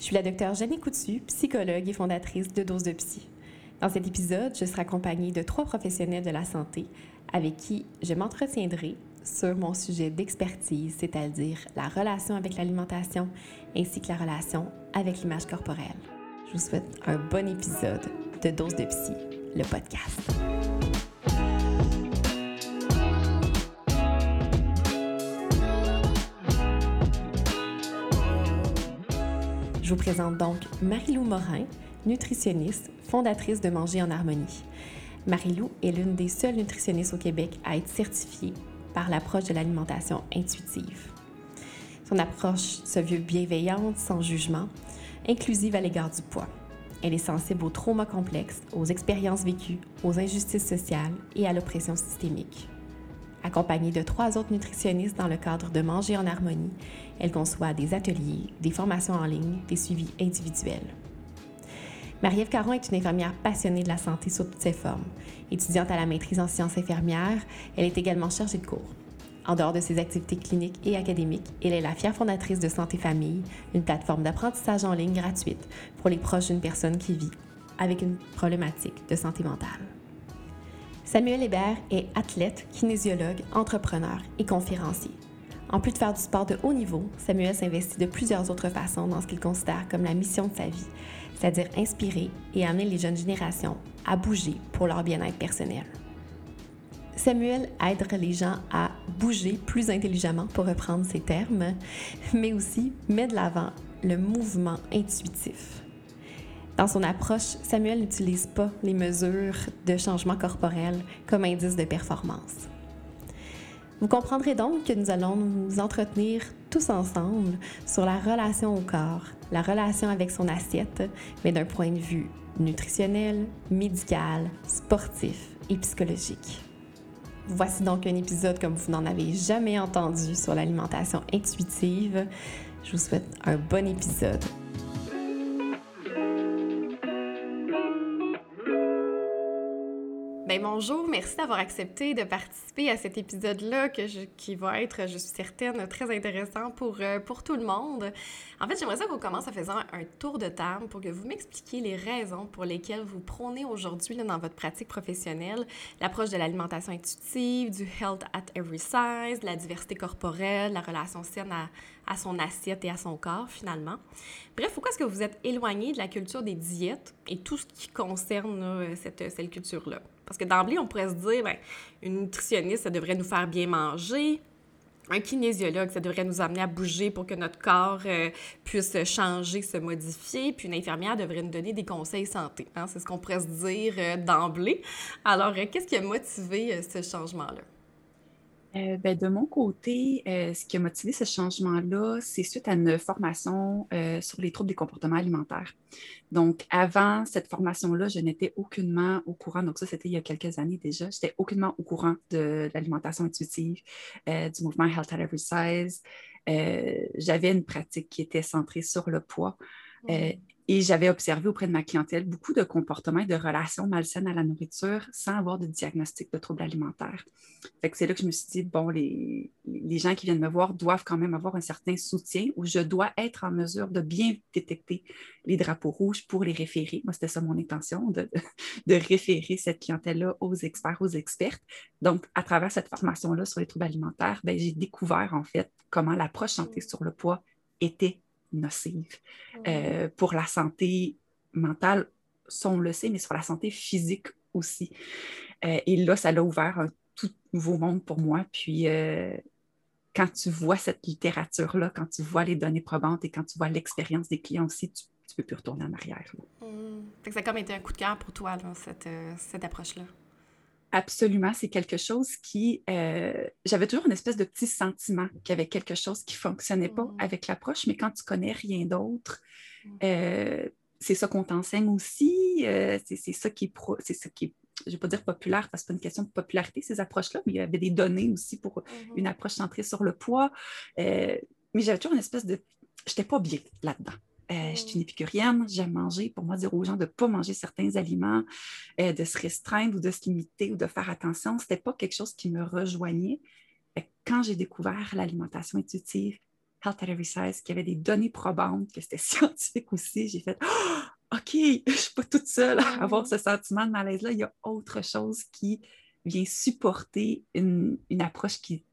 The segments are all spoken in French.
Je suis la docteure Jenny Coutu, psychologue et fondatrice de Dose de Psy. Dans cet épisode, je serai accompagnée de trois professionnels de la santé avec qui je m'entretiendrai sur mon sujet d'expertise, c'est-à-dire la relation avec l'alimentation ainsi que la relation avec l'image corporelle. Je vous souhaite un bon épisode de Dose de Psy, le podcast. Je vous présente donc Marie-Lou Morin, nutritionniste, fondatrice de Manger en harmonie. Marie-Lou est l'une des seules nutritionnistes au Québec à être certifiée par l'approche de l'alimentation intuitive. Son approche se veut bienveillante, sans jugement, inclusive à l'égard du poids. Elle est sensible aux traumas complexes, aux expériences vécues, aux injustices sociales et à l'oppression systémique. Accompagnée de trois autres nutritionnistes dans le cadre de Manger en harmonie, elle conçoit des ateliers, des formations en ligne, des suivis individuels. Marie-Ève Caron est une infirmière passionnée de la santé sous toutes ses formes. Étudiante à la maîtrise en sciences infirmières, elle est également chargée de cours. En dehors de ses activités cliniques et académiques, elle est la fière fondatrice de Santé Famille, une plateforme d'apprentissage en ligne gratuite pour les proches d'une personne qui vit avec une problématique de santé mentale. Samuel Hébert est athlète, kinésiologue, entrepreneur et conférencier. En plus de faire du sport de haut niveau, Samuel s'investit de plusieurs autres façons dans ce qu'il considère comme la mission de sa vie, c'est-à-dire inspirer et amener les jeunes générations à bouger pour leur bien-être personnel. Samuel aide les gens à bouger plus intelligemment, pour reprendre ses termes, mais aussi met de l'avant le mouvement intuitif. Dans son approche, Samuel n'utilise pas les mesures de changement corporel comme indice de performance. Vous comprendrez donc que nous allons nous entretenir tous ensemble sur la relation au corps, la relation avec son assiette, mais d'un point de vue nutritionnel, médical, sportif et psychologique. Voici donc un épisode comme vous n'en avez jamais entendu sur l'alimentation intuitive. Je vous souhaite un bon épisode. Ben, bonjour, merci d'avoir accepté de participer à cet épisode-là qui va être, je suis certaine, très intéressant pour, euh, pour tout le monde. En fait, j'aimerais ça qu'on commence en faisant un tour de table pour que vous m'expliquiez les raisons pour lesquelles vous prônez aujourd'hui dans votre pratique professionnelle l'approche de l'alimentation intuitive, du health at every size, la diversité corporelle, la relation saine à, à son assiette et à son corps finalement. Bref, pourquoi est-ce que vous êtes éloigné de la culture des diètes et tout ce qui concerne cette, cette culture-là? Parce que d'emblée, on pourrait se dire, ben, une nutritionniste, ça devrait nous faire bien manger. Un kinésiologue, ça devrait nous amener à bouger pour que notre corps euh, puisse changer, se modifier. Puis une infirmière devrait nous donner des conseils santé. Hein? C'est ce qu'on pourrait se dire euh, d'emblée. Alors, euh, qu'est-ce qui a motivé ce changement-là? Euh, ben, de mon côté, euh, ce qui a motivé ce changement-là, c'est suite à une formation euh, sur les troubles des comportements alimentaires. Donc, avant cette formation-là, je n'étais aucunement au courant, donc ça, c'était il y a quelques années déjà, j'étais aucunement au courant de, l'alimentation intuitive, du mouvement Health at Every Size. J'avais une pratique qui était centrée sur le poids. Et j'avais observé auprès de ma clientèle beaucoup de comportements et de relations malsaines à la nourriture sans avoir de diagnostic de troubles alimentaires. C'est là que je me suis dit, bon, les, gens qui viennent me voir doivent quand même avoir un certain soutien où je dois être en mesure de bien détecter les drapeaux rouges pour les référer. Moi, c'était ça mon intention, de, de référer cette clientèle-là aux experts, aux expertes. Donc, à travers cette formation-là sur les troubles alimentaires, ben, j'ai découvert en fait comment l'approche santé sur le poids était nocive euh, pour la santé mentale, ça on le sait, mais sur la santé physique aussi. Euh, et là, ça l'a ouvert un tout nouveau monde pour moi. Puis euh, quand tu vois cette littérature-là, quand tu vois les données probantes et quand tu vois l'expérience des clients aussi, tu ne peux plus retourner en arrière. Mmh. Ça a comme été un coup de cœur pour toi, cette, cette approche-là. Absolument, c'est quelque chose qui... Euh, j'avais toujours une espèce de petit sentiment qu'il y avait quelque chose qui ne fonctionnait pas mm. avec l'approche, mais quand tu connais rien d'autre, mm. euh, c'est ça qu'on t'enseigne aussi, euh, c'est ça qui est... c'est ça qui je ne vais pas dire populaire parce que ce n'est pas une question de popularité, ces approches-là, mais il y avait des données aussi pour mm-hmm. une approche centrée sur le poids. mais j'avais toujours une espèce de... Je n'étais pas bien là-dedans. Euh, je suis une épicurienne, j'aime manger. Pour moi, dire aux gens de ne pas manger certains aliments, euh, de se restreindre ou de se limiter ou de faire attention, ce n'était pas quelque chose qui me rejoignait. Quand j'ai découvert l'alimentation intuitive, Health at Every Size, qu'il y avait des données probantes, que c'était scientifique aussi. J'ai fait oh, OK, je ne suis pas toute seule à avoir ce sentiment de malaise-là. Il y a autre chose qui vient supporter une, approche qui,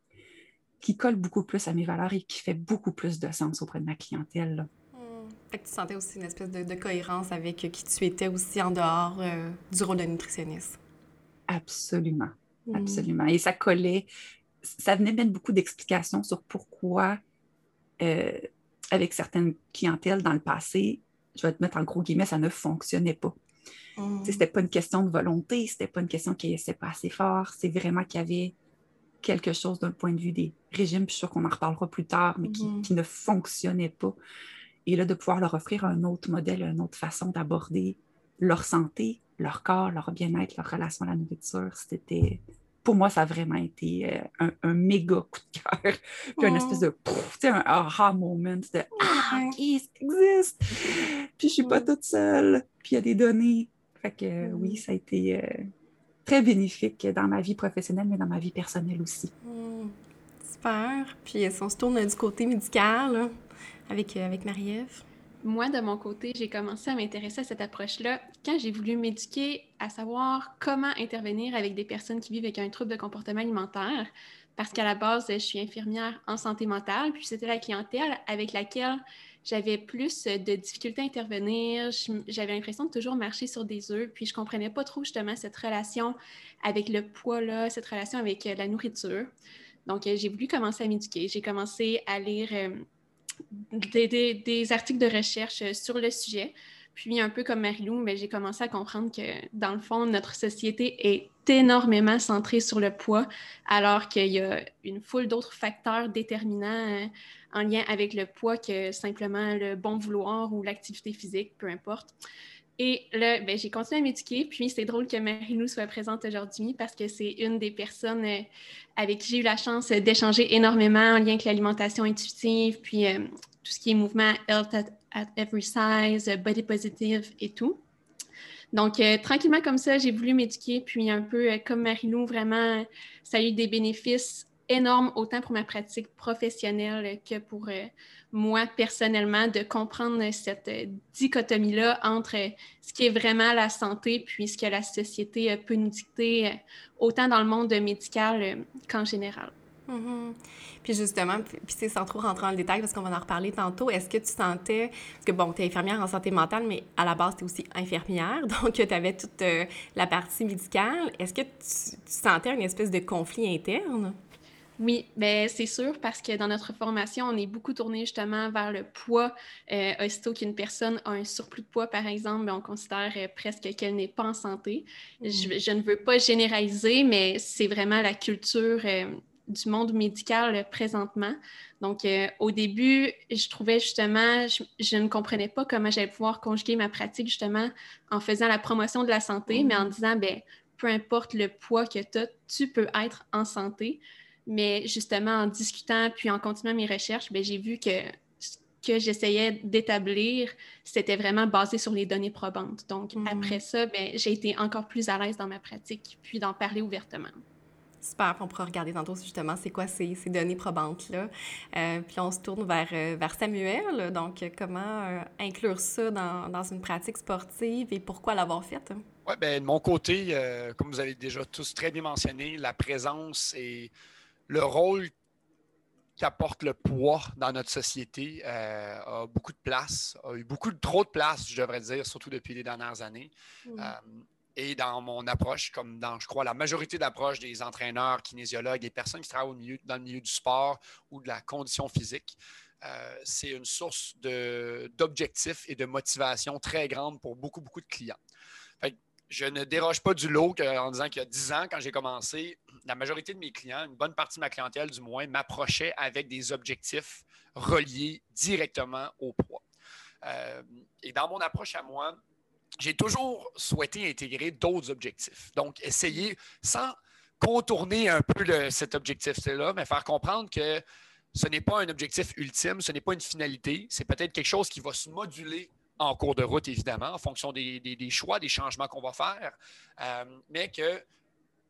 qui colle beaucoup plus à mes valeurs et qui fait beaucoup plus de sens auprès de ma clientèle. Hmm. tu sentais aussi une espèce de, cohérence avec qui tu étais aussi en dehors euh, du rôle de nutritionniste. Absolument. Hmm. Absolument. Et ça collait, ça venait mettre beaucoup d'explications sur pourquoi, euh, avec certaines clientèles dans le passé, je vais te mettre en gros guillemets, ça ne fonctionnait pas. Mm. C'était pas une question de volonté, c'était pas une question qu'il n'était pas assez fort, c'est vraiment qu'il y avait quelque chose d'un point de vue des régimes, puis je suis sûre qu'on en reparlera plus tard, mais qui, mm-hmm. ne fonctionnait pas. Et là, de pouvoir leur offrir un autre modèle, une autre façon d'aborder leur santé, leur corps, leur bien-être, leur relation à la nourriture, c'était pour moi, ça a vraiment été euh, un, méga coup de cœur. Puis une espèce de, tu sais, un aha moment de Ah, OK, ça existe? Puis je suis pas toute seule. Puis il y a des données. Fait que oui, ça a été euh, très bénéfique dans ma vie professionnelle, mais dans ma vie personnelle aussi. Hmm. Super. Puis si on se tourne du côté médical, avec, euh, avec Marie-Ève? Moi, de mon côté, j'ai commencé à m'intéresser à cette approche-là quand j'ai voulu m'éduquer à savoir comment intervenir avec des personnes qui vivent avec un trouble de comportement alimentaire. Parce qu'à la base, je suis infirmière en santé mentale, puis c'était la clientèle avec laquelle j'avais plus de difficultés à intervenir. J'avais l'impression de toujours marcher sur des œufs, puis je comprenais pas trop justement cette relation avec le poids-là, cette relation avec euh, la nourriture. Donc, euh, j'ai voulu commencer à m'éduquer. J'ai commencé à lire euh, des, articles de recherche euh, sur le sujet. Puis, un peu comme Marilou, ben, j'ai commencé à comprendre que, dans le fond, notre société est énormément centrée sur le poids, alors qu'il y a une foule d'autres facteurs déterminants euh, en lien avec le poids que simplement le bon vouloir ou l'activité physique, peu importe. Et là, ben, j'ai continué à m'éduquer. Puis c'est drôle que Marie-Lou soit présente aujourd'hui parce que c'est une des personnes euh, avec qui j'ai eu la chance d'échanger énormément en lien avec l'alimentation intuitive, puis euh, tout ce qui est mouvement health at, every size, body positive et tout. Donc, euh, tranquillement comme ça, j'ai voulu m'éduquer. Puis un peu comme Marie-Lou, vraiment, ça a eu des bénéfices énorme autant pour ma pratique professionnelle que pour euh, moi personnellement de comprendre cette euh, dichotomie-là entre euh, ce qui est vraiment la santé puis ce que la société peut nous dicter autant dans le monde médical qu'en général. Mm-hmm. Puis justement, puis c'est sans trop rentrer dans le détail parce qu'on va en reparler tantôt, est-ce que tu sentais, parce que bon, tu es infirmière en santé mentale, mais à la base, tu es aussi infirmière, donc tu avais toute la partie médicale. Est-ce que tu, tu, sentais une espèce de conflit interne? Oui, ben c'est sûr parce que dans notre formation, on est beaucoup tourné justement vers le poids. Euh, aussitôt qu'une personne a un surplus de poids, par exemple, ben, on considère euh, presque qu'elle n'est pas en santé. Je, mm. ne veux pas généraliser, mais c'est vraiment la culture euh, du monde médical euh, présentement. Donc, au début, je trouvais justement, je, je, ne comprenais pas comment j'allais pouvoir conjuguer ma pratique justement en faisant la promotion de la santé, mais en mm. disant, ben peu importe le poids que tu as, tu peux être en santé. Mais justement, en discutant puis en continuant mes recherches, ben, j'ai vu que ce que j'essayais d'établir, c'était vraiment basé sur les données probantes. Donc, mm. après ça, ben, j'ai été encore plus à l'aise dans ma pratique, puis d'en parler ouvertement. Super, on pourra regarder tantôt justement c'est quoi ces, ces données probantes-là. Euh, puis on se tourne vers, euh, vers Samuel. Donc, comment euh, inclure ça dans, dans, une pratique sportive et pourquoi l'avoir faite? Oui, bien, de mon côté, comme vous avez déjà tous très bien mentionné, la présence et le rôle qu'apporte le poids dans notre société euh, a beaucoup de place, a eu beaucoup trop de place, je devrais dire, surtout depuis les dernières années. Euh, et dans mon approche, comme dans, je crois, la majorité d'approches des entraîneurs, kinésiologues, des personnes qui travaillent au milieu, dans le milieu du sport ou de la condition physique, euh, c'est une source d'objectifs et de motivation très grande pour beaucoup, beaucoup de clients je ne déroge pas du lot en disant qu'il y a 10 ans, quand j'ai commencé, la majorité de mes clients, une bonne partie de ma clientèle du moins, m'approchait avec des objectifs reliés directement au poids. Euh, et dans mon approche à moi, j'ai toujours souhaité intégrer d'autres objectifs. Donc, essayer, sans contourner un peu cet objectif-là, mais faire comprendre que ce n'est pas un objectif ultime, ce n'est pas une finalité, c'est peut-être quelque chose qui va se moduler en cours de route, évidemment, en fonction des, choix, des changements qu'on va faire, euh, mais que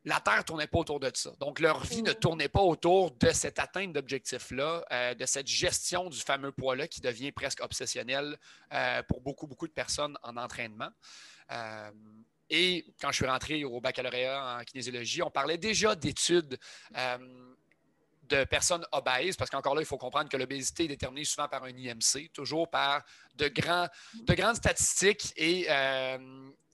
la Terre ne tournait pas autour de ça. Donc, leur vie ne tournait pas autour de cette atteinte d'objectif-là, euh, de cette gestion du fameux poids-là qui devient presque obsessionnel euh, pour beaucoup, beaucoup de personnes en entraînement. Euh, et quand je suis rentré au baccalauréat en kinésiologie, on parlait déjà d'études de personnes obèses, parce qu'encore là, il faut comprendre que l'obésité est déterminée souvent par un IMC, toujours par de, grands, de grandes statistiques et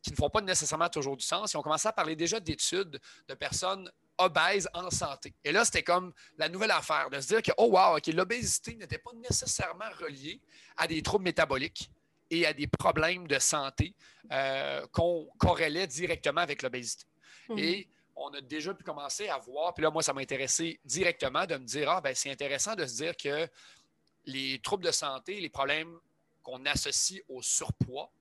qui ne font pas nécessairement toujours du sens. Et on commençait à parler déjà d'études de personnes obèses en santé. Et là, c'était comme la nouvelle affaire de se dire que, oh wow, l'obésité n'était pas nécessairement reliée à des troubles métaboliques et à des problèmes de santé euh, qu'on corrélait directement avec l'obésité. Mhm. Et on a déjà pu commencer à voir, puis là, moi, ça m'a intéressé directement de me dire, ah, ben, c'est intéressant de se dire que les troubles de santé, les problèmes qu'on associe au surpoids,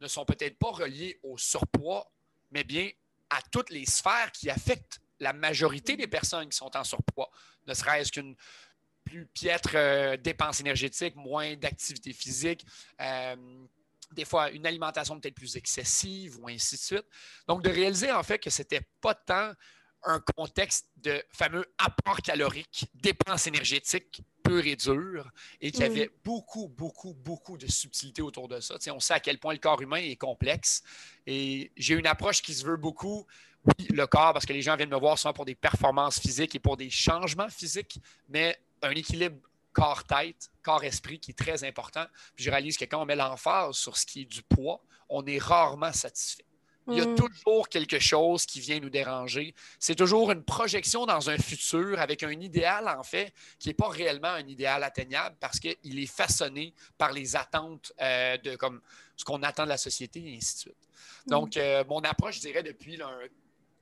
ne sont peut-être pas reliés au surpoids, mais bien à toutes les sphères qui affectent la majorité des personnes qui sont en surpoids, ne serait-ce qu'une plus piètre euh, dépense énergétique, moins d'activité physique, euh, des fois une alimentation peut-être plus excessive ou ainsi de suite. Donc, de réaliser en fait que ce n'était pas tant un contexte de fameux apport calorique, dépense énergétique pur et dur, et qu'il y avait beaucoup, beaucoup, beaucoup de subtilité autour de ça. on sait à quel point le corps humain est complexe. Et j'ai une approche qui se veut beaucoup, oui, le corps, parce que les gens viennent me voir souvent pour des performances physiques et pour des changements physiques, mais un équilibre corps-tête, corps-esprit qui est très important. Puis je réalise que quand on met l'emphase sur ce qui est du poids, on est rarement satisfait. Il y a mm. toujours quelque chose qui vient nous déranger. C'est toujours une projection dans un futur avec un idéal, en fait, qui n'est pas réellement un idéal atteignable parce qu'il est façonné par les attentes euh, de comme ce qu'on attend de la société et ainsi de suite. Mm. Donc, euh, mon approche, je dirais, depuis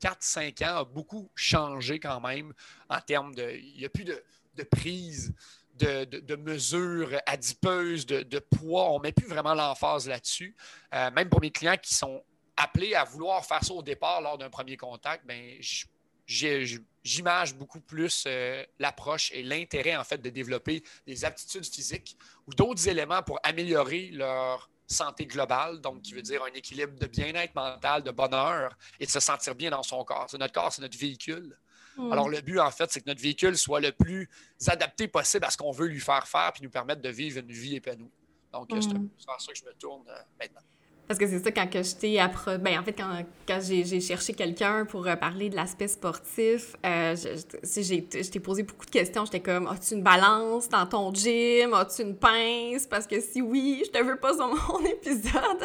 4-5 ans, a beaucoup changé quand même en termes de. Il n'y a plus de, prise. De, mesures adipeuses, de, poids. On ne met plus vraiment l'emphase là-dessus. Euh, même pour mes clients qui sont appelé à vouloir faire ça au départ lors d'un premier contact, ben, j'image beaucoup plus euh, l'approche et l'intérêt en fait de développer des aptitudes physiques ou d'autres éléments pour améliorer leur santé globale, donc qui veut dire un équilibre de bien-être mental, de bonheur et de se sentir bien dans son corps. notre corps, c'est notre véhicule. Hmm. Alors le but en fait, c'est que notre véhicule soit le plus adapté possible à ce qu'on veut lui faire faire puis nous permettre de vivre une vie épanouie. Donc c'est hmm. vers ça que je me tourne euh, maintenant. Parce que c'est ça, quand que j'étais après. Ben, en fait, quand, quand j'ai cherché quelqu'un pour euh, parler de l'aspect sportif, euh, je, t'ai posé beaucoup de questions. J'étais comme As-tu une balance dans ton gym? As-tu une pince? Parce que si oui, je te veux pas sur mon épisode.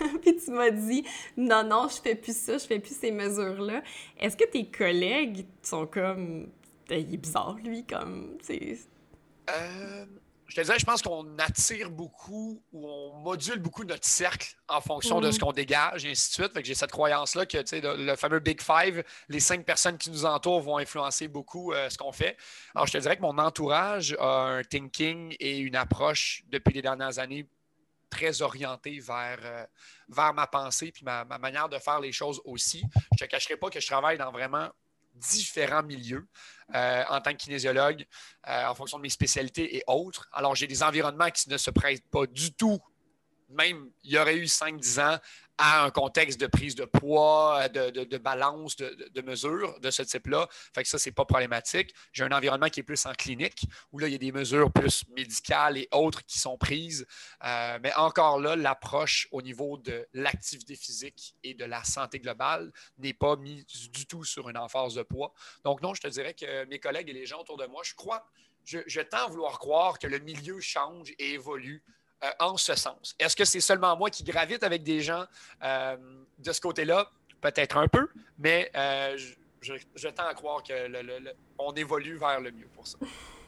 Puis tu m'as dit Non, non, je fais plus ça, je fais plus ces mesures-là. Est-ce que tes collègues sont comme. Il est bizarre, lui, comme. Euh je te disais, je pense qu'on attire beaucoup ou on module beaucoup notre cercle en fonction de ce qu'on dégage et ainsi de suite. Fait que j'ai cette croyance-là que le, le, fameux Big Five, les cinq personnes qui nous entourent vont influencer beaucoup euh, ce qu'on fait. Alors, je te dirais que mon entourage a un thinking et une approche depuis les dernières années très orientée vers, euh, vers ma pensée puis ma, ma, manière de faire les choses aussi. Je ne te cacherai pas que je travaille dans vraiment différents milieux euh, en tant que kinésiologue, euh, en fonction de mes spécialités et autres. Alors, j'ai des environnements qui ne se prêtent pas du tout, même il y aurait eu 5-10 ans, à un contexte de prise de poids, de, balance, de, mesures de ce type-là. Fait que ça, c'est pas problématique. J'ai un environnement qui est plus en clinique, où là, il y a des mesures plus médicales et autres qui sont prises. Euh, mais encore là, l'approche au niveau de l'activité physique et de la santé globale n'est pas mise du tout sur une emphase de poids. Donc non, je te dirais que mes collègues et les gens autour de moi, je crois, je tends à vouloir croire que le milieu change et évolue euh, en ce sens. Est-ce que c'est seulement moi qui gravite avec des gens euh, de ce côté-là? Peut-être un peu, mais euh, je, tends à croire qu'on évolue vers le mieux pour ça.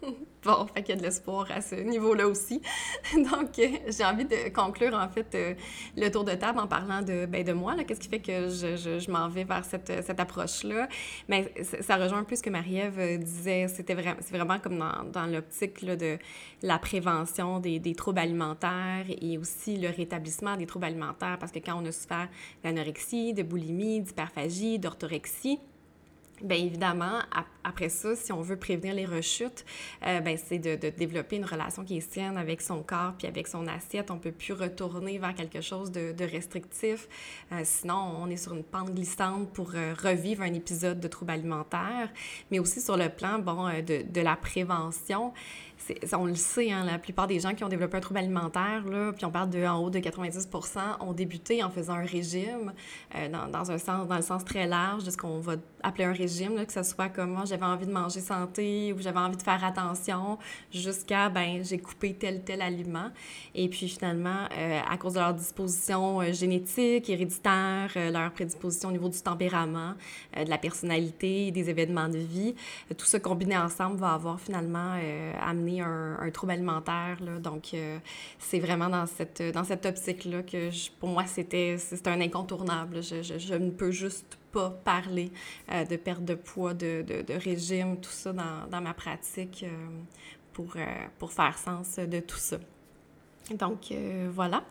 bon, fait qu'il y a de l'espoir à ce niveau-là aussi. Donc, euh, j'ai envie de conclure, en fait, euh, le tour de table en parlant de, ben, de moi. Qu'est-ce qui fait que je, je, m'en vais vers cette, cette approche-là? Mais ça rejoint un peu ce que Marie-Ève euh, disait. C'était vraiment, c'est vraiment comme dans, dans l'optique de la prévention des, des, troubles alimentaires et aussi le rétablissement des troubles alimentaires. Parce que quand on a souffert d'anorexie, de boulimie, d'hyperphagie, d'orthorexie, Bien évidemment, après ça, si on veut prévenir les rechutes, euh, ben, c'est de, développer une relation qui est saine avec son corps puis avec son assiette. On ne peut plus retourner vers quelque chose de, restrictif. Euh, sinon, on est sur une pente glissante pour euh, revivre un épisode de trouble alimentaire, mais aussi sur le plan bon, de, de la prévention on le sait, hein, la plupart des gens qui ont développé un trouble alimentaire, là, puis on parle de en haut de 90% ont débuté en faisant un régime, euh, dans, un sens, dans le sens très large de ce qu'on va appeler un régime, que ce soit comme moi, j'avais envie de manger santé ou j'avais envie de faire attention, jusqu'à, ben j'ai coupé tel, tel aliment. Et puis finalement, euh, à cause de leur disposition euh, génétique, héréditaire, leur prédisposition au niveau du tempérament, de la personnalité, des événements de vie, tout ça combiné ensemble va avoir finalement amené un, trouble alimentaire. Là. Donc, euh, c'est vraiment dans cette, dans cette optique-là que pour moi, c'était un incontournable. Je, je, ne peux juste pas parler euh, de perte de poids, de, de, régime, tout ça dans, dans ma pratique euh, pour, pour faire sens de tout ça. Donc, voilà.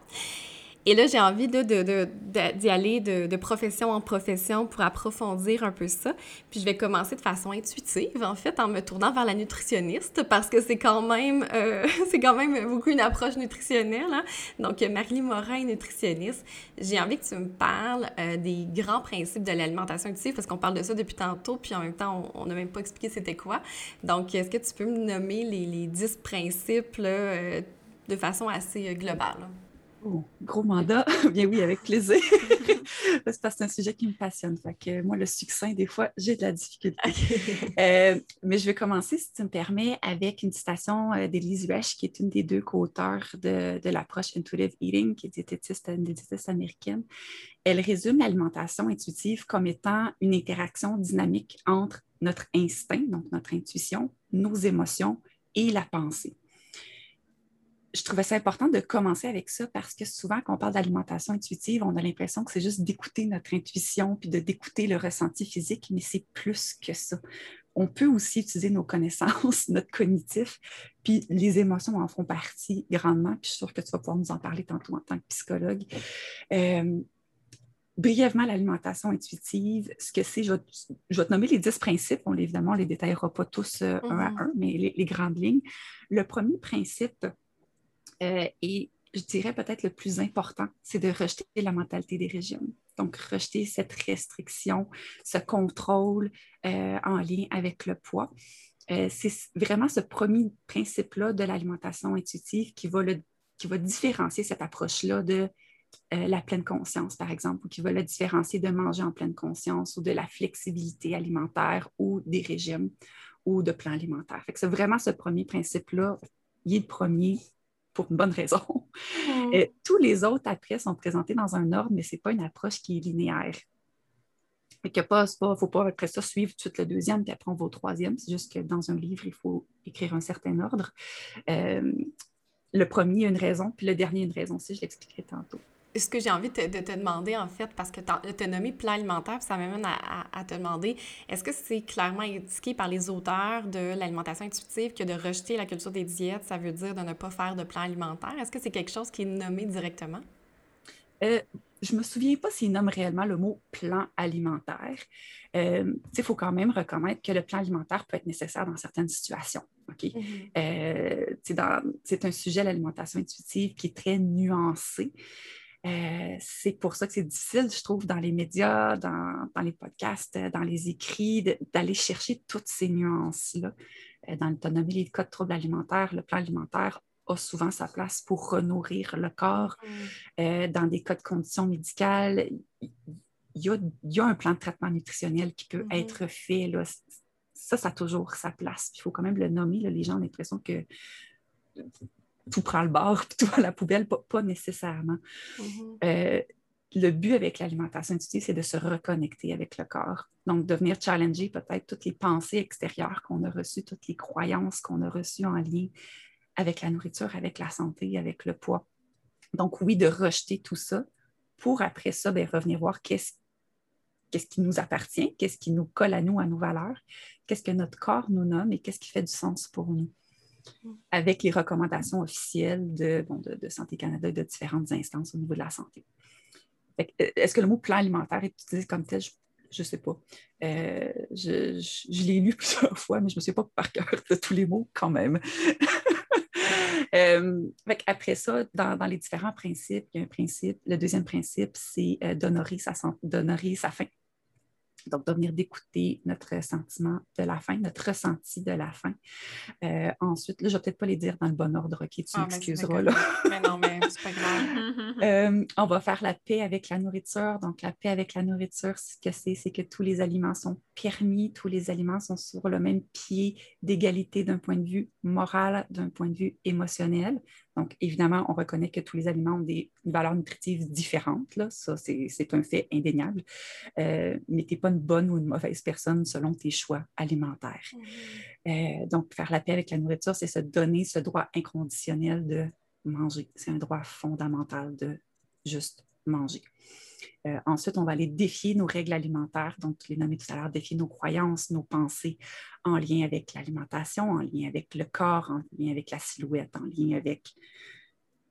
Et là, j'ai envie d'y de, de, aller de, profession en profession pour approfondir un peu ça. Puis je vais commencer de façon intuitive, en fait, en me tournant vers la nutritionniste, parce que c'est quand même euh, c'est quand même beaucoup une approche nutritionnelle. Hein? Donc, Marie Morin est nutritionniste. J'ai envie que tu me parles euh, des grands principes de l'alimentation intuitive, parce qu'on parle de ça depuis tantôt, puis en même temps, on n'a même pas expliqué c'était quoi. Donc, est-ce que tu peux me nommer les, les 10 principes euh, de façon assez globale? Oh, gros mandat, bien oui, avec plaisir. c'est parce que c'est un sujet qui me passionne. Fait que moi, le succès, des fois, j'ai de la difficulté. Euh, mais je vais commencer, si tu me permets, avec une citation euh, d'Elise Resch, qui est une des deux co-auteurs de, l'approche Intuitive Eating, qui est diététiste, une diététiste américaine. Elle résume l'alimentation intuitive comme étant une interaction dynamique entre notre instinct, donc notre intuition, nos émotions et la pensée je trouvais ça important de commencer avec ça parce que souvent, quand on parle d'alimentation intuitive, on a l'impression que c'est juste d'écouter notre intuition puis de d'écouter le ressenti physique, mais c'est plus que ça. On peut aussi utiliser nos connaissances, notre cognitif, puis les émotions en font partie grandement. Puis je suis sûre que tu vas pouvoir nous en parler tantôt en tant que psychologue. Euh, brièvement l'alimentation intuitive, ce que c'est, je, vais te nommer les dix principes. On, évidemment, on ne les détaillera pas tous euh, un à mm-hmm. un, mais les, grandes lignes. Le premier principe, euh, et je dirais peut-être le plus important, c'est de rejeter la mentalité des régimes. Donc, rejeter cette restriction, ce contrôle euh, en lien avec le poids. Euh, c'est vraiment ce premier principe-là de l'alimentation intuitive qui va, qui va différencier cette approche-là de la pleine conscience, par exemple, ou qui va le différencier de manger en pleine conscience ou de la flexibilité alimentaire ou des régimes ou de plans alimentaires. C'est vraiment ce premier principe-là, il est le premier, pour une bonne raison. Euh, tous les autres après sont présentés dans un ordre, mais ce n'est pas une approche qui est linéaire. Il ne faut pas après ça suivre tout de suite le deuxième, puis après on va au troisième. C'est juste que dans un livre, il faut écrire un certain ordre. Euh, le premier a une raison, puis le dernier a une raison aussi, je l'expliquerai tantôt ce que j'ai envie de, te demander, en fait, parce que tu as nommé plan alimentaire, ça m'amène à, te demander, est-ce que c'est clairement indiqué par les auteurs de l'alimentation intuitive que de rejeter la culture des diètes, ça veut dire de ne pas faire de plan alimentaire? Est-ce que c'est quelque chose qui est nommé directement? Euh, je ne me souviens pas s'ils nomment réellement le mot plan alimentaire. Euh, il faut quand même reconnaître que le plan alimentaire peut être nécessaire dans certaines situations. Mm-hmm. Euh, c'est un sujet, l'alimentation intuitive, qui est très nuancé. Euh, c'est pour ça que c'est difficile, je trouve, dans les médias, dans, les podcasts, dans les écrits, d'aller chercher toutes ces nuances-là. Euh, dans l'autonomie, les cas de troubles alimentaires, le plan alimentaire a souvent sa place pour renourrir le corps. Mm. Euh, dans des cas de conditions médicales, il y, a, un plan de traitement nutritionnel qui peut mm-hmm. être fait. Là. Ça, ça a toujours sa place. Il faut quand même le nommer. Les gens ont l'impression que tout prend le bord, puis tout à la poubelle, pas, nécessairement. Mm-hmm. Euh, le but avec l'alimentation intuitive, c'est de se reconnecter avec le corps. Donc, de venir challenger peut-être toutes les pensées extérieures qu'on a reçues, toutes les croyances qu'on a reçues en lien avec la nourriture, avec la santé, avec le poids. Donc, oui, de rejeter tout ça pour après ça, bien, revenir voir qu'est-ce qu'est-ce qui nous appartient, qu'est-ce qui nous colle à nous, à nos valeurs, qu'est-ce que notre corps nous nomme et qu'est-ce qui fait du sens pour nous avec les recommandations officielles de, de, Santé Canada et de différentes instances au niveau de la santé. Euh, est-ce que le mot plan alimentaire est utilisé comme tel? Je je ne sais pas. Euh, je, l'ai lu plusieurs fois, mais je ne me souviens pas par cœur de tous les mots quand même. euh, après ça, dans, les différents principes, il y a un principe. Le deuxième principe, c'est d'honorer sa, sa fin. Donc, de venir d'écouter notre sentiment de la fin, notre ressenti de la fin. Euh, ensuite, là, je ne vais peut-être pas les dire dans le bon ordre, OK, tu ah, m'excuseras. Mais, mais, non, mais c'est pas grave. Euh, on va faire la paix avec la nourriture. Donc, la paix avec la nourriture, ce que c'est, c'est que tous les aliments sont permis, tous les aliments sont sur le même pied d'égalité d'un point de vue moral, d'un point de vue émotionnel. Donc, évidemment, on reconnaît que tous les aliments ont des valeurs nutritives différentes. Là. Ça, c'est un fait indéniable. Euh, mais tu n'es pas une bonne ou une mauvaise personne selon tes choix alimentaires. Mmh. Euh, donc, faire la paix avec la nourriture, c'est se donner ce droit inconditionnel de manger. C'est un droit fondamental de juste manger. Euh, ensuite, on va aller défier nos règles alimentaires, donc je l'ai nommé tout à l'heure, défier nos croyances, nos pensées en lien avec l'alimentation, en lien avec le corps, en lien avec la silhouette, en lien avec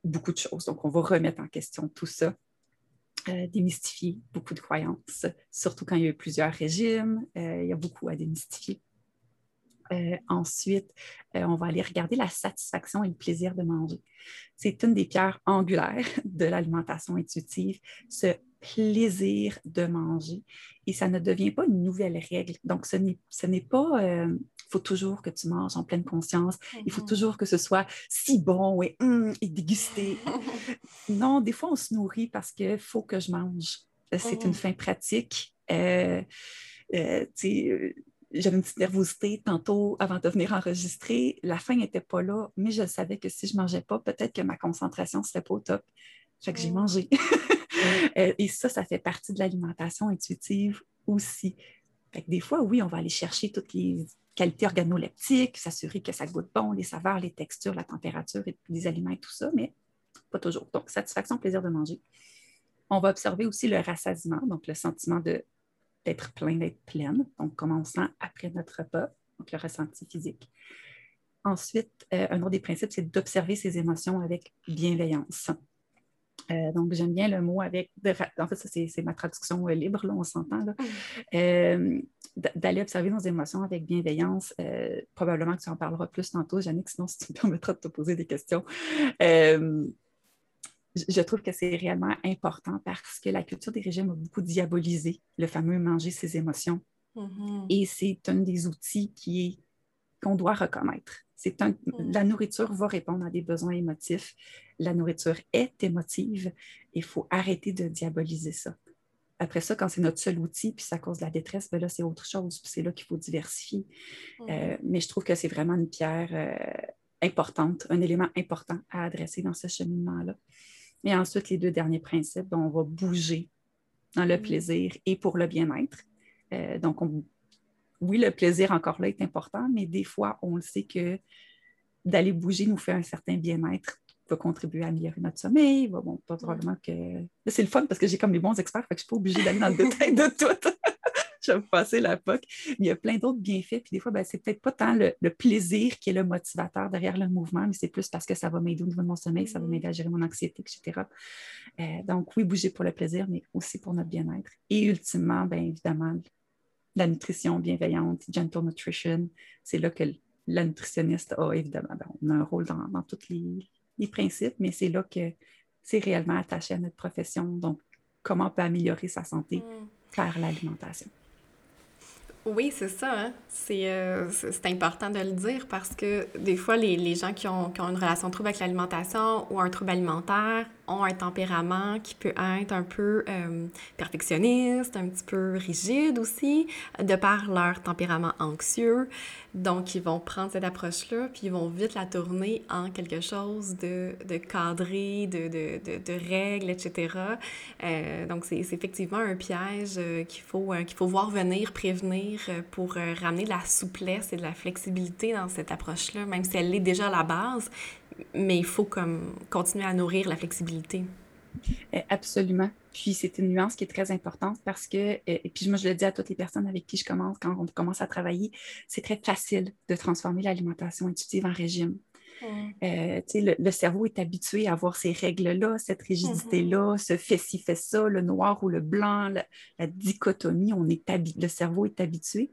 beaucoup de choses. Donc, on va remettre en question tout ça, euh, démystifier beaucoup de croyances, surtout quand il y a plusieurs régimes, euh, il y a beaucoup à démystifier. ensuite, on va aller regarder la satisfaction et le plaisir de manger. C'est une des pierres angulaires de l'alimentation intuitive, ce plaisir de manger et ça ne devient pas une nouvelle règle. Donc, ce n'est pas, il euh, faut toujours que tu manges en pleine conscience, il faut mm-hmm. toujours que ce soit si bon et, et dégusté. non, des fois, on se nourrit parce qu'il faut que je mange. C'est une mm-hmm. fin pratique. Euh, euh, j'avais une petite nervosité tantôt avant de venir enregistrer. La faim n'était pas là, mais je savais que si je ne mangeais pas, peut-être que ma concentration ne serait pas au top. Fait que j'ai mm. mangé. Euh, et ça, ça fait partie de l'alimentation intuitive aussi. des fois, oui, on va aller chercher toutes les qualités organoleptiques, s'assurer que ça goûte bon, les saveurs, les textures, la température les aliments et tout ça, mais pas toujours. Donc, satisfaction, plaisir de manger. On va observer aussi le rassasiement, donc le sentiment d'être plein, d'être pleine, donc comment on sent après notre repas, donc le ressenti physique. Ensuite, euh, un autre des principes, c'est d'observer ses émotions avec bienveillance. Euh, donc, j'aime bien le mot avec. en fait, ça, c'est ma traduction euh, libre, là, on s'entend. Euh, d'aller observer nos émotions avec bienveillance. probablement que tu en parleras plus tantôt, Jannick, sinon, si tu me permettras de te poser des questions. je trouve que c'est réellement important parce que la culture des régimes a beaucoup diabolisé le fameux manger ses émotions. Mm-hmm. Et c'est un des outils qui qu'on doit reconnaître. C'est un, mm. La nourriture va répondre à des besoins émotifs. La nourriture est émotive. Il faut arrêter de diaboliser ça. Après ça, quand c'est notre seul outil, puis ça cause de la détresse, ben là, c'est autre chose. c'est là qu'il faut diversifier. Mm. Euh, mais je trouve que c'est vraiment une pierre euh, importante, un élément important à adresser dans ce cheminement-là. Et ensuite, les deux derniers principes, ben, on va bouger dans le mm. plaisir et pour le bien-être. Euh, donc, on, oui, le plaisir encore là est important, mais des fois, on le sait que d'aller bouger nous fait un certain bien-être, va contribuer à améliorer notre sommeil. bon, pas probablement que. C'est le fun parce que j'ai comme les bons experts, fait que je ne suis pas obligée d'aller dans le détail de tout. je vais me passer la POC. Mais il y a plein d'autres bienfaits. Puis des fois, ben, c'est peut-être pas tant le, plaisir qui est le motivateur derrière le mouvement, mais c'est plus parce que ça va m'aider au niveau de mon sommeil, ça va m'aider à gérer mon anxiété, etc. Euh, donc, oui, bouger pour le plaisir, mais aussi pour notre bien-être. Et ultimement, bien évidemment, la nutrition bienveillante, gentle nutrition, c'est là que la nutritionniste a évidemment, ben, on a un rôle dans, tous les, principes, mais c'est là que c'est réellement attaché à notre profession. Donc, comment on peut améliorer sa santé mm. par l'alimentation. Oui, c'est ça. Hein. Euh, c'est important de le dire parce que des fois, les, gens qui ont, qui ont, une relation trouble avec l'alimentation ou un trouble alimentaire ont un tempérament qui peut être un peu euh, perfectionniste, un petit peu rigide aussi, de par leur tempérament anxieux. Donc, ils vont prendre cette approche-là, puis ils vont vite la tourner en quelque chose de, de cadré, de, de, de, règles, etc. Euh, donc, c'est effectivement un piège euh, qu'il faut, qu'il faut voir venir, prévenir pour ramener de la souplesse et de la flexibilité dans cette approche-là, même si elle l'est déjà à la base mais il faut comme continuer à nourrir la flexibilité. Eh, absolument. Puis c'est une nuance qui est très importante parce que, eh, et puis moi je le dis à toutes les personnes avec qui je commence, quand on commence à travailler, c'est très facile de transformer l'alimentation intuitive en régime. le, le, cerveau est habitué à avoir ces règles-là, cette rigidité-là, ce fait ci, fait ça, le noir ou le blanc, la, dichotomie, on est le cerveau est habitué.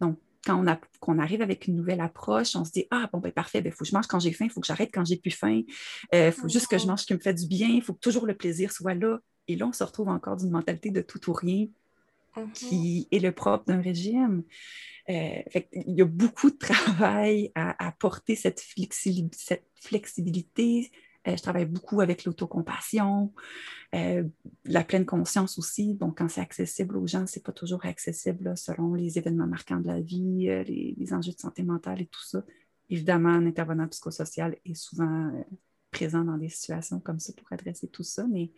Donc, quand on, arrive avec une nouvelle approche, on se dit Ah, bon, ben parfait, il ben, faut que je mange quand j'ai faim, il faut que j'arrête quand j'ai plus faim, il euh, faut juste que je mange ce qui me fait du bien, il faut que toujours le plaisir soit là. Et là, on se retrouve encore d'une mentalité de tout ou rien qui est le propre d'un régime. Euh, il y a beaucoup de travail à, apporter cette, flexibilité. Euh, je travaille beaucoup avec l'autocompassion, euh, la pleine conscience aussi. Donc, quand c'est accessible aux gens, ce n'est pas toujours accessible selon les événements marquants de la vie, les, les, enjeux de santé mentale et tout ça. Évidemment, un intervenant psychosocial est souvent présent dans des situations comme ça pour adresser tout ça, mais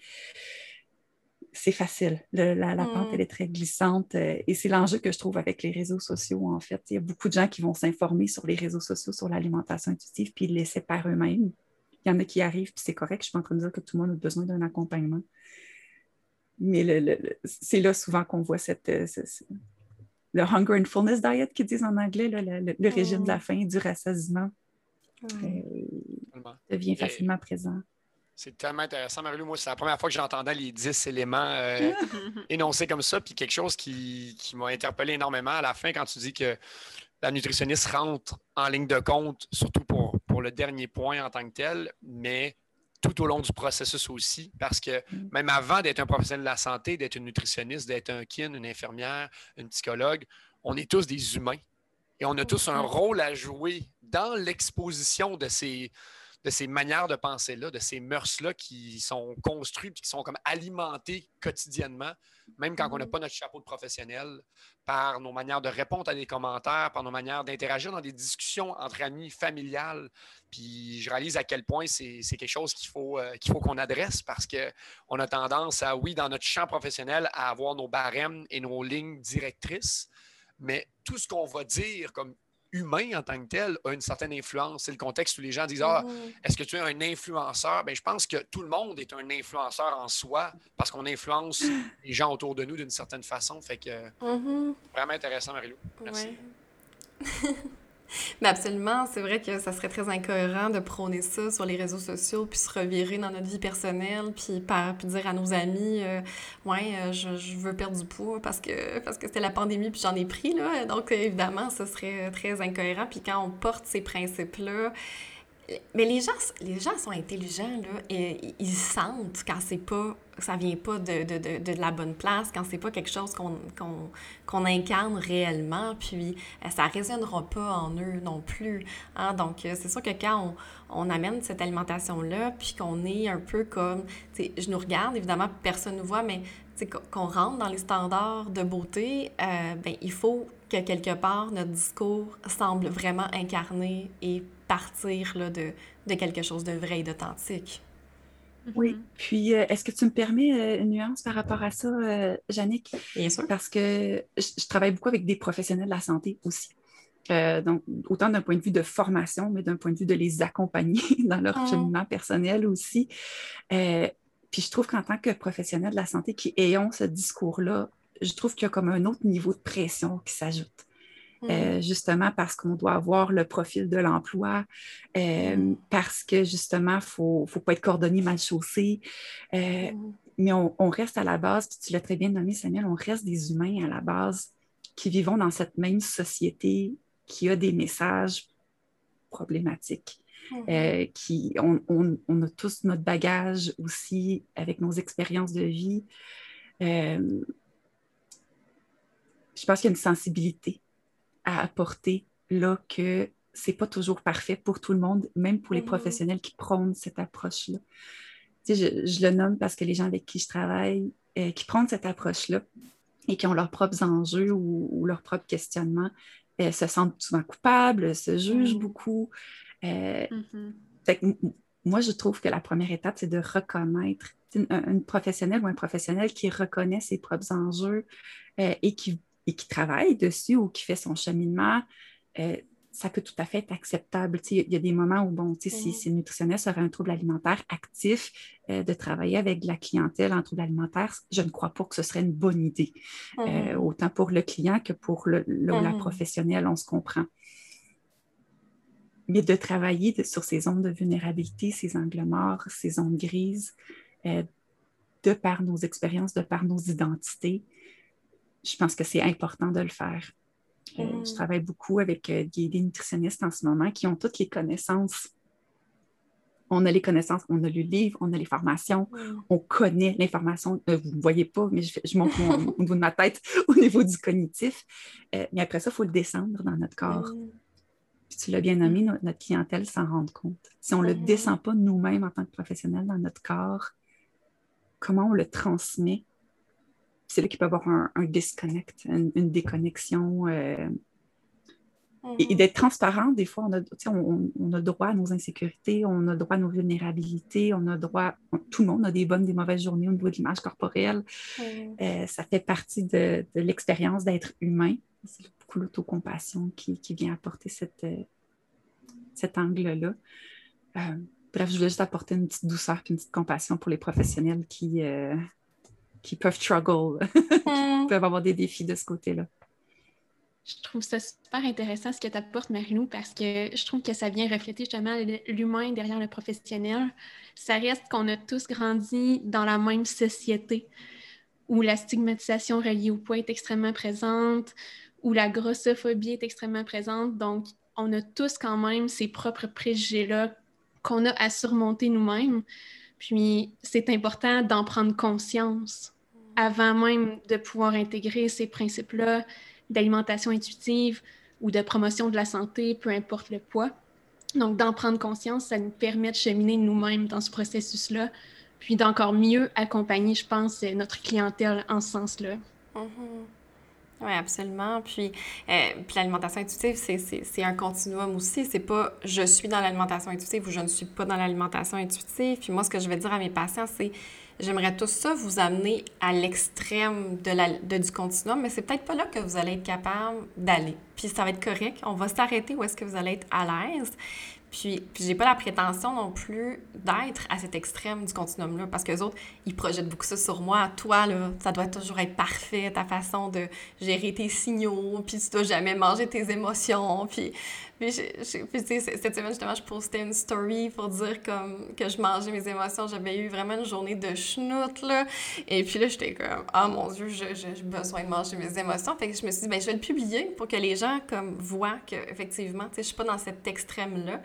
c'est facile. la, pente, mm. elle est très glissante. Euh, et c'est l'enjeu que je trouve avec les réseaux sociaux, en fait. Il y a beaucoup de gens qui vont s'informer sur les réseaux sociaux, sur l'alimentation intuitive, puis ils le laissent par eux-mêmes. Il y en a qui arrivent, puis c'est correct. Je ne suis pas en train de dire que tout le monde a besoin d'un accompagnement. Mais c'est là souvent qu'on voit cette, euh, le hunger and fullness diet qu'ils disent en anglais, le, régime de la mm. faim, du rassasiement, euh, devient facilement présent. C'est tellement intéressant, Marie-Lou. Moi, c'est la première fois que j'entendais les 10 éléments euh, énoncés comme ça. Puis quelque chose qui, m'a interpellé énormément à la fin quand tu dis que la nutritionniste rentre en ligne de compte, surtout pour, pour le dernier point en tant que tel, mais tout au long du processus aussi, parce que mm. même avant d'être un professionnel de la santé, d'être une nutritionniste, d'être un kin, une infirmière, une psychologue, on est tous des humains. Et on a tous un rôle à jouer dans l'exposition de ces, de ces manières de penser-là, de ces mœurs-là qui sont construites, qui sont comme alimentées quotidiennement, même quand on n'a mm-hmm. pas notre chapeau de professionnel, par nos manières de répondre à des commentaires, par nos manières d'interagir dans des discussions entre amis, familiales. Puis je réalise à quel point c'est quelque chose qu'il faut euh, qu'il faut qu'on adresse parce qu'on a tendance à, oui, dans notre champ professionnel, à avoir nos barèmes et nos lignes directrices, mais tout ce qu'on va dire comme humain en tant que tel a une certaine influence. C'est le contexte où les gens disent Ah, mm-hmm. est-ce que tu es un influenceur? Bien, je pense que tout le monde est un influenceur en soi parce qu'on influence les gens autour de nous d'une certaine façon. Fait que mm-hmm. vraiment intéressant, Marie-Lou. Merci. Mais absolument, c'est vrai que ça serait très incohérent de prôner ça sur les réseaux sociaux, puis se revirer dans notre vie personnelle, puis, dire à nos amis, euh, ouais, euh, je, veux perdre du poids parce que parce que c'était la pandémie, puis j'en ai pris là. Donc évidemment, ce serait très incohérent. Puis quand on porte ces principes-là, mais les gens, les gens sont intelligents, là, et ils sentent quand c'est pas, ça vient pas de, de, de, de la bonne place, quand c'est pas quelque chose qu'on incarne réellement, puis euh, ça résonnera pas en eux non plus. Hein? Donc, euh, c'est sûr que quand on, on amène cette alimentation-là, puis qu'on est un peu comme, je nous regarde, évidemment, personne ne nous voit, mais qu'on rentre dans les standards de beauté, euh, ben, il faut que quelque part notre discours semble vraiment incarné et partir là, de, de, quelque chose de vrai et d'authentique. Oui, puis euh, est-ce que tu me permets euh, une nuance par rapport à ça, euh, Jannick? Bien sûr. Parce que je, travaille beaucoup avec des professionnels de la santé aussi. donc, autant d'un point de vue de formation, mais d'un point de vue de les accompagner dans leur ah. cheminement personnel aussi. puis je trouve qu'en tant que professionnel de la santé qui ayons ce discours-là, je trouve qu'il y a comme un autre niveau de pression qui s'ajoute. Euh, mm-hmm. justement parce qu'on doit avoir le profil de l'emploi, euh, mm-hmm. parce que justement, il ne faut, faut, pas être cordonnier mal chaussé. Euh, mm-hmm. Mais on, reste à la base, tu l'as très bien nommé, Samuel, on reste des humains à la base qui vivons dans cette même société qui a des messages problématiques. qui, on, on, a tous notre bagage aussi avec nos expériences de vie. je pense qu'il y a une sensibilité à apporter là que c'est pas toujours parfait pour tout le monde, même pour les mm-hmm. professionnels qui prônent cette approche-là. Tu sais, je, le nomme parce que les gens avec qui je travaille, euh, qui prennent cette approche-là et qui ont leurs propres enjeux ou, leurs propres questionnements, euh, se sentent souvent coupables, se jugent mm-hmm. beaucoup. Euh, mm-hmm. moi, je trouve que la première étape, c'est de reconnaître une, professionnelle ou un professionnel qui reconnaît ses propres enjeux et qui et qui travaille dessus ou qui fait son cheminement, euh, ça peut tout à fait être acceptable. Il y a des moments où, bon, si, mm-hmm. si une nutritionniste aurait un trouble alimentaire actif, euh, de travailler avec la clientèle en trouble alimentaire, je ne crois pas que ce serait une bonne idée, euh, mm-hmm. autant pour le client que pour le, la mm-hmm. professionnelle, on se comprend. mais de travailler sur ces zones de vulnérabilité, ces angles morts, ces zones grises, euh, de par nos expériences, de par nos identités, je pense que c'est important de le faire. Euh, je mm. travaille beaucoup avec euh, des, nutritionnistes en ce moment qui ont toutes les connaissances. On a les connaissances, on a le livre, on a les formations, mm. on connaît l'information. vous ne voyez pas, mais je, montre au niveau de ma tête, au niveau du cognitif. mais après ça, il faut le descendre dans notre corps. Mm tu l'as bien nommé, notre, clientèle s'en rend compte. Si on ne le descend pas nous-mêmes en tant que professionnels dans notre corps, comment on le transmet? C'est là qu'il peut y avoir un, disconnect, une, déconnexion. Euh, et, mm-hmm. d'être transparent, des fois, on a, on, a droit à nos insécurités, on a droit à nos vulnérabilités, on a droit, tout le monde a des bonnes, des mauvaises journées au niveau de l'image corporelle. Mm-hmm. Euh, ça fait partie de, de l'expérience d'être humain c'est beaucoup l'autocompassion qui, qui vient apporter cette, euh, cet angle-là. Euh, bref, je voulais juste apporter une petite douceur et une petite compassion pour les professionnels qui, qui peuvent struggle, qui mm. peuvent avoir des défis de ce côté-là. Je trouve ça super intéressant ce que tu apportes, Marilou, parce que je trouve que ça vient refléter justement l'humain derrière le professionnel. Ça reste qu'on a tous grandi dans la même société où la stigmatisation reliée au poids est extrêmement présente, où la grossophobie est extrêmement présente. Donc, on a tous quand même ces propres préjugés-là qu'on a à surmonter nous-mêmes. Puis, c'est important d'en prendre conscience avant même de pouvoir intégrer ces principes-là d'alimentation intuitive ou de promotion de la santé, peu importe le poids. Donc, d'en prendre conscience, ça nous permet de cheminer nous-mêmes dans ce processus-là, puis d'encore mieux accompagner, je pense, notre clientèle en ce sens-là. Mm-hmm. Oui, absolument. Puis, euh, puis l'alimentation intuitive, c'est un continuum aussi. C'est pas je suis dans l'alimentation intuitive ou je ne suis pas dans l'alimentation intuitive. Puis moi, ce que je vais dire à mes patients, c'est j'aimerais tout ça vous amener à l'extrême de de, du continuum, mais c'est peut-être pas là que vous allez être capable d'aller. Puis ça va être correct. On va s'arrêter où est-ce que vous allez être à l'aise. Puis, puis j'ai pas la prétention non plus d'être à cet extrême du continuum-là, parce que les autres, ils projettent beaucoup ça sur moi. Toi, là, ça doit toujours être parfait, ta façon de gérer tes signaux, puis tu dois jamais manger tes émotions. Puis, puis, cette semaine, justement, je postais une story pour dire comme que je mangeais mes émotions. J'avais eu vraiment une journée de schnout, là. Et puis là, j'étais comme, ah mon Dieu, j'ai besoin de manger mes émotions. Fait que je me suis dit, ben, je vais le publier pour que les gens, comme, voient qu'effectivement, tu sais, je suis pas dans cet extrême-là.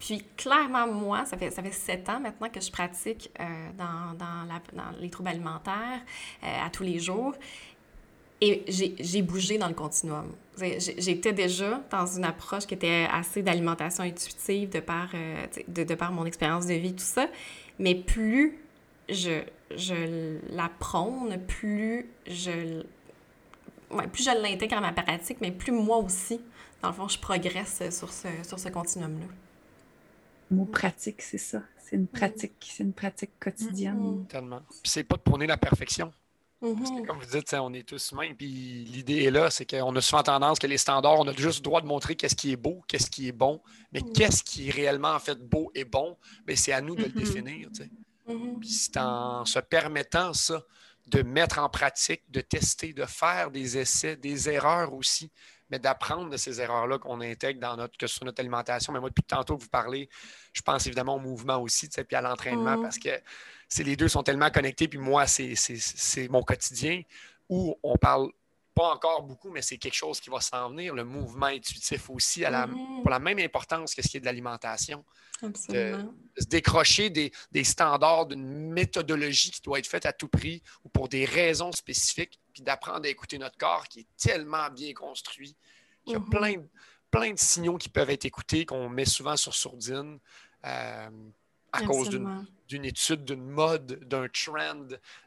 Puis clairement, moi, ça fait, ça fait sept ans maintenant que je pratique euh, dans, dans, la, dans, les troubles alimentaires euh, à tous les jours. Et j'ai bougé dans le continuum. J'étais déjà dans une approche qui était assez d'alimentation intuitive de par, euh, de, de, par mon expérience de vie, tout ça. Mais plus je, je la prône, plus je, ouais, plus je l'intègre à ma pratique, mais plus moi aussi, dans le fond, je progresse sur ce, sur ce continuum-là. Mot pratique, c'est ça. C'est une pratique, c'est une pratique quotidienne. Mm-hmm. Tellement. C'est pas de prôner la perfection. Parce que, mm-hmm. comme vous dites, on est tous humains. Puis l'idée est là, c'est qu'on a souvent tendance que les standards, on a juste le droit de montrer qu'est-ce qui est beau, qu'est-ce qui est bon. Mais Mm-hmm. qu'est-ce qui est réellement en fait beau et bon, c'est à nous de le Mhm. définir. Mhm. C'est en se permettant ça, de mettre en pratique, de tester, de faire des essais, des erreurs aussi, mais d'apprendre de ces erreurs-là qu'on intègre dans notre, que soit notre alimentation. Mais moi, depuis tantôt que vous parlez, je pense évidemment au mouvement aussi, puis à l'entraînement, Mhm. parce que les deux sont tellement connectés. Puis moi, c'est mon quotidien où on parle pas encore beaucoup, mais c'est quelque chose qui va s'en venir. Le mouvement intuitif aussi, à la, Mhm. pour la même importance que ce qui est de l'alimentation Absolument. se décrocher des, des standards d'une méthodologie qui doit être faite à tout prix ou pour des raisons spécifiques, puis d'apprendre à écouter notre corps qui est tellement bien construit, qu'il y a Mhm. plein, de- plein de signaux qui peuvent être écoutés, qu'on met souvent sur sourdine euh, à cause d'une étude, d'une mode, d'un trend,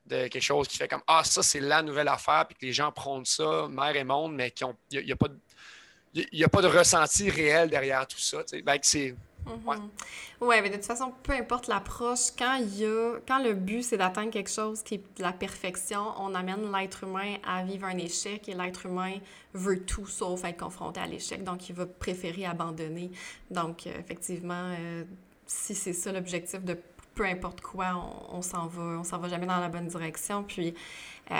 de quelque chose qui fait comme Ah, ça, c'est la nouvelle affaire, puis que les gens prônent ça, mère et monde, mais qu'il n'y a, pas de. Il n'y a pas de ressenti réel derrière tout ça. Ben, que Ouais. Mhm. Ouais, mais de toute façon, peu importe l'approche, quand il y a, quand le but c'est d'atteindre quelque chose qui est de la perfection, on amène l'être humain à vivre un échec et l'être humain veut tout sauf être confronté à l'échec, donc il va préférer abandonner. Donc, euh, effectivement, euh, si c'est ça l'objectif de peu importe quoi, on, s'en va, on s'en va jamais dans la bonne direction. Puis, euh,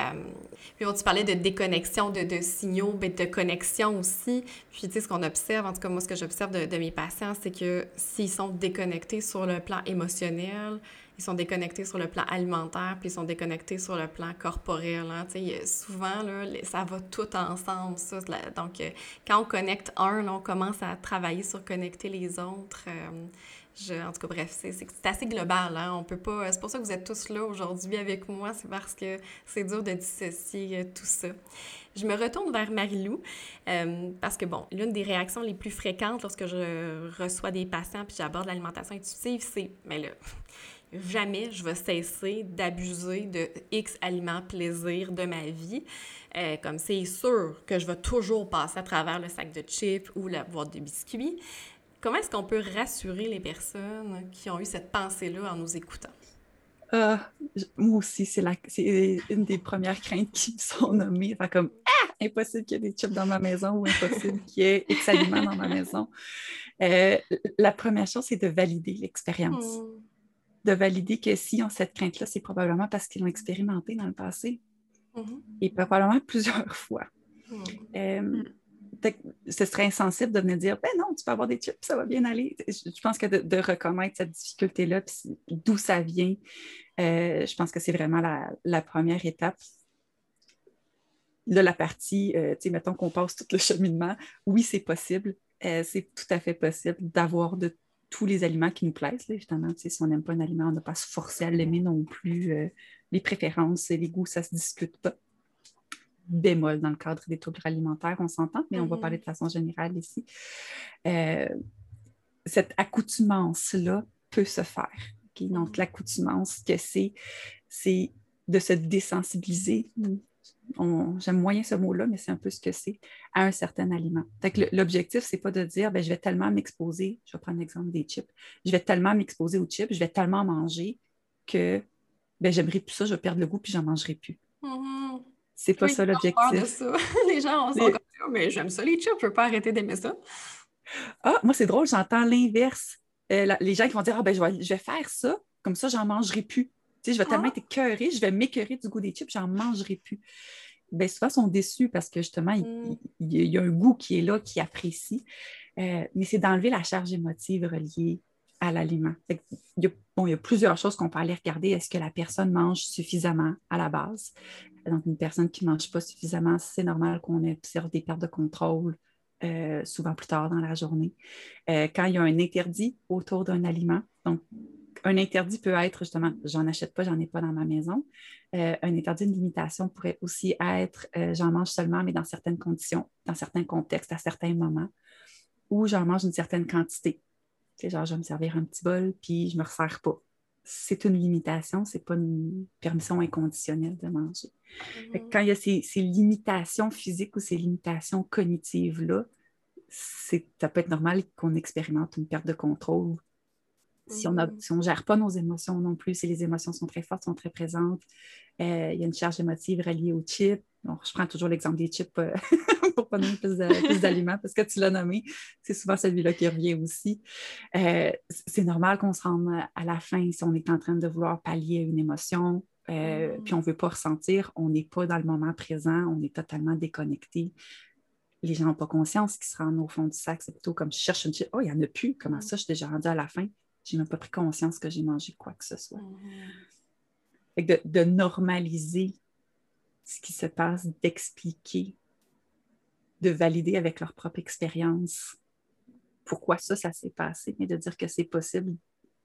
puis tu parlais de déconnexion, de, de signaux, mais de connexion aussi. Puis, tu sais, ce qu'on observe, en tout cas, moi, ce que j'observe de, de, mes patients, c'est que s'ils sont déconnectés sur le plan émotionnel, ils sont déconnectés sur le plan alimentaire, puis ils sont déconnectés sur le plan corporel. Hein. Souvent, là, ça va tout ensemble. Ça. Donc, euh, quand on connecte un, on commence à travailler sur connecter les autres. Euh, en tout cas, bref, c'est assez global. Hein? On peut pas. C'est pour ça que vous êtes tous là aujourd'hui avec moi. C'est parce que c'est dur de dissocier euh, tout ça. Je me retourne vers Marie-Lou parce que, bon, l'une des réactions les plus fréquentes lorsque je reçois des patients puis j'aborde l'alimentation intuitive, c'est Mais là, jamais je vais cesser d'abuser de X aliments plaisir de ma vie. Euh, comme c'est sûr que je vais toujours passer à travers le sac de chips ou la boîte de biscuits. Comment est-ce qu'on peut rassurer les personnes qui ont eu cette pensée-là en nous écoutant? Euh, moi aussi, c'est, une des premières craintes qui me sont nommées. Enfin, comme Ah! Impossible qu'il y ait des chips dans ma maison ou impossible qu'il y ait X aliments dans ma maison. Euh, la première chose, c'est de valider l'expérience. Hmm de valider que s'ils ont cette crainte-là, c'est probablement parce qu'ils l'ont expérimenté dans le passé. Mm-hmm. Et probablement plusieurs fois. Mm-hmm. Euh, mm. Ce serait insensible de venir dire ben non, tu peux avoir des chips, ça va bien aller. Je, pense que de, reconnaître cette difficulté-là, d'où ça vient, euh, je pense que c'est vraiment la, première étape. Là, la partie, euh, tu sais, mettons qu'on passe tout le cheminement, oui, c'est possible. c'est tout à fait possible d'avoir de tous les aliments qui nous plaisent, évidemment. Si on n'aime pas un aliment, on n'a pas à se forcer à l'aimer non plus. Euh, les préférences et les goûts, ça ne se discute pas. Bémol dans le cadre des troubles alimentaires, on s'entend, mais on va mm-hmm. parler de façon générale ici. Euh, cette accoutumance-là peut se faire. Donc, mm-hmm. l'accoutumance que c'est, c'est de se désensibiliser j'aime moyen ce mot-là, mais c'est un peu ce que c'est, à un certain aliment. L'objectif, ce n'est pas de dire ben, je vais tellement m'exposer, je vais prendre l'exemple des chips, je vais tellement m'exposer aux chips, je vais tellement manger que ben, j'aimerais plus ça, je vais perdre le goût puis j'en mangerai plus. Mm-hmm. C'est pas ça l'objectif. les gens ont comme oh, mais j'aime ça les chips, je ne peux pas arrêter d'aimer ça. Ah, moi, c'est drôle, j'entends l'inverse. Euh, les gens qui vont dire ah, ben, je, vais, je vais faire ça, comme ça, j'en mangerai plus je vais tellement ah. être écœurée, je vais m'écœurer du goût des chips, j'en mangerai plus. Bien, souvent, ils sont déçus parce que justement, il, mm. y a un goût qui est là, qui apprécie. Euh, mais c'est d'enlever la charge émotive reliée à l'aliment. Il, bon, il y a plusieurs choses qu'on peut aller regarder. Est-ce que la personne mange suffisamment à la base? Donc, une personne qui ne mange pas suffisamment, c'est normal qu'on observe des pertes de contrôle, euh, souvent plus tard dans la journée. Euh, quand il y a un interdit autour d'un aliment, donc un interdit peut être justement, j'en achète pas, j'en ai pas dans ma maison. Euh, un interdit, de limitation pourrait aussi être, j'en mange seulement, mais dans certaines conditions, dans certains contextes, à certains moments, ou j'en mange une certaine quantité. Genre, je vais me servir un petit bol, puis je me resserre pas. C'est une limitation, c'est pas une permission inconditionnelle de manger. Mm-hmm. Quand il y a ces, ces limitations physiques ou ces limitations cognitives-là, ça peut être normal qu'on expérimente une perte de contrôle si on ne mm. gère pas nos émotions non plus, si les émotions sont très fortes, sont très présentes, euh, il y a une charge émotive reliée aux je prends toujours l'exemple des chips euh, pour pas nommer plus d'aliments parce que tu l'as nommé. C'est souvent celui-là qui revient aussi. Euh, c'est normal qu'on se rende à la fin si on est en train de vouloir pallier une émotion, mm. puis on ne veut pas ressentir, on n'est pas dans le moment présent, on est totalement déconnecté les gens n'ont pas conscience qu'ils se rendent au fond du sac. C'est plutôt comme je cherche une chip. Oh, il n'y en a plus. Comment mm. ça, je suis déjà rendu à la fin? J'ai même pas pris conscience que j'ai mangé quoi que ce soit. Mm-hmm. de, normaliser ce qui se passe, d'expliquer, de valider avec leur propre expérience pourquoi ça, ça s'est passé, mais de dire que c'est possible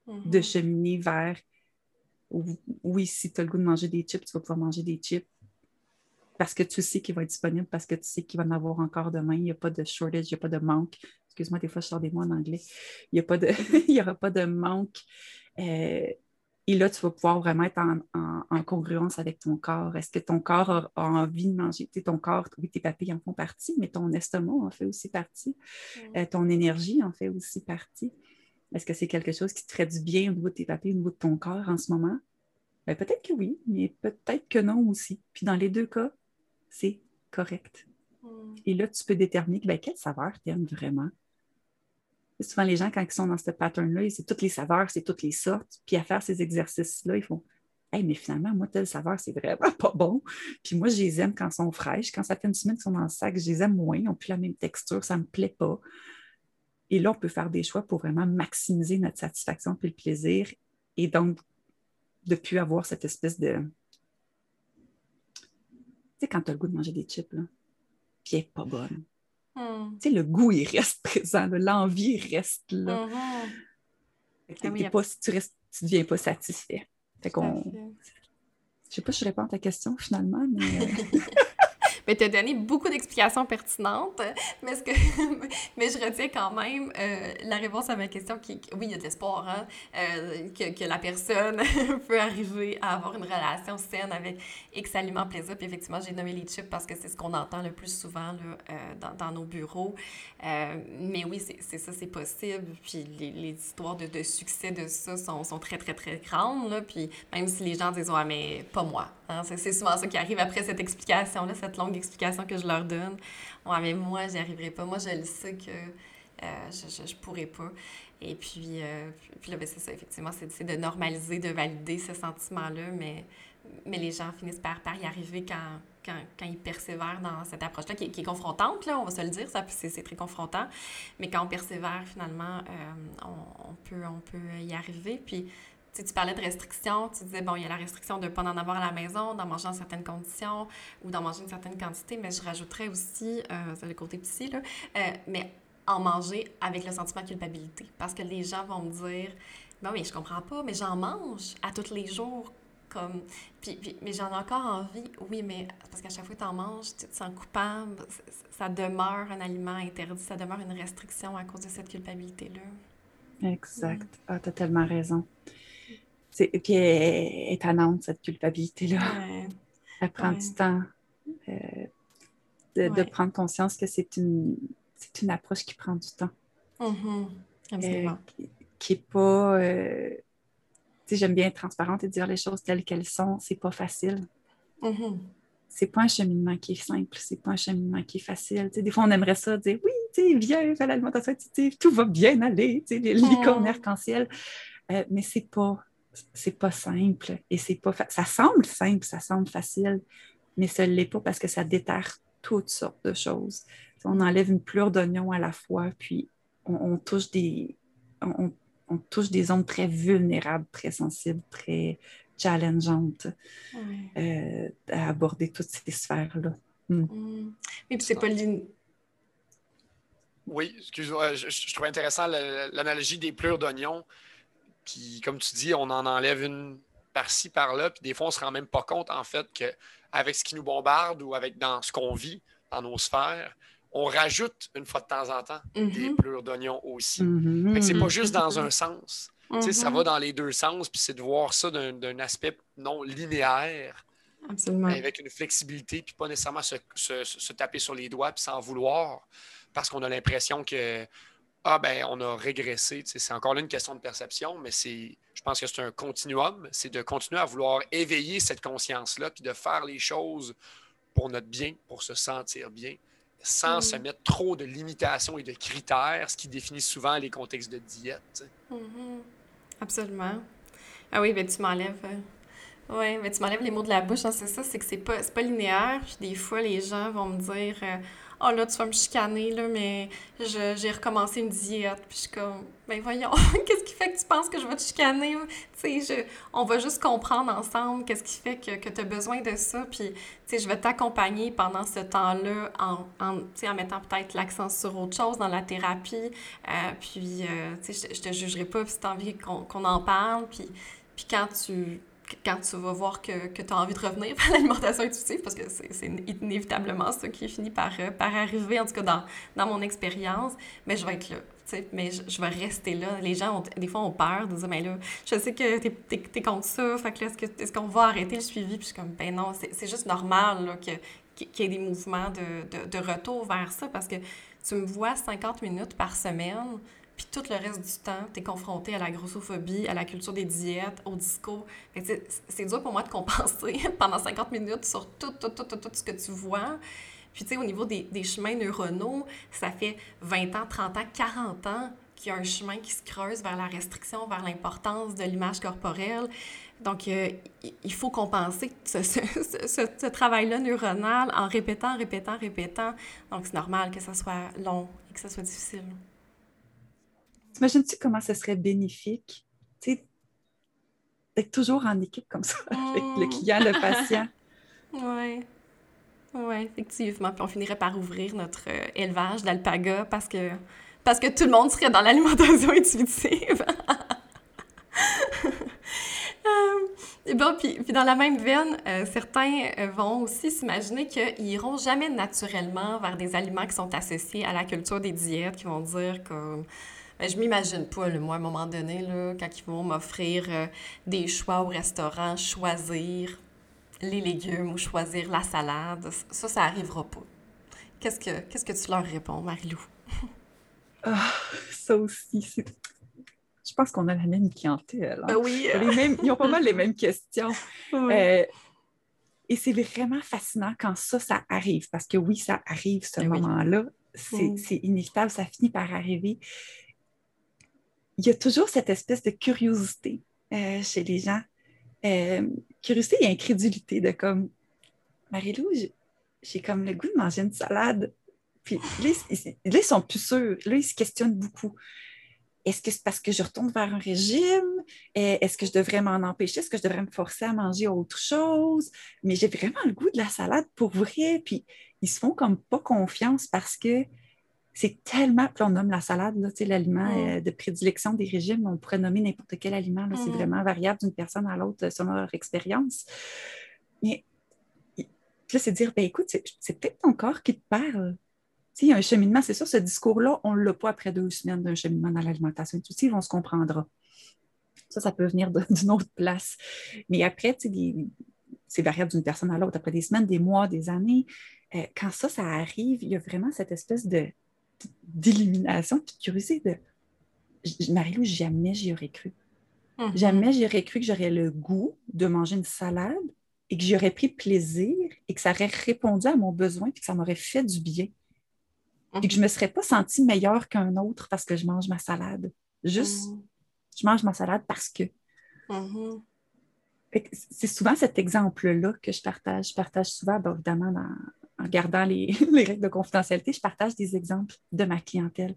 de mm-hmm. cheminer vers oui, si tu as le goût de manger des chips, tu vas pouvoir manger des chips parce que tu sais qu'il va être disponible, parce que tu sais qu'il va en avoir encore demain. Il n'y a pas de shortage, il n'y a pas de manque. Excuse-moi, des fois, je sors des mots en anglais. Il n'y aura pas de manque. Euh, et là, tu vas pouvoir vraiment être en, congruence avec ton corps. Est-ce que ton corps a, envie de manger? Ton corps, oui, tes papilles en font partie, mais ton estomac en fait aussi partie. Euh, ton énergie en fait aussi partie. Est-ce que c'est quelque chose qui te ferait du bien au niveau de tes papilles, au niveau de ton corps en ce moment? Ben, peut-être que oui, mais peut-être que non aussi. Puis dans les deux cas, c'est correct. Hmm. Et là, tu peux déterminer ben, quelle saveur tu aimes vraiment. Souvent, les gens, quand ils sont dans ce pattern-là, c'est toutes les saveurs, c'est toutes les sortes. Puis à faire ces exercices-là, ils font Hey, mais finalement, moi, telle saveur, c'est vraiment pas bon. Puis moi, je les aime quand elles sont fraîches. Quand ça fait une semaine qu'ils sont dans le sac, je les aime moins. Ils n'ont plus la même texture, ça ne me plaît pas. Et là, on peut faire des choix pour vraiment maximiser notre satisfaction et le plaisir. Et donc, de plus avoir cette espèce de. Tu sais, quand tu as le goût de manger des chips, là, puis elle n'est pas bonne. Hmm. Tu sais, le goût, il reste présent, l'envie reste là. Mm-hmm. pas, tu ne deviens pas satisfait. Fait qu'on. Je sais pas si je réponds à ta question finalement, mais. Mais tu donné beaucoup d'explications pertinentes, mais, ce que, mais je retiens quand même euh, la réponse à ma question qui, oui, il y a de l'espoir, hein, euh, que, que, la personne peut arriver à avoir une relation saine avec X aliments plaisir. Puis effectivement, j'ai nommé les chips parce que c'est ce qu'on entend le plus souvent là, euh, dans, dans, nos bureaux. mais oui, c'est ça, c'est possible. Puis les, les histoires de, de, succès de ça sont, sont, très, très, très grandes. Là. Puis même si les gens disent, ouais, mais pas moi. Hein, c'est souvent ça qui arrive après cette explication-là, cette longue explication que je leur donne. Ouais, mais moi, j'y arriverai pas. Moi, je le sais que euh, je, pourrais pas. Et puis, euh, puis là, ben, c'est ça, effectivement, c'est de normaliser, de valider ce sentiment-là, mais, mais les gens finissent par, y arriver quand, quand, quand, ils persévèrent dans cette approche-là, qui, est confrontante, là, on va se le dire, c'est très confrontant, mais quand on persévère, finalement, euh, on, on, peut, on peut y arriver. Puis tu parlais de restrictions, tu disais, bon, il y a la restriction de ne pas en avoir à la maison, d'en manger dans certaines conditions ou d'en manger une certaine quantité, mais je rajouterais aussi, euh, c'est le côté psy, là, euh, mais en manger avec le sentiment de culpabilité. Parce que les gens vont me dire, ben oui, je comprends pas, mais j'en mange à tous les jours. Comme, puis, puis mais j'en ai encore envie, oui, mais parce qu'à chaque fois que tu en manges, tu te sens coupable, ça demeure un aliment interdit, ça demeure une restriction à cause de cette culpabilité-là. Exact. Ah, tu as tellement raison. Et puis elle est étonnante, cette culpabilité-là. Elle prend du temps euh, de, prendre conscience que c'est une, une approche qui prend du temps. Mm-hmm. Euh, qui n'est pas. Euh, tu sais, j'aime bien être transparente et dire les choses telles qu'elles sont. C'est pas facile. Mm-hmm. C'est pas un cheminement qui est simple, c'est pas un cheminement qui est facile. des fois, on aimerait ça dire oui, tu viens, fais l'alimentation intuitive, tout va bien aller, tu sais, les licornes mm. arc-en-ciel. mais c'est pas c'est pas simple et c'est pas ça semble simple, ça semble facile, mais ça ne l'est pas parce que ça déterre toutes sortes de choses. On enlève une pleure d'oignon à la fois, puis on, touche des on, touche des zones très vulnérables, très sensibles, très challengeantes euh, à aborder toutes ces sphères-là. Hmm. Hmm. puis c'est pas Oui, excuse-moi, je, je, trouve intéressant l'analogie des pleurs d'oignon. Puis, comme tu dis, on en enlève une par-ci, par-là. Puis, des fois, on ne se rend même pas compte, en fait, qu'avec ce qui nous bombarde ou avec dans ce qu'on vit, dans nos sphères, on rajoute une fois de temps en temps des mm-hmm. pleurs d'oignon aussi. Mm C'est pas juste dans un sens. Ça mm-hmm. va dans les deux sens, puis c'est de voir ça d'un aspect non linéaire. Absolument. Avec une flexibilité, puis pas nécessairement se, se taper sur les doigts, puis s'en vouloir, parce qu'on a l'impression que ah ben on a régressé. C'est encore là une question de perception, mais c'est, je pense que c'est un continuum. C'est de continuer à vouloir éveiller cette conscience-là, puis de faire les choses pour notre bien, pour se sentir bien, sans se mm. mettre trop de limitations et de critères, ce qui définit souvent les contextes de diète. Mm-hmm. Absolument. Ah oui, ben tu m'enlèves. Euh, oui, mais tu m'enlèves les mots de la bouche, hein, c'est ça, c'est que c'est pas, pas linéaire. Puis des fois, les gens vont me dire euh, oh là, tu vas me chicaner, là, mais j'ai recommencé une diète. Puis je suis comme, ben voyons, qu'est-ce qui fait que tu penses que je vais te chicaner? Tu sais, on va juste comprendre ensemble qu'est-ce qui fait que, que tu as besoin de ça. Puis, tu sais, je vais t'accompagner pendant ce temps-là en, en, en mettant peut-être l'accent sur autre chose dans la thérapie. Euh, puis, euh, tu sais, je, te jugerai pas si tu as envie qu'on en parle. Puis, puis quand tu quand tu vas voir que, que tu as envie de revenir à l'alimentation intuitive, parce que c'est inévitablement ça qui finit par, euh, par arriver, en tout cas dans, dans mon expérience, mais je vais être là. Mais je, je, vais rester là. Les gens, ont, des fois, ont peur de dire, mais là, je sais que tu es, contre ça, fait que est-ce qu'on va arrêter le suivi? Puis je suis comme, ben non, c'est juste normal qu'il y ait des mouvements de, de, de, retour vers ça, parce que tu me vois 50 minutes par semaine, puis tout le reste du temps, tu es confronté à la grossophobie, à la culture des diètes, au discours. C'est dur pour moi de compenser pendant 50 minutes sur tout, tout, tout, tout, tout ce que tu vois. Puis, tu sais, au niveau des, chemins neuronaux, ça fait 20 ans, 30 ans, 40 ans qu'il y a un chemin qui se creuse vers la restriction, vers l'importance de l'image corporelle. Donc, euh, il faut compenser ce, travail-là neuronal en répétant, répétant, répétant. Donc, c'est normal que ça soit long et que ça soit difficile. T'imagines-tu comment ce serait bénéfique, d'être toujours en équipe comme ça, avec le mmh. client, le patient? Oui. Oui, effectivement. Puis on finirait par ouvrir notre euh, élevage d'alpaga parce que, parce que tout le monde serait dans l'alimentation intuitive. Euh, et bon, puis, puis, dans la même veine, euh, certains vont aussi s'imaginer qu'ils iront jamais naturellement vers des aliments qui sont associés à la culture des diètes, qui vont dire comme... Ben, je m'imagine pas, moi, à un moment donné, là, quand ils vont m'offrir des choix au restaurant, choisir les légumes ou choisir la salade. Ça, ça n'arrivera pas. Qu'est-ce que, qu'est-ce que tu leur réponds, Marie-Lou? Ah, ça aussi, c'est... Je pense qu'on a la même clientèle. Hein. Ben oui. Les mêmes... Ils ont pas mal les mêmes questions. Euh, et c'est vraiment fascinant quand ça, ça arrive. Parce que oui, ça arrive, ce ben moment-là. C'est, mm. c'est inévitable, ça finit par arriver. Il y a toujours cette espèce de curiosité euh, chez les gens. Euh, curiosité et incrédulité de comme Marie-Lou, j'ai comme le goût de manger une salade. Puis là, ils, sont plus sûrs. Là, ils se questionnent beaucoup. Est-ce que c'est parce que je retourne vers un régime? Est-ce que je devrais m'en empêcher? Est-ce que je devrais me forcer à manger autre chose? Mais j'ai vraiment le goût de la salade pour vrai. Puis ils se font comme pas confiance parce que c'est tellement, puis on nomme la salade, l'aliment mm. euh, de prédilection des régimes, on pourrait nommer n'importe quel aliment, c'est mm. vraiment variable d'une personne à l'autre euh, selon leur expérience. Mais là, c'est dire, ben écoute, c'est peut-être ton corps qui te parle. Il y a un cheminement, c'est sûr, ce discours-là, on ne l'a pas après deux semaines d'un cheminement dans l'alimentation intuitive, on se comprendra. Ça, ça peut venir d'une autre place. Mais après, c'est variable d'une personne à l'autre, après des semaines, des mois, des années. Euh, quand ça, ça arrive, il y a vraiment cette espèce de, d'illumination puis de curiosité de Marie-Lou, jamais j'y aurais cru. Mhm. Jamais j'y aurais cru que j'aurais le goût de manger une salade et que j'y aurais pris plaisir et que ça aurait répondu à mon besoin et que ça m'aurait fait du bien. Et que je ne me serais pas sentie meilleure qu'un autre parce que je mange ma salade. Juste, mhm. je mange ma salade parce que. C'est souvent cet exemple-là que je partage. Je partage souvent, évidemment, dans, en gardant les, règles de confidentialité, je partage des exemples de ma clientèle.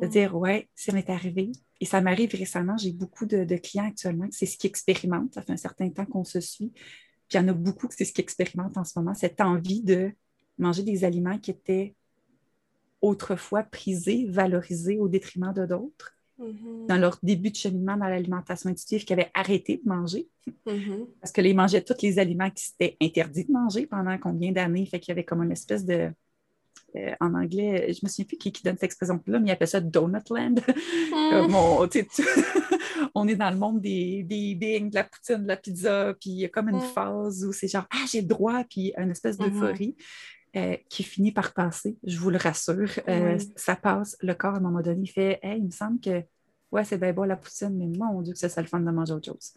De mm. dire, ouais, ça m'est arrivé. Et ça m'arrive récemment, j'ai beaucoup de, clients actuellement c'est ce qu'ils expérimentent. Ça fait un certain temps qu'on se suit. Puis il y en a beaucoup que c'est ce qu'ils expérimentent en ce moment, cette envie de manger des aliments qui étaient autrefois prisés, valorisés au détriment de d'autres. Mm-hmm. dans leur début de cheminement dans l'alimentation intuitive qui avaient arrêté de manger mm-hmm. parce que les mangeaient tous les aliments qui s'étaient interdits de manger pendant combien d'années? Fait qu'il y avait comme une espèce de. Euh, en anglais, je me souviens plus qui, donne cette expression-là, mais il appelle ça Donutland. Mm. on, est dans le monde des, des de la poutine, de la pizza, puis il y a comme une mm. phase où c'est genre Ah, j'ai le droit, puis une espèce mm-hmm. d'euphorie. Euh, qui finit par passer, je vous le rassure. Euh, ça passe, le corps, à un moment donné, il fait Hey, il me semble que ouais, c'est bien beau la poutine, mais mon Dieu, que c'est le fun de manger autre chose.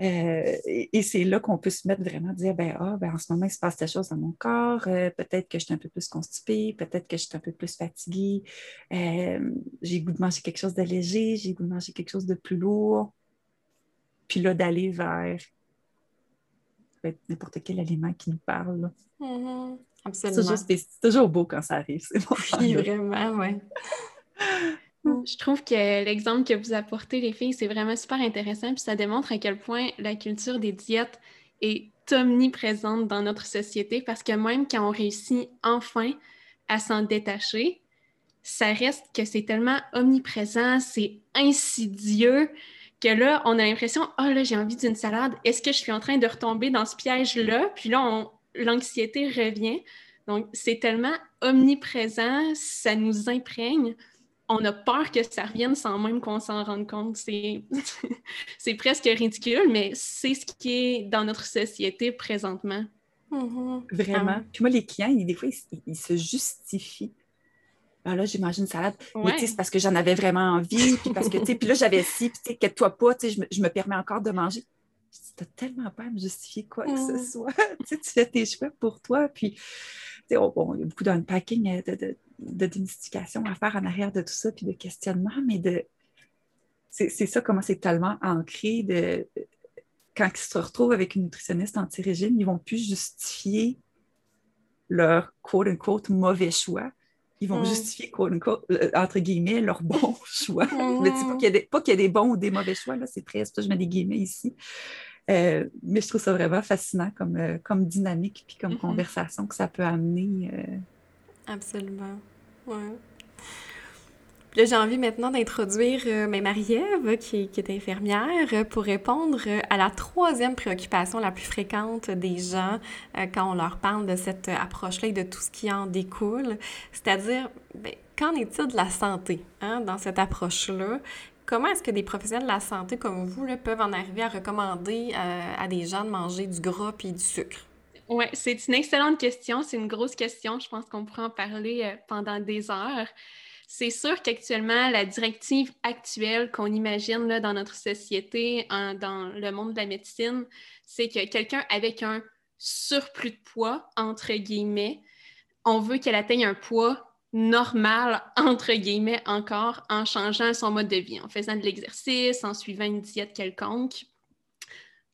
Euh, et, c'est là qu'on peut se mettre vraiment à dire ben, ah, ben, en ce moment, il se passe des choses dans mon corps. peut-être que je suis un peu plus constipée, peut-être que je suis un peu plus fatiguée. j'ai goût de manger quelque chose de léger, j'ai goût de manger quelque chose de plus lourd. Puis là, d'aller vers n'importe quel aliment qui nous parle. Mm-hmm. Absolument. C'est toujours, beau quand ça arrive. oui, vraiment, oui. Je trouve que l'exemple que vous apportez, les filles, c'est vraiment super intéressant. Puis ça démontre à quel point la culture des diètes est omniprésente dans notre société parce que même quand on réussit enfin à s'en détacher, ça reste que c'est tellement omniprésent, c'est insidieux que là, on a l'impression, oh là, j'ai envie d'une salade. Est-ce que je suis en train de retomber dans ce piège-là? Puis là, l'anxiété revient. Donc, c'est tellement omniprésent, ça nous imprègne. On a peur que ça revienne sans même qu'on s'en rende compte. C'est presque ridicule, mais c'est ce qui est dans notre société présentement. Mm-hmm. Vraiment. Puis moi, les clients, des fois, ils se justifient ah là, j'ai mangé une salade. Mais c'est parce que j'en avais vraiment envie. Puis parce que, puis là, j'avais si, puis tu toi pas, je me, je me permets encore de manger. Tu n'as tellement pas à me justifier quoi que ce soit. tu fais tes choix pour toi. Puis, bon, il y a beaucoup d'unpacking, euh, de, de démystification à faire en arrière de tout ça, puis de questionnement, mais de. C'est ça, comment c'est tellement ancré de. Quand ils se retrouvent avec une nutritionniste anti-régime, ils vont plus justifier leur quote-unquote mauvais choix. Ils vont mm. justifier, euh, entre guillemets, leur bon choix. Mm. Mais pas qu'il y, ait des bons ou des mauvais choix, là, c'est très, je mets des guillemets ici. Euh, mais je trouve ça vraiment fascinant comme, euh, comme dynamique puis comme mm-hmm. conversation que ça peut amener. Absolument. Ouais. J'ai envie maintenant d'introduire euh, Marie-Ève, qui, est infirmière, euh, pour répondre euh, à la troisième préoccupation la plus fréquente des gens quand on leur parle de cette approche-là et de tout ce qui en découle. C'est-à-dire, ben, qu'en est-il de la santé hein, dans cette approche-là? Comment est-ce que des professionnels de la santé comme vous là, peuvent en arriver à recommander à des gens de manger du gras et du sucre? Oui, c'est une excellente question. C'est une grosse question. Je pense qu'on pourrait en parler pendant des heures. C'est sûr qu'actuellement, la directive actuelle qu'on imagine dans notre société, dans le monde de la médecine, c'est que quelqu'un avec un surplus de poids, entre guillemets, on veut qu'elle atteigne un poids normal, entre guillemets, encore, en changeant son mode de vie, en faisant de l'exercice, en suivant une diète quelconque.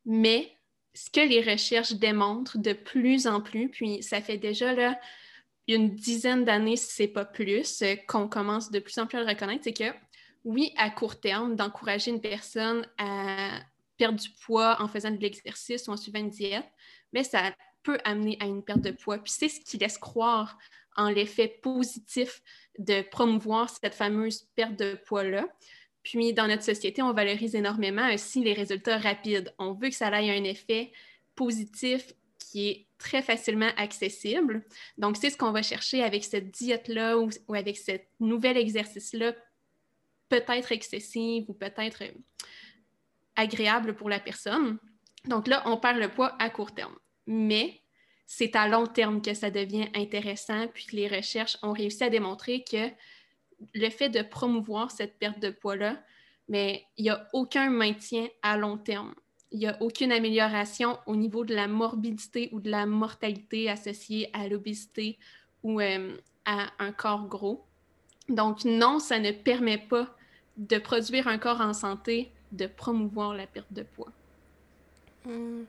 Mais ce que les recherches démontrent de plus en plus, puis ça fait déjà là, une dizaine d'années, si ce n'est pas plus, euh, qu'on commence de plus en plus à le reconnaître, c'est que oui, à court terme, d'encourager une personne à perdre du poids en faisant de l'exercice ou en suivant une diète, mais ça peut amener à une perte de poids. Puis c'est ce qui laisse croire en l'effet positif de promouvoir cette fameuse perte de poids-là. Puis dans notre société, on valorise énormément aussi les résultats rapides. On veut que ça ait un effet positif qui est très facilement accessible. Donc, c'est ce qu'on va chercher avec cette diète-là ou, avec ce nouvel exercice-là, peut-être excessif ou peut-être agréable pour la personne. Donc là, on perd le poids à court terme. Mais c'est à long terme que ça devient intéressant, puis les recherches ont réussi à démontrer que le fait de promouvoir cette perte de poids-là, mais il n'y a aucun maintien à long terme il n'y a aucune amélioration au niveau de la morbidité ou de la mortalité associée à l'obésité ou euh, à un corps gros. Donc non, ça ne permet pas de produire un corps en santé, de promouvoir la perte de poids. Hmm.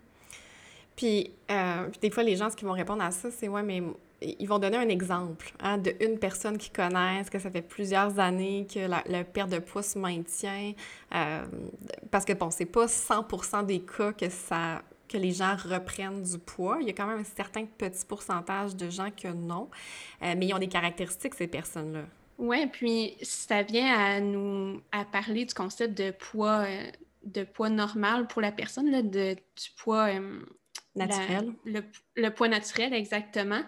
Puis, euh, puis, des fois, les gens, ce qui vont répondre à ça, c'est ouais, mais ils vont donner un exemple hein, de une personne qu'ils connaissent, que ça fait plusieurs années que la, perte de poids se maintient. Euh, parce que, bon, c'est pas 100 des cas que, ça, que les gens reprennent du poids. Il y a quand même un certain petit pourcentage de gens que non. Euh, mais ils ont des caractéristiques, ces personnes-là. Oui, puis ça vient à nous à parler du concept de poids, euh, de poids normal pour la personne, là, de, du poids naturel. le, poids naturel, exactement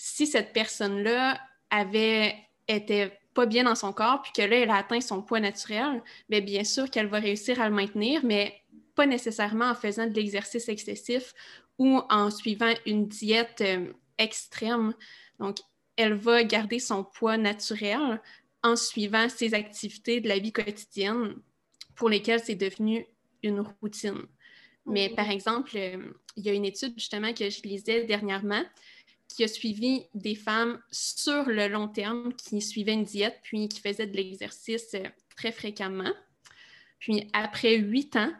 si cette personne-là avait été pas bien dans son corps, puis que là, elle a atteint son poids naturel, bien, bien sûr qu'elle va réussir à le maintenir, mais pas nécessairement en faisant de l'exercice excessif ou en suivant une diète euh, extrême. Donc, elle va garder son poids naturel en suivant ses activités de la vie quotidienne pour lesquelles c'est devenu une routine. Mais par exemple, euh, il y a une étude justement que je lisais dernièrement qui a suivi des femmes sur le long terme qui suivaient une diète puis qui faisaient de l'exercice euh, très fréquemment. Puis après huit ans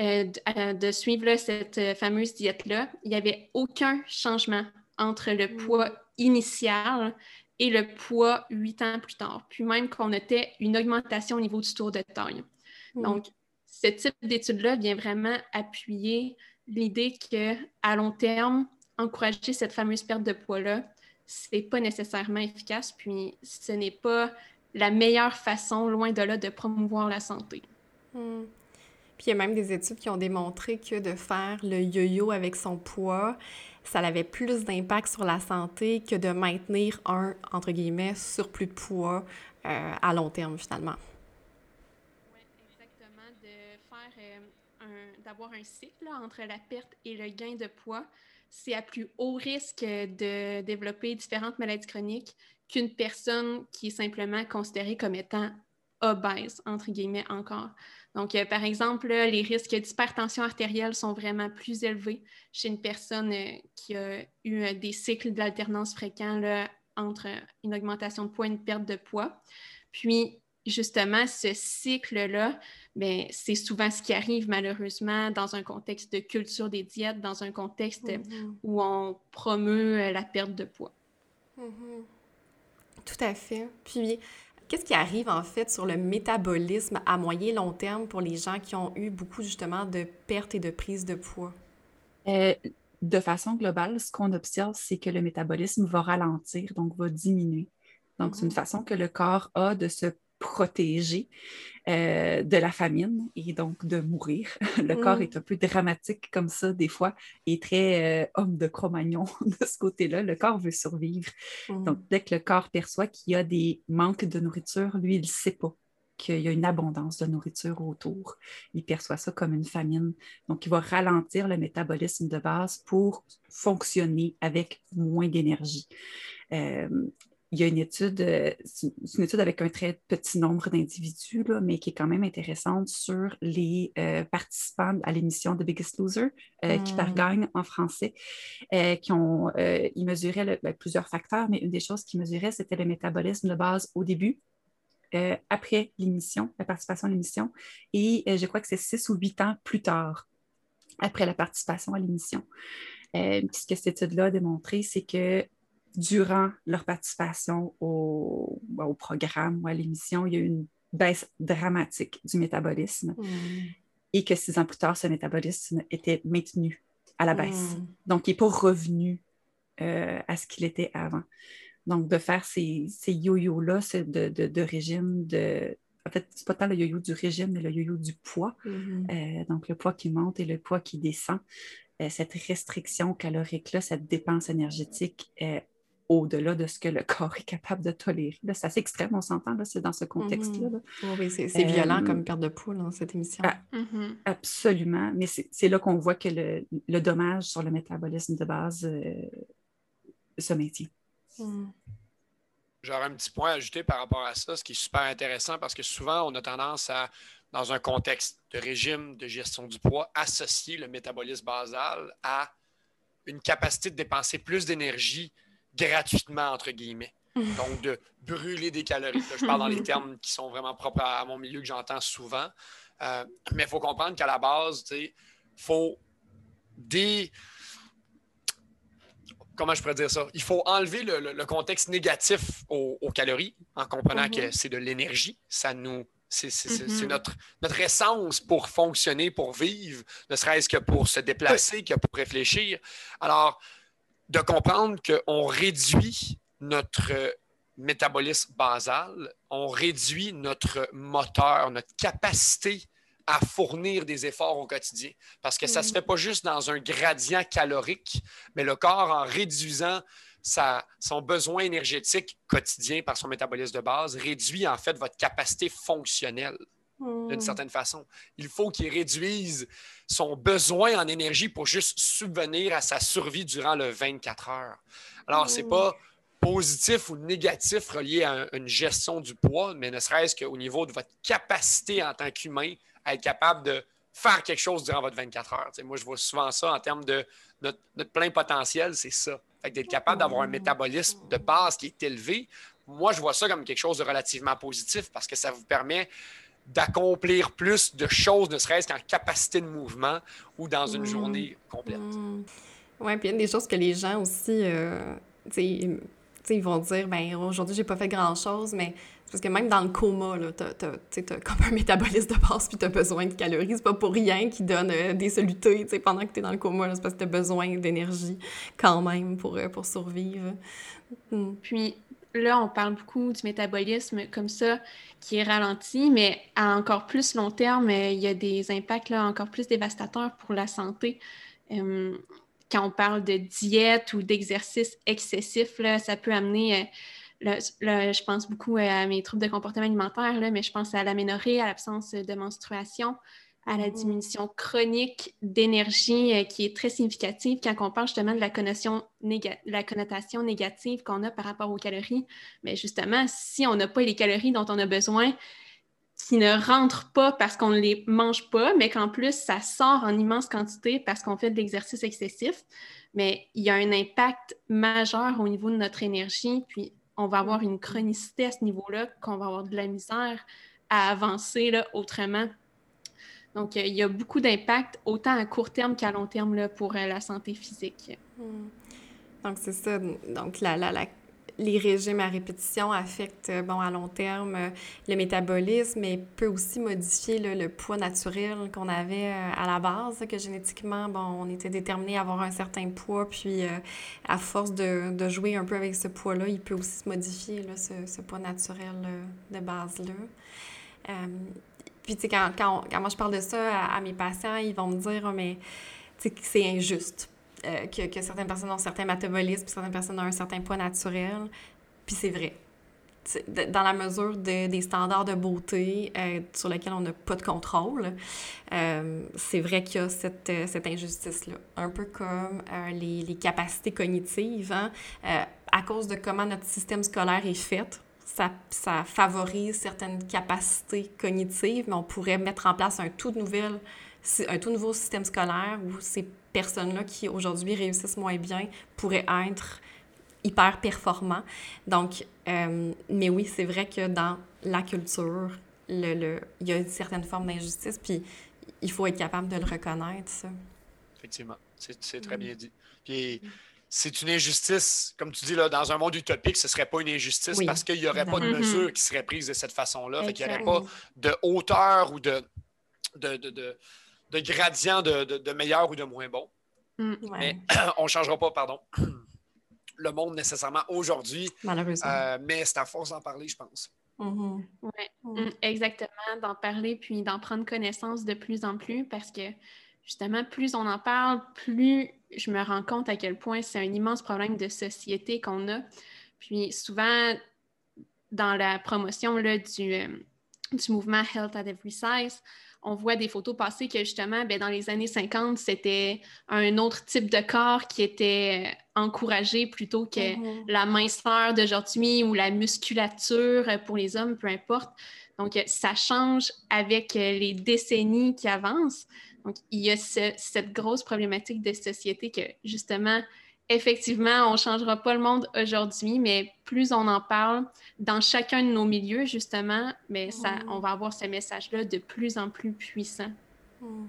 euh, euh, de, suivre cette fameuse diète-là, il n'y avait aucun changement entre le mm. poids initial et le poids huit ans plus tard. Puis même qu'on notait une augmentation au niveau du tour de taille. Mm. Donc, ce type d'étude-là vient vraiment appuyer l'idée qu'à long terme, encourager cette fameuse perte de poids-là, c'est pas nécessairement efficace, puis ce n'est pas la meilleure façon, loin de là, de promouvoir la santé. Hmm. Puis il y a même des études qui ont démontré que de faire le yo-yo avec son poids, ça avait plus d'impact sur la santé que de maintenir un, entre guillemets, surplus de poids euh, à long terme, finalement. Oui, exactement. De faire euh, d'avoir un cycle entre la perte et le gain de poids, c'est à plus haut risque de développer différentes maladies chroniques qu'une personne qui est simplement considérée comme étant obèse, entre guillemets encore. Donc, euh, par exemple, les risques d'hypertension artérielle sont vraiment plus élevés chez une personne euh, qui a eu euh, des cycles d'alternance fréquents entre une augmentation de poids et une perte de poids. Puis, justement, ce cycle-là, ben, c'est souvent ce qui arrive malheureusement dans un contexte de culture des diètes, dans un contexte mm-hmm. où on promeut euh, la perte de poids. Mm-hmm. Tout à fait. Puis, qu'est-ce qui arrive en fait sur le métabolisme à moyen long terme pour les gens qui ont eu beaucoup justement de perte et de prise de poids? Euh, de façon globale, ce qu'on observe, c'est que le métabolisme va ralentir, donc va diminuer. Donc, c'est une mm-hmm. façon que le corps a de se protéger euh, de la famine et donc de mourir. Le corps mm. est un peu dramatique comme ça, des fois, et très euh, homme de Cro-Magnon de ce côté-là. Le corps veut survivre. Mm. Donc, dès que le corps perçoit qu'il y a des manques de nourriture, lui, il ne sait pas qu'il y a une abondance de nourriture autour. Il perçoit ça comme une famine. Donc, il va ralentir le métabolisme de base pour fonctionner avec moins d'énergie. Euh, il y a une étude, euh, c'est une étude avec un très petit nombre d'individus, mais qui est quand même intéressante sur les euh, participants à l'émission de Biggest Loser, euh, qui par gagne en français, qui ont, ils mesuraient ben, plusieurs facteurs, mais une des choses qu'ils mesuraient, c'était le métabolisme de base au début, après l'émission, la participation à l'émission, et je crois que c'est six ou huit ans plus tard, après la participation à l'émission. ce que cette étude-là a démontré, c'est que durant leur participation au, ben, au, programme ou à l'émission, il y a eu une baisse dramatique du métabolisme hmm. et que six ans plus tard, ce métabolisme était maintenu à la baisse. Hmm. Donc, il n'est pas revenu euh, à ce qu'il était avant. Donc, de faire ces, ces yo-yo-là de, de, de, régime, de, en fait, c'est pas tant le yo-yo du régime, mais le yo-yo du poids. Hmm. Euh, donc, le poids qui monte et le poids qui descend. Euh, cette restriction calorique-là, cette dépense énergétique au-delà de ce que le corps est capable de tolérer. C'est assez extrême, on s'entend, c'est dans ce mhm. contexte-là. oui, c'est violent comme euh, perte de poule dans cette émission. Ah, mhm. Absolument, mais c'est là qu'on voit que le, dommage sur le métabolisme de base euh, se maintient. Mhm. J'aurais un petit point à ajouter par rapport à ça, ce qui est super intéressant parce que souvent, on a tendance à, dans un contexte de régime de gestion du poids, associer le métabolisme basal à une capacité de dépenser plus d'énergie gratuitement, entre guillemets. Donc, de brûler des calories. je parle dans les termes qui sont vraiment propres à, mon milieu, que j'entends souvent. Euh, mais il faut comprendre qu'à la base, il faut des. Comment je pourrais dire ça? Il faut enlever le, contexte négatif aux, calories en comprenant que mhm. c'est de l'énergie. Ça nous. C'est mhm. notre, notre essence pour fonctionner, pour vivre, ne serait-ce que pour se déplacer, que pour réfléchir. Alors, de comprendre qu'on réduit notre métabolisme basal, on réduit notre moteur, notre capacité à fournir des efforts au quotidien. Parce que ça ne se mm. fait pas juste dans un gradient calorique, mais le corps, en réduisant sa, son besoin énergétique quotidien par son métabolisme de base, réduit en fait votre capacité fonctionnelle d'une hmm. certaine façon. Il faut qu'il réduise son besoin en énergie pour juste subvenir à sa survie durant le 24 heures. Alors, ce n'est hmm. pas positif ou négatif relié à une gestion du poids, mais ne serait-ce qu'au niveau de votre capacité en tant qu'humain à être capable de faire quelque chose durant votre 24 heures. moi, je vois souvent ça en termes de notre, plein potentiel, c'est ça. d'être capable d'avoir un hmm. métabolisme de base qui est élevé, moi, je vois ça comme quelque chose de relativement positif parce que ça vous permet d'accomplir plus de choses, ne serait-ce qu'en capacité de mouvement ou dans une mm. journée complète. Mm. Oui, puis il y a des choses que les gens aussi, euh, tu sais, ils vont dire, ben aujourd'hui, j'ai pas fait grand-chose, mais parce que même dans le coma, tu as, comme un métabolisme de base puis tu as besoin de calories. C'est pas pour rien qu'ils donnent euh, des solutés pendant que tu es dans le coma. C'est parce que tu as besoin d'énergie quand même pour, euh, pour survivre. Mm. Puis, là, on parle beaucoup du métabolisme comme ça qui est ralenti, mais à encore plus long terme, euh, il y a des impacts là, encore plus dévastateurs pour la santé. Euh, quand on parle de diète ou d'exercice excessif, là, ça peut amener, euh, je pense beaucoup à mes troubles de comportement alimentaire, mais je pense à l'aménorrhée, à l'absence de menstruation, à la diminution chronique d'énergie euh, qui est très significative quand on parle justement de la, connotation, la connotation négative qu'on a par rapport aux calories. Mais justement, si on n'a pas les calories dont on a besoin, qui ne rentrent pas parce qu'on ne les mange pas, mais qu'en plus, ça sort en immense quantité parce qu'on fait de l'exercice excessif, mais il y a un impact majeur au niveau de notre énergie, puis on va avoir une chronicité à ce niveau-là, qu'on va avoir de la misère à avancer là, autrement. Donc, il y a beaucoup d'impact, autant à court terme qu'à long terme là, pour euh, la santé physique. Hmm. Donc, c'est ça. Donc, la, la, la les régimes à répétition affectent, euh, bon, à long terme, euh, le métabolisme, mais peut aussi modifier le poids naturel qu'on avait euh, à la base, que génétiquement, bon, on était déterminé à avoir un certain poids, puis à force de, de, jouer un peu avec ce poids-là, il peut aussi se modifier, là, ce, ce, poids naturel de base-là. Puis, tu sais, quand, quand, quand, moi je parle de ça à, mes patients, ils vont me dire, oh, mais, que c'est injuste euh, que, certaines personnes ont certains métabolismes, puis certaines personnes ont un certain poids naturel. Puis c'est vrai. Dans la mesure des standards de beauté euh, sur lesquels on n'a pas de contrôle, euh, c'est vrai qu'il y a cette, cette injustice-là. Un peu comme les, les, capacités cognitives. Hein? à cause de comment notre système scolaire est fait, ça, ça, favorise certaines capacités cognitives, mais on pourrait mettre en place un tout, nouvel, un tout nouveau système scolaire où c'est personnes-là qui aujourd'hui réussissent moins bien pourraient être hyper performants. Donc, euh, mais oui, c'est vrai que dans la culture, le, le, il y a une certaine forme d'injustice, puis il faut être capable de le reconnaître, ça. Effectivement, c'est très bien dit. Puis, c'est une injustice, comme tu dis, là, dans un monde utopique, ce ne serait pas une injustice parce qu'il n'y aurait pas de mesures qui seraient prises de cette façon-là. Il n'y aurait pas de hauteur ou de, de, de de gradient de, de, meilleur ou de moins bon. Mm. Mais on ne changera pas, pardon, le monde nécessairement aujourd'hui. Malheureusement. Euh, mais c'est à force d'en parler, je pense. Mm-hmm. Oui, mm, exactement, d'en parler puis d'en prendre connaissance de plus en plus parce que justement, plus on en parle, plus je me rends compte à quel point c'est un immense problème de société qu'on a. Puis souvent, dans la promotion là, du, euh, du mouvement Health at Every Size, on voit des photos passer que justement, ben, dans les années 50, c'était un autre type de corps qui était euh, encouragé plutôt que mm-hmm. la minceur d'aujourd'hui ou la musculature pour les hommes, peu importe. Donc, ça change avec euh, les décennies qui avancent. Donc, il y a cette grosse problématique de société que, justement, effectivement, on ne changera pas le monde aujourd'hui, mais plus on en parle dans chacun de nos milieux, justement, mais ça, mm. on va avoir ce message-là de plus en plus puissant. Mm.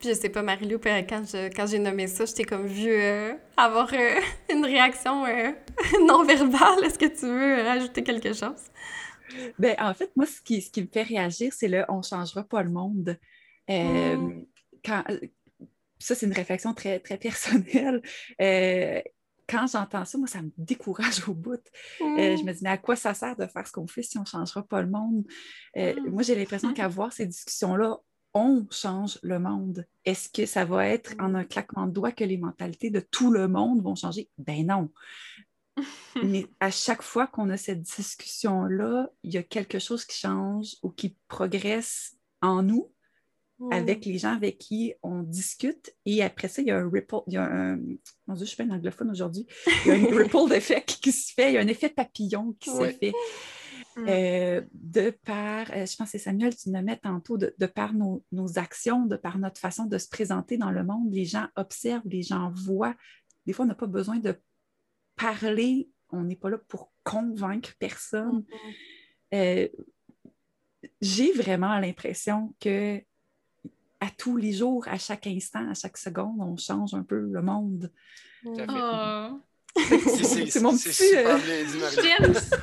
Puis je sais pas, Marie-Lou, quand, quand j'ai nommé ça, je t'ai comme vu euh, avoir euh, une réaction euh, non verbale. Est-ce que tu veux ajouter quelque chose? Ben, en fait, moi, ce qui, ce qui me fait réagir, c'est le « on changera pas le monde mm. quand, ça, c'est une réflexion très, très personnelle. Euh, quand j'entends ça, moi, ça me décourage au bout. Euh, je me dis, mais à quoi ça sert de faire ce qu'on fait si on ne changera pas le monde? Euh, mm. Moi, j'ai l'impression mm. qu'avoir ces discussions-là, on change le monde. Est-ce que ça va être en un claquement de doigts que les mentalités de tout le monde vont changer? Ben non. Mais à chaque fois qu'on a cette discussion-là, il y a quelque chose qui change ou qui progresse en nous avec les gens avec qui on discute. Et après ça, il y a un ripple, il y a un, mon Dieu, je suis pas un anglophone aujourd'hui, il y a un ripple d'effet qui se fait, il y a un effet papillon qui se fait. Mm. Euh, de par, euh, je pense que c'est Samuel, tu me mets tantôt, de, par nos, actions, de par notre façon de se présenter dans le monde, les gens observent, les gens voient. Des fois, on n'a pas besoin de parler, on n'est pas là pour convaincre personne. Mm-hmm. Euh, j'ai vraiment l'impression que à tous les jours, à chaque instant, à chaque seconde, on change un peu le monde. Oh. C'est mon petit. Euh, J'aime ça.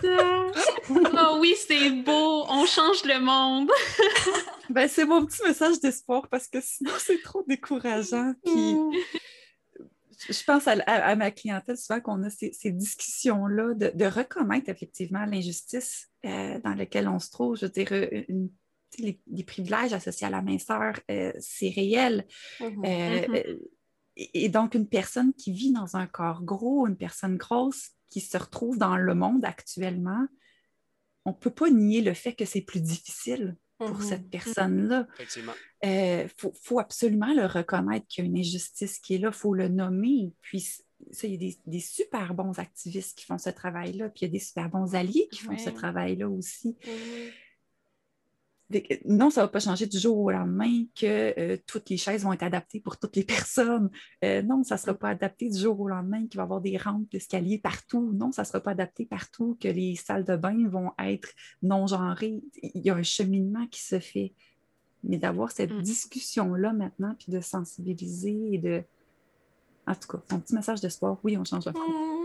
oh oui, c'est beau. On change le monde. ben, c'est mon petit message d'espoir parce que sinon, c'est trop décourageant. Puis, je pense à, ma clientèle souvent qu'on a ces, discussions-là de, reconnaître effectivement l'injustice euh, dans laquelle on se trouve. Je veux dire, une les, privilèges associés à la minceur, euh, c'est réel. Mm-hmm. Euh, mm-hmm. Euh, et, donc, une personne qui vit dans un corps gros, une personne grosse qui se retrouve dans le monde actuellement, on ne peut pas nier le fait que c'est plus difficile pour mm-hmm. cette personne-là. Il faut, absolument le reconnaître qu'il y a une injustice qui est là, il faut le nommer. Puis, il y a des, des, super bons activistes qui font ce travail-là, puis il y a des super bons alliés qui font ce travail-là aussi non, ça ne va pas changer du jour au lendemain que euh, toutes les chaises vont être adaptées pour toutes les personnes. Euh, non, ça ne sera pas adapté du jour au lendemain qu'il va y avoir des rampes, d'escaliers partout. Non, ça ne sera pas adapté partout que les salles de bain vont être non genrées. Il y a un cheminement qui se fait. Mais d'avoir cette mm. discussion-là maintenant, puis de sensibiliser et de. En tout cas, ton petit message d'espoir, oui, on change de front.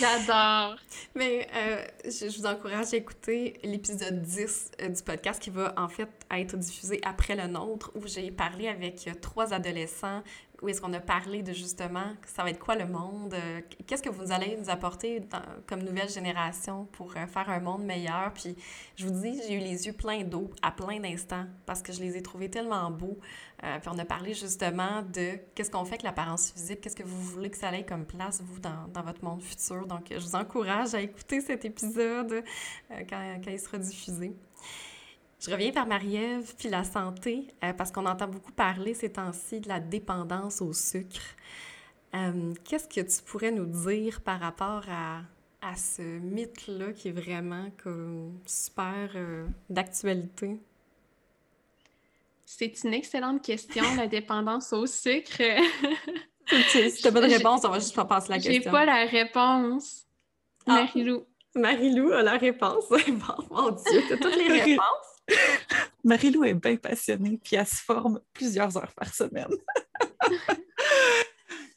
J'adore. Mais euh, je, vous encourage à écouter l'épisode 10 euh, du podcast qui va en fait être diffusé après le nôtre, où j'ai parlé avec trois adolescents où est-ce qu'on a parlé de justement, ça va être quoi le monde? Euh, qu'est-ce que vous allez nous apporter comme nouvelle génération pour euh, faire un monde meilleur? Puis je vous dis, j'ai eu les yeux pleins d'eau à plein d'instants parce que je les ai trouvés tellement beaux. Euh, puis on a parlé justement de qu'est-ce qu'on fait avec l'apparence physique, qu'est-ce que vous voulez que ça ait comme place, vous, dans, dans, votre monde futur. Donc je vous encourage à écouter cet épisode quand, quand il sera diffusé. Je reviens vers Marie-Ève, puis la santé, euh, parce qu'on entend beaucoup parler ces temps-ci de la dépendance au sucre. Euh, qu'est-ce que tu pourrais nous dire par rapport à, à ce mythe-là qui est vraiment comme super euh, d'actualité? C'est une excellente question, la dépendance au sucre. si tu n'as pas de réponse, on va juste pas passer la question. J'ai pas la réponse. Ah. Marie-Lou. Marie-Lou a la réponse. mon Dieu, tu as toutes les réponses. Marie-Lou est bien passionnée, puis elle se forme plusieurs heures par semaine.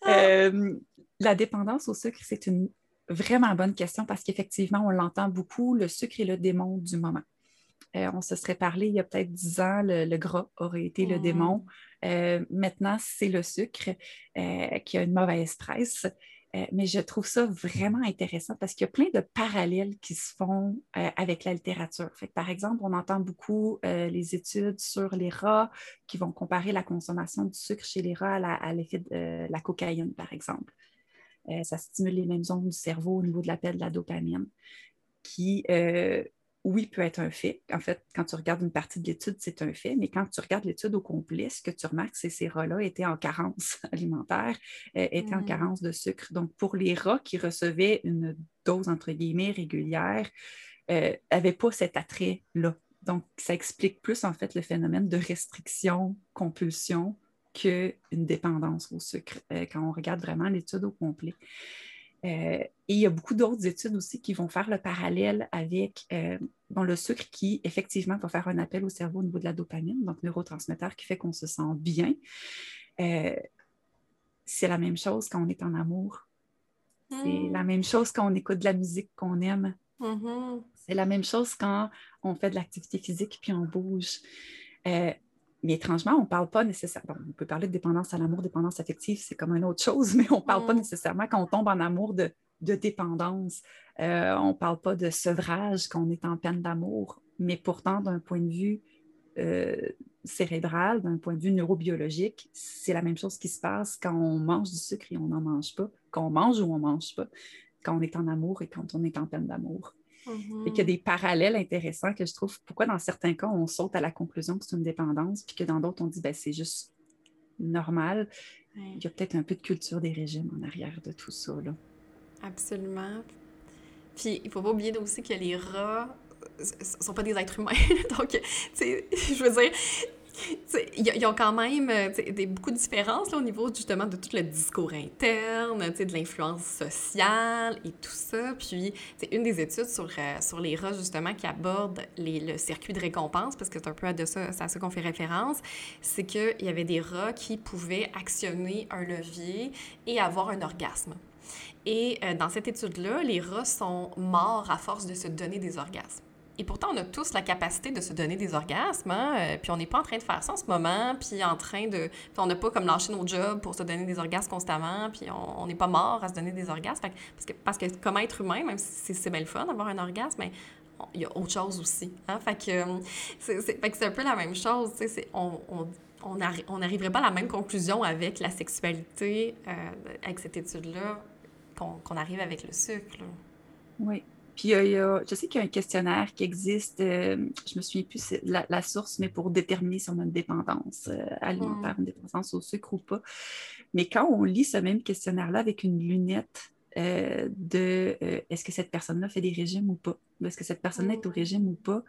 Euh, la dépendance au sucre, c'est une vraiment bonne question parce qu'effectivement, on l'entend beaucoup, le sucre est le démon du moment. Euh, on se serait parlé il y a peut-être dix ans, le, gras aurait été le démon. Euh, maintenant, c'est le sucre qui a une mauvaise presse. Euh, mais je trouve ça vraiment intéressant parce qu'il y a plein de parallèles qui se font euh, avec la littérature. par exemple, on entend beaucoup euh, les études sur les rats qui vont comparer la consommation du sucre chez les rats à l'effet de la cocaïne, par exemple. ça stimule les mêmes zones du cerveau au niveau de l'appel de la dopamine, qui oui, peut être un fait. En fait, quand tu regardes une partie de l'étude, c'est un fait, mais quand tu regardes l'étude au complet, ce que tu remarques, c'est que ces rats-là étaient en carence alimentaire, euh, étaient en mm. carence de sucre. Donc, pour les rats qui recevaient une dose, entre guillemets, régulière, n'avaient euh, pas cet attrait-là. Donc, ça explique plus, en fait, le phénomène de restriction, compulsion, qu'une dépendance au sucre, euh, quand on regarde vraiment l'étude au complet. Euh, et il y a beaucoup d'autres études aussi qui vont faire le parallèle avec euh, le sucre qui, effectivement, va faire un appel au cerveau au niveau de la dopamine, donc neurotransmetteur qui fait qu'on se sent bien. Euh, c'est la même chose quand on est en amour. C'est hmm. la même chose quand on écoute de la musique qu'on aime. Mm-hmm. C'est la même chose quand on fait de l'activité physique puis on bouge. Mais étrangement, on ne parle pas nécessairement. on peut parler de dépendance à l'amour, dépendance affective, c'est comme une autre chose, mais on ne parle pas mm. nécessairement quand on tombe en amour de, dépendance. Euh, on ne parle pas de sevrage quand on est en peine d'amour. Mais pourtant, d'un point de vue euh, cérébral, d'un point de vue neurobiologique, c'est la même chose qui se passe quand on mange du sucre et on n'en mange pas, quand on mange ou on ne mange pas, quand on est en amour et quand on est en peine d'amour. Et qu'il y a des parallèles intéressants que je trouve. Pourquoi dans certains cas, on saute à la conclusion que c'est une dépendance, puis que dans d'autres, on dit ben, c'est juste normal. Il y a peut-être un peu de culture des régimes en arrière de tout ça. Là. Absolument. Puis il ne faut pas oublier aussi que les rats ne sont pas des êtres humains. Donc, tu sais, je veux dire, ils ont quand même euh, des, beaucoup de différences au niveau justement de tout le discours interne, de l'influence sociale et tout ça. Puis, c'est une des études sur, euh, sur les rats justement qui aborde le circuit de récompense, parce que c'est un peu à, de ça, à ça qu'on fait référence, c'est qu'il y avait des rats qui pouvaient actionner un levier et avoir un orgasme. Et euh, dans cette étude-là, les rats sont morts à force de se donner des orgasmes. Et pourtant, on a tous la capacité de se donner des orgasmes, hein? Euh, puis on n'est pas en train de faire ça en ce moment, puis en train de... On n'a pas comme lâché nos jobs pour se donner des orgasmes constamment, puis on n'est pas mort à se donner des orgasmes. parce, que, parce que comme être humain, même si c'est bien le fun d'avoir un orgasme, mais il y a autre chose aussi. Hein? Fait que c'est un peu la même chose. On, on, on n'arriverait pas à la même conclusion avec la sexualité, euh, avec cette étude-là, qu'on arrive avec le sucre. Oui. Puis, je sais qu'il y a un questionnaire qui existe, euh, je me souviens plus la, la, source, mais pour déterminer si on a une dépendance euh, alimentaire, une dépendance au sucre ou pas. Mais quand on lit ce même questionnaire-là avec une lunette euh, de euh, est-ce que cette personne-là fait des régimes ou pas, est-ce que cette personne-là est au régime ou pas,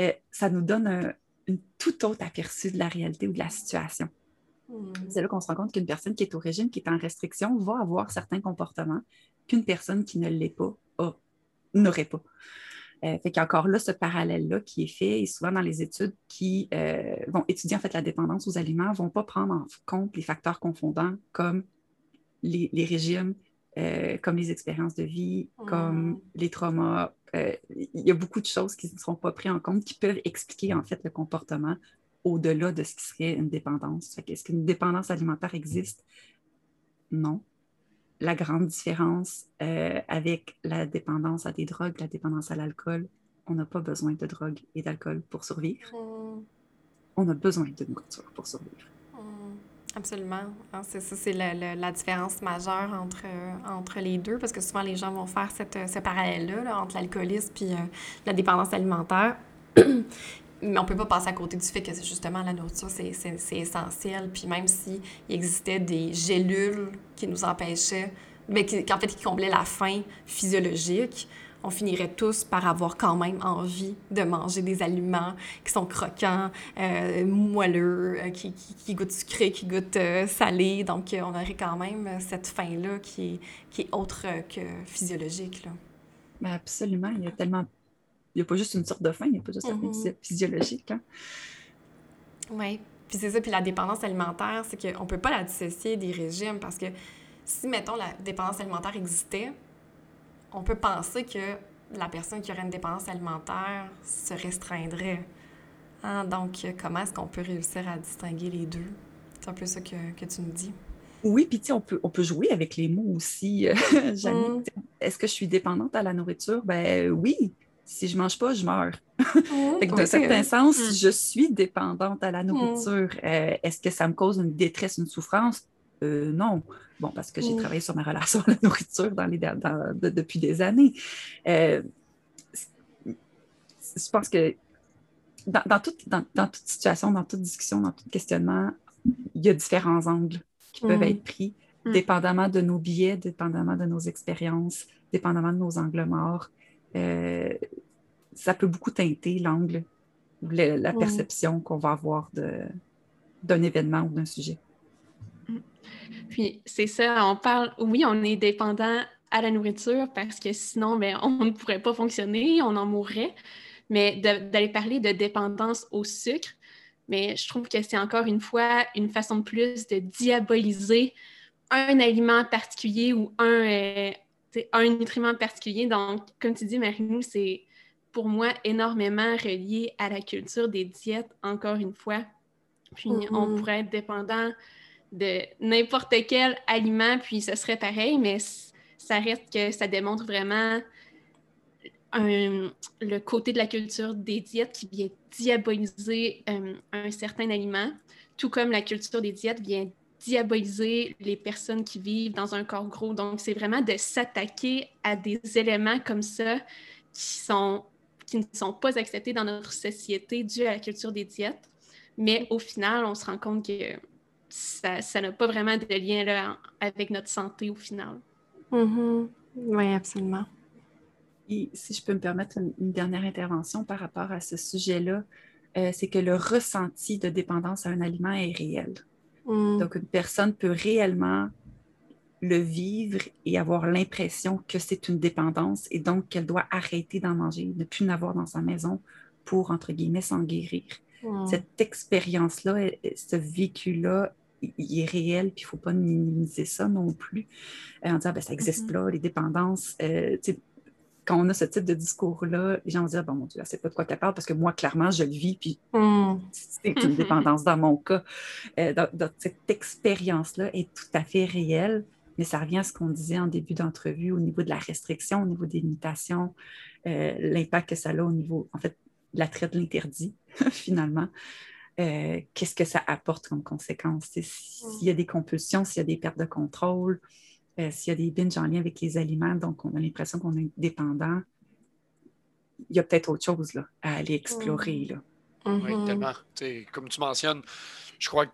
euh, ça nous donne un, une tout autre aperçu de la réalité ou de la situation. C'est là qu'on se rend compte qu'une personne qui est au régime, qui est en restriction, va avoir certains comportements qu'une personne qui ne l'est pas n'aurait pas. Euh, fait qu'encore là, ce parallèle-là qui est fait, et souvent dans les études qui euh, vont étudier en fait la dépendance aux aliments, ne vont pas prendre en compte les facteurs confondants comme les, régimes, euh, comme les expériences de vie, comme hmm. les traumas. Il y a beaucoup de choses qui ne seront pas prises en compte qui peuvent expliquer en fait le comportement au-delà de ce qui serait une dépendance. Est-ce qu'une dépendance alimentaire existe? Non la grande différence euh, avec la dépendance à des drogues, la dépendance à l'alcool. On n'a pas besoin de drogue et d'alcool pour survivre. Mm. On a besoin de nourriture pour survivre. Mm. Absolument. Ah, c'est ça, c'est la, différence majeure entre, entre les deux, parce que souvent les gens vont faire cette, ce parallèle-là entre l'alcoolisme et euh, la dépendance alimentaire. Mais on peut pas passer à côté du fait que justement la nourriture, c'est essentiel. Puis même s'il existait des gélules qui nous empêchaient, mais qui, en fait, qui comblaient la faim physiologique, on finirait tous par avoir quand même envie de manger des aliments qui sont croquants, euh, moelleux, euh, qui, qui, goûtent sucré, qui goûtent euh, salé. Donc, on aurait quand même cette faim-là qui qui est autre que physiologique. Là. Ben, absolument. Il y a tellement il n'y a pas juste une sorte de faim, il n'y a pas juste une faim physiologique. Hein. Oui. Puis c'est ça, puis la dépendance alimentaire, c'est qu'on ne peut pas la dissocier des régimes parce que si, mettons, la dépendance alimentaire existait, on peut penser que la personne qui aurait une dépendance alimentaire se restreindrait. Hein? Donc, comment est-ce qu'on peut réussir à distinguer les deux? C'est un peu ça que, que tu nous dis. Oui, puis on peut, on peut jouer avec les mots aussi, euh, mm. Est-ce que je suis dépendante à la nourriture? Ben oui, si je mange pas, je meurs. Dans d'un certain sens, mm. je suis dépendante à la nourriture. Mm. Euh, est-ce que ça me cause une détresse, une souffrance? Euh, non. Bon, parce que j'ai mm. travaillé sur ma relation à la nourriture dans les, depuis des années. Euh, je pense que dans, toute, dans, toute situation, dans toute discussion, dans tout questionnement, il y a différents angles qui peuvent être pris, dépendamment de nos biais, dépendamment de nos expériences, dépendamment de nos angles morts. Euh, ça peut beaucoup teinter l'angle ou la perception qu'on va avoir d'un événement ou d'un sujet. Puis c'est ça, on parle, oui, on est dépendant à la nourriture parce que sinon, ben, on ne pourrait pas fonctionner, on en mourrait. Mais d'aller parler de dépendance au sucre, mais je trouve que c'est encore une fois une façon de plus de diaboliser un aliment particulier ou un, euh, un nutriment particulier. Donc, comme tu dis, Marie-Lou, c'est pour moi énormément relié à la culture des diètes, encore une fois. Puis, on mm-hmm. pourrait être dépendant de n'importe quel aliment, puis ce serait pareil, mais ça reste que ça démontre vraiment le côté de la culture des diètes qui vient diaboliser euh, un certain aliment, tout comme la culture des diètes vient diaboliser les personnes qui vivent dans un corps gros. Donc, c'est vraiment de s'attaquer à des éléments comme ça qui, sont, qui ne sont pas acceptés dans notre société dû à la culture des diètes. Mais au final, on se rend compte que ça n'a pas vraiment de lien là, avec notre santé au final. Mm-hmm. Oui, absolument. Et si je peux me permettre une, dernière intervention par rapport à ce sujet-là, euh, c'est que le ressenti de dépendance à un aliment est réel. Mm. Donc, une personne peut réellement le vivre et avoir l'impression que c'est une dépendance et donc qu'elle doit arrêter d'en manger, ne plus n'avoir dans sa maison pour, entre guillemets, s'en guérir. Mm. Cette expérience-là, ce vécu-là, il est réel, puis il ne faut pas minimiser ça non plus euh, en disant, ben, ça n'existe mm-hmm. pas, les dépendances. Euh, quand on a ce type de discours-là, les gens vont dire, bon, mon Dieu, c'est pas de quoi tu parles, parce que moi, clairement, je le vis, puis hmm. c'est une dépendance dans mon cas. Euh, donc, cette expérience-là est tout à fait réelle, mais ça revient à ce qu'on disait en début d'entrevue au niveau de la restriction, au niveau des limitations, euh, l'impact que ça a au niveau, en fait, de la traite de l'interdit, finalement. Euh, qu'est-ce que ça apporte comme conséquence? S'il y a des compulsions, s'il y a des pertes de contrôle, euh, s'il y a des binges en lien avec les aliments, donc on a l'impression qu'on est dépendant, il y a peut-être autre chose là, à aller explorer. Là. Oui, mm-hmm. tellement. comme tu mentionnes, je crois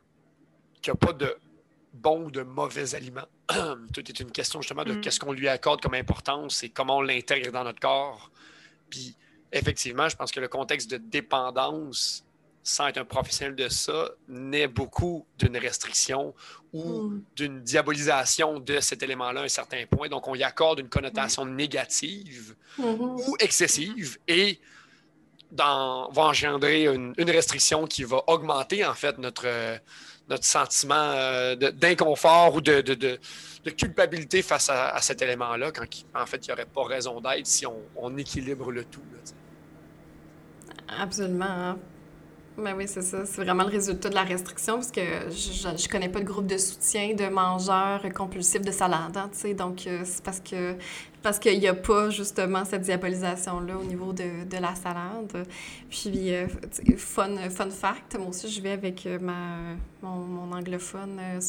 qu'il n'y a pas de bons ou de mauvais aliments. Tout est une question justement de Mm. qu'est-ce qu'on lui accorde comme importance et comment on l'intègre dans notre corps. Puis effectivement, je pense que le contexte de dépendance, sans être un professionnel de ça, naît beaucoup d'une restriction ou Mm. d'une diabolisation de cet élément-là à un certain point. Donc, on y accorde une connotation négative Mhm. ou excessive et dans- va engendrer une, une restriction qui va augmenter en fait notre, notre sentiment euh, de- d'inconfort ou de, de- de- de culpabilité face à, à cet élément-là, quand en fait il n'y aurait pas raison d'être si on, on équilibre le tout. là. Absolument. Ben oui, c'est ça. C'est vraiment le résultat de la restriction, parce que je, je connais pas de groupe de soutien de mangeurs compulsifs de salade, hein. Donc, euh, c'est parce que parce qu'il n'y a pas justement cette diabolisation-là au niveau de, de la salade. Puis, euh, fun, fun fact, moi aussi, je vais avec euh, ma, mon, mon anglophone euh,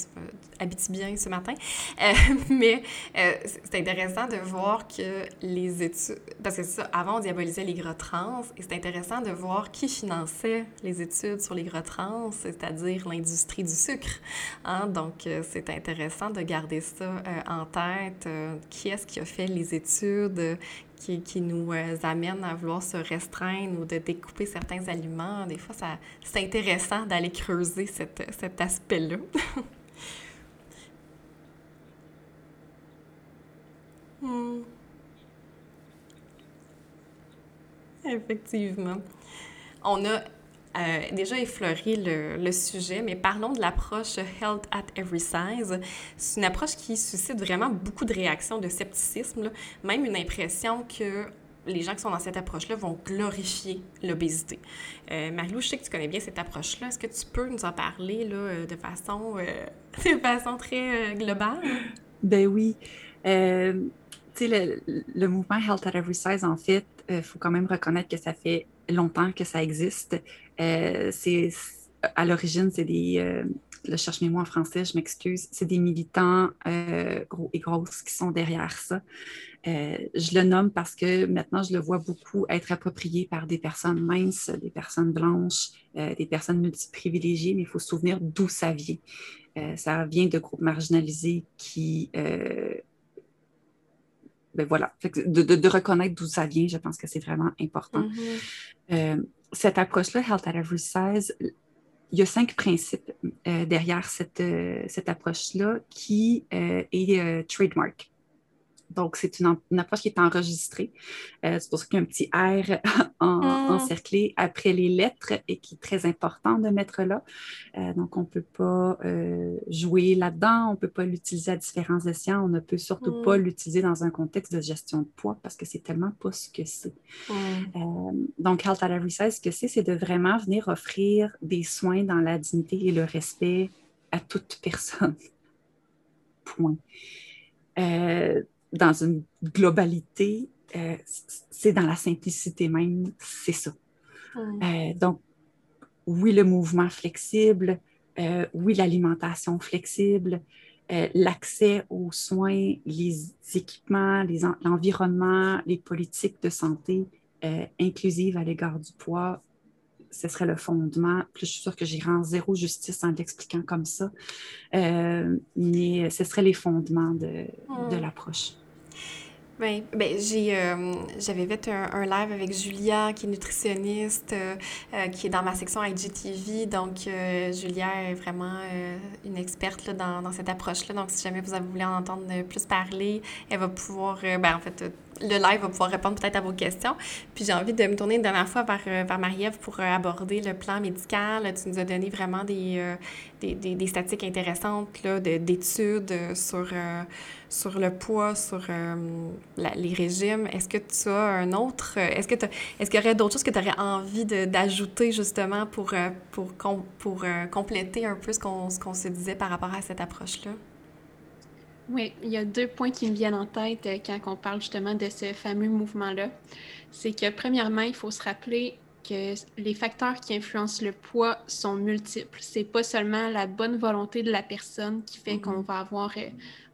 habitibien ce matin. Euh, mais euh, c'est intéressant de voir que les études... Parce que ça, avant, on diabolisait les gras trans, et c'est intéressant de voir qui finançait les études sur les gras trans, c'est-à-dire l'industrie du sucre. Hein? Donc, euh, c'est intéressant de garder ça euh, en tête. Euh, qui est-ce qui a fait les études qui, qui nous euh, amènent à vouloir se restreindre ou de découper certains aliments? Des fois, ça, c'est intéressant d'aller creuser cette, cet aspect-là. Hmm. Effectivement. On a euh, déjà effleuré le, sujet, mais parlons de l'approche Health at Every Size. C'est une approche qui suscite vraiment beaucoup de réactions de scepticisme, même une impression que les gens qui sont dans cette approche-là vont glorifier l'obésité. Euh, Marie-Lou, je sais que tu connais bien cette approche-là. Est-ce que tu peux nous en parler là, de, façon, euh, de façon très euh, globale? Ben oui. Euh, tu sais, le, le, mouvement Health at Every Size, en fait, il euh, faut quand même reconnaître que ça fait longtemps que ça existe. Euh, c'est à l'origine, c'est des. Euh, là, je cherche mes mots en français, je m'excuse. C'est des militants euh, gros et grosses qui sont derrière ça. Je le nomme parce que maintenant, je le vois beaucoup être approprié par des personnes minces, des personnes blanches, des personnes multiprivilégiées, mais il faut se souvenir d'où ça vient. Ça vient de groupes marginalisés qui ben voilà, de, de, de reconnaître d'où ça vient, je pense que c'est vraiment important. Mm -hmm. euh, cette approche-là, Health at Every Size, il y a cinq principes euh, derrière cette, euh, cette approche-là qui est trademark. Donc, c'est une, une, approche qui est enregistrée. Euh, c'est pour ça qu'il y a un petit R en, mm. encerclé après les lettres et qui est très important de mettre là. Euh, donc, on ne peut pas euh, jouer là-dedans, on ne peut pas l'utiliser à différents escients, on ne peut surtout mm. pas l'utiliser dans un contexte de gestion de poids parce que c'est tellement pas ce que c'est. Mm. donc, Health at Every Size, ce que c'est, c'est de vraiment venir offrir des soins dans la dignité et le respect à toute personne. Point. Euh, dans une globalité, euh, c'est dans la simplicité même, c'est ça. Euh, donc, oui, le mouvement flexible, euh, oui, l'alimentation flexible, euh, l'accès aux soins, les équipements, l'environnement, les politiques de santé euh, inclusives à l'égard du poids, ce serait le fondement. Puis je suis sûre que j'y rends zéro justice en l'expliquant comme ça, euh, mais ce seraient les fondements de, de l'approche. Oui, ben, j'ai, euh, j'avais fait un, un, live avec Julia, qui est nutritionniste, euh, euh, qui est dans ma section IGTV. Donc, Julia est vraiment une experte là, dans, dans cette approche-là. Donc, si jamais vous voulez en entendre plus parler, elle va pouvoir, ben, en fait, le live va pouvoir répondre peut-être à vos questions. Puis, j'ai envie de me tourner une dernière fois vers, vers Marie-Ève pour aborder le plan médical. Tu nous as donné vraiment des, des, des, des statistiques intéressantes d'études sur, sur le poids, sur les régimes. Est-ce que tu as un autre... Est-ce, que est-ce qu'il y aurait d'autres choses que tu aurais envie d'ajouter justement pour, pour, pour, pour euh, compléter un peu ce qu'on, ce qu'on se disait par rapport à cette approche-là? Oui, il y a deux points qui me viennent en tête quand on parle justement de ce fameux mouvement-là. C'est que premièrement, il faut se rappeler que les facteurs qui influencent le poids sont multiples. C'est pas seulement la bonne volonté de la personne qui fait mm-hmm. qu'on va avoir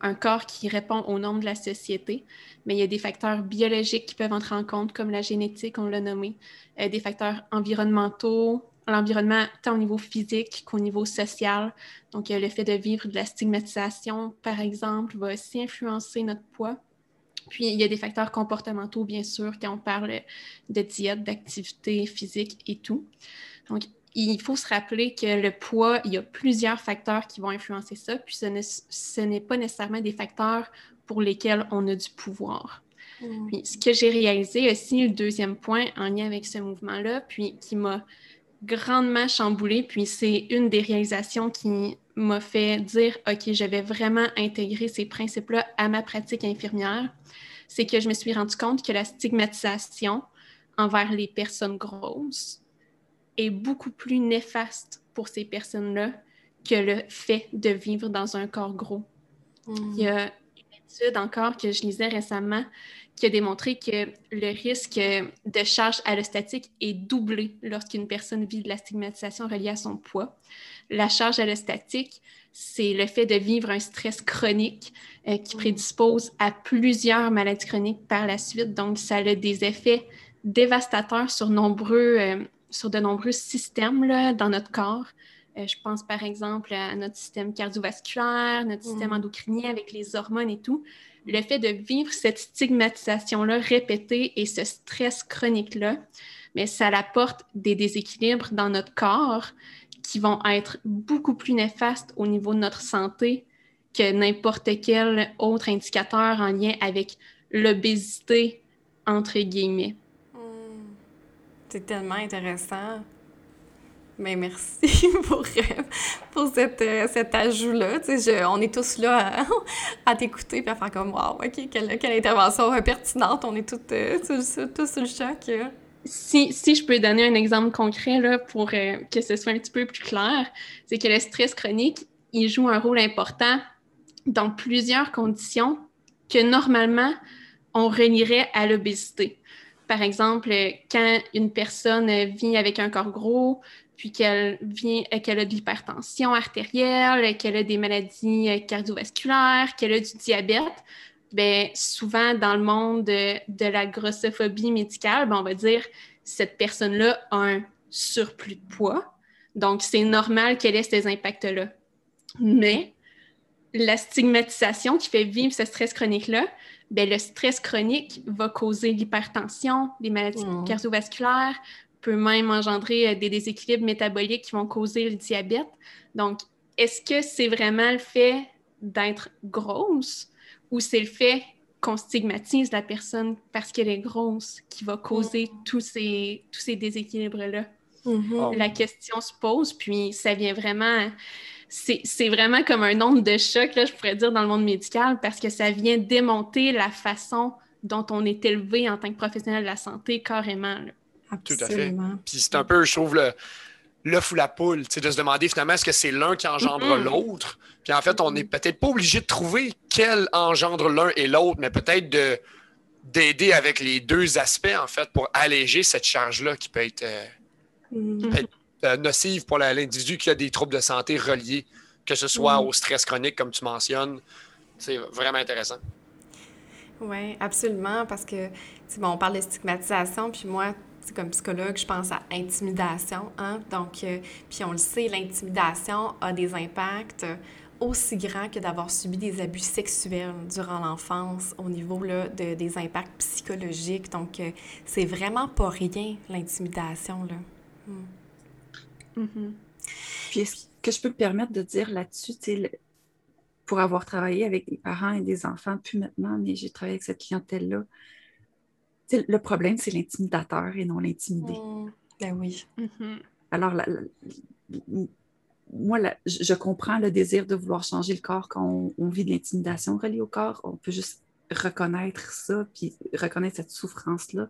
un corps qui répond aux normes de la société, mais il y a des facteurs biologiques qui peuvent entrer en compte, comme la génétique, on l'a nommé, euh, des facteurs environnementaux, l'environnement tant au niveau physique qu'au niveau social. Donc, le fait de vivre de la stigmatisation, par exemple, va aussi influencer notre poids. Puis, il y a des facteurs comportementaux, bien sûr, quand on parle de diète, d'activité physique et tout. Donc, il faut se rappeler que le poids, il y a plusieurs facteurs qui vont influencer ça, puis ce n'est pas nécessairement des facteurs pour lesquels on a du pouvoir. Mm. Puis, ce que j'ai réalisé aussi, le deuxième point en lien avec ce mouvement-là, puis qui m'a grandement chamboulé, puis c'est une des réalisations qui m'a fait dire, OK, je vais vraiment intégrer ces principes-là à ma pratique infirmière, c'est que je me suis rendu compte que la stigmatisation envers les personnes grosses est beaucoup plus néfaste pour ces personnes-là que le fait de vivre dans un corps gros. Il y a une étude encore que je lisais récemment qui a démontré que le risque de charge allostatique est doublé lorsqu'une personne vit de la stigmatisation reliée à son poids. La charge allostatique, c'est le fait de vivre un stress chronique euh, qui mm. prédispose à plusieurs maladies chroniques par la suite. Donc, ça a des effets dévastateurs sur, nombreux, euh, sur de nombreux systèmes là, dans notre corps. Euh, je pense par exemple à notre système cardiovasculaire, notre système mm. endocrinien avec les hormones et tout le fait de vivre cette stigmatisation-là répétée et ce stress chronique-là, mais ça apporte des déséquilibres dans notre corps qui vont être beaucoup plus néfastes au niveau de notre santé que n'importe quel autre indicateur en lien avec l'obésité, entre guillemets. C'est tellement intéressant. Mais merci pour, euh, pour cette, euh, cet ajout-là. on est tous là à, t'écouter et à faire comme Wow, OK, quelle, quelle intervention pertinente. On est tous, euh, tous, sur le choc. Si, si, je peux donner un exemple concret là, pour que ce soit un petit peu plus clair, c'est que le stress chronique, il joue un rôle important dans plusieurs conditions que normalement on relierait à l'obésité. Par exemple, quand une personne vit avec un corps gros, puis qu'elle vient, qu'elle a de l'hypertension artérielle, qu'elle a des maladies euh, cardiovasculaires, qu'elle a du diabète, bien, souvent dans le monde de, la grossophobie médicale, ben, on va dire cette personne-là a un surplus de poids. Donc, c'est normal qu'elle ait ces impacts-là. Mais la stigmatisation qui fait vivre ce stress chronique-là, bien, le stress chronique va causer l'hypertension, des maladies mmh. cardiovasculaires, peut même engendrer euh, des déséquilibres métaboliques qui vont causer le diabète. Donc, est-ce que c'est vraiment le fait d'être grosse ou c'est le fait qu'on stigmatise la personne parce qu'elle est grosse qui va causer mm. tous ces, tous ces déséquilibres-là? Mm-hmm. La question se pose, puis ça vient vraiment... C'est vraiment comme un nombre de choc, là, je pourrais dire, dans le monde médical, parce que ça vient démonter la façon dont on est élevé en tant que professionnel de la santé carrément. Tout à fait. Puis c'est un peu, je trouve, le l'œuf ou la poule, de se demander finalement est-ce que c'est l'un qui engendre l'autre? Puis en fait, on n'est peut-être pas obligé de trouver quel engendre l'un et l'autre, mais peut-être de d'aider avec les deux aspects, en fait, pour alléger cette charge-là qui peut être, euh, mm. euh, nocive pour l'individu qui a des troubles de santé reliés, que ce soit mm. au stress chronique, comme tu mentionnes. C'est vraiment intéressant. Oui, absolument, parce que, bon, on parle de stigmatisation, puis moi, comme psychologue, je pense à intimidation. Hein? Donc, euh, puis on le sait, l'intimidation a des impacts aussi grands que d'avoir subi des abus sexuels durant l'enfance au niveau là, de, des impacts psychologiques. Donc, euh, c'est vraiment pas rien, l'intimidation. Là. Hmm. Mm-hmm. Puis, est-ce que je peux me permettre de dire là-dessus, pour avoir travaillé avec des parents et des enfants, plus maintenant, mais j'ai travaillé avec cette clientèle-là, le problème, c'est l'intimidateur et non l'intimidé. Mmh. Ben oui. Mm-hmm. Alors, moi, je comprends le désir de vouloir changer le corps quand on, vit de l'intimidation reliée au corps. On peut juste reconnaître ça, puis reconnaître cette souffrance-là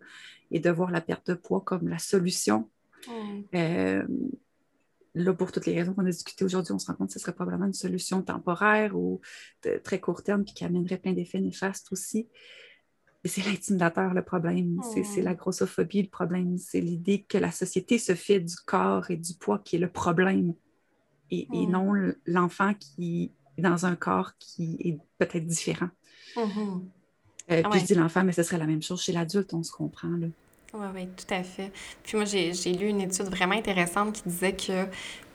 et de voir la perte de poids comme la solution. Mmh. Euh, là, pour toutes les raisons qu'on a discutées aujourd'hui, on se rend compte que ce serait probablement une solution temporaire ou de très court terme, puis qui amènerait plein d'effets néfastes aussi c'est l'intimidateur le problème, c'est la grossophobie le problème, c'est l'idée que la société se fait du corps et du poids qui est le problème et, non l'enfant qui est dans un corps qui est peut-être différent. Mm-hmm. Euh, puis je dis l'enfant, mais ce serait la même chose chez l'adulte, on se comprend. Là. Oui, oui, tout à fait. Puis moi, j'ai lu une étude vraiment intéressante qui disait que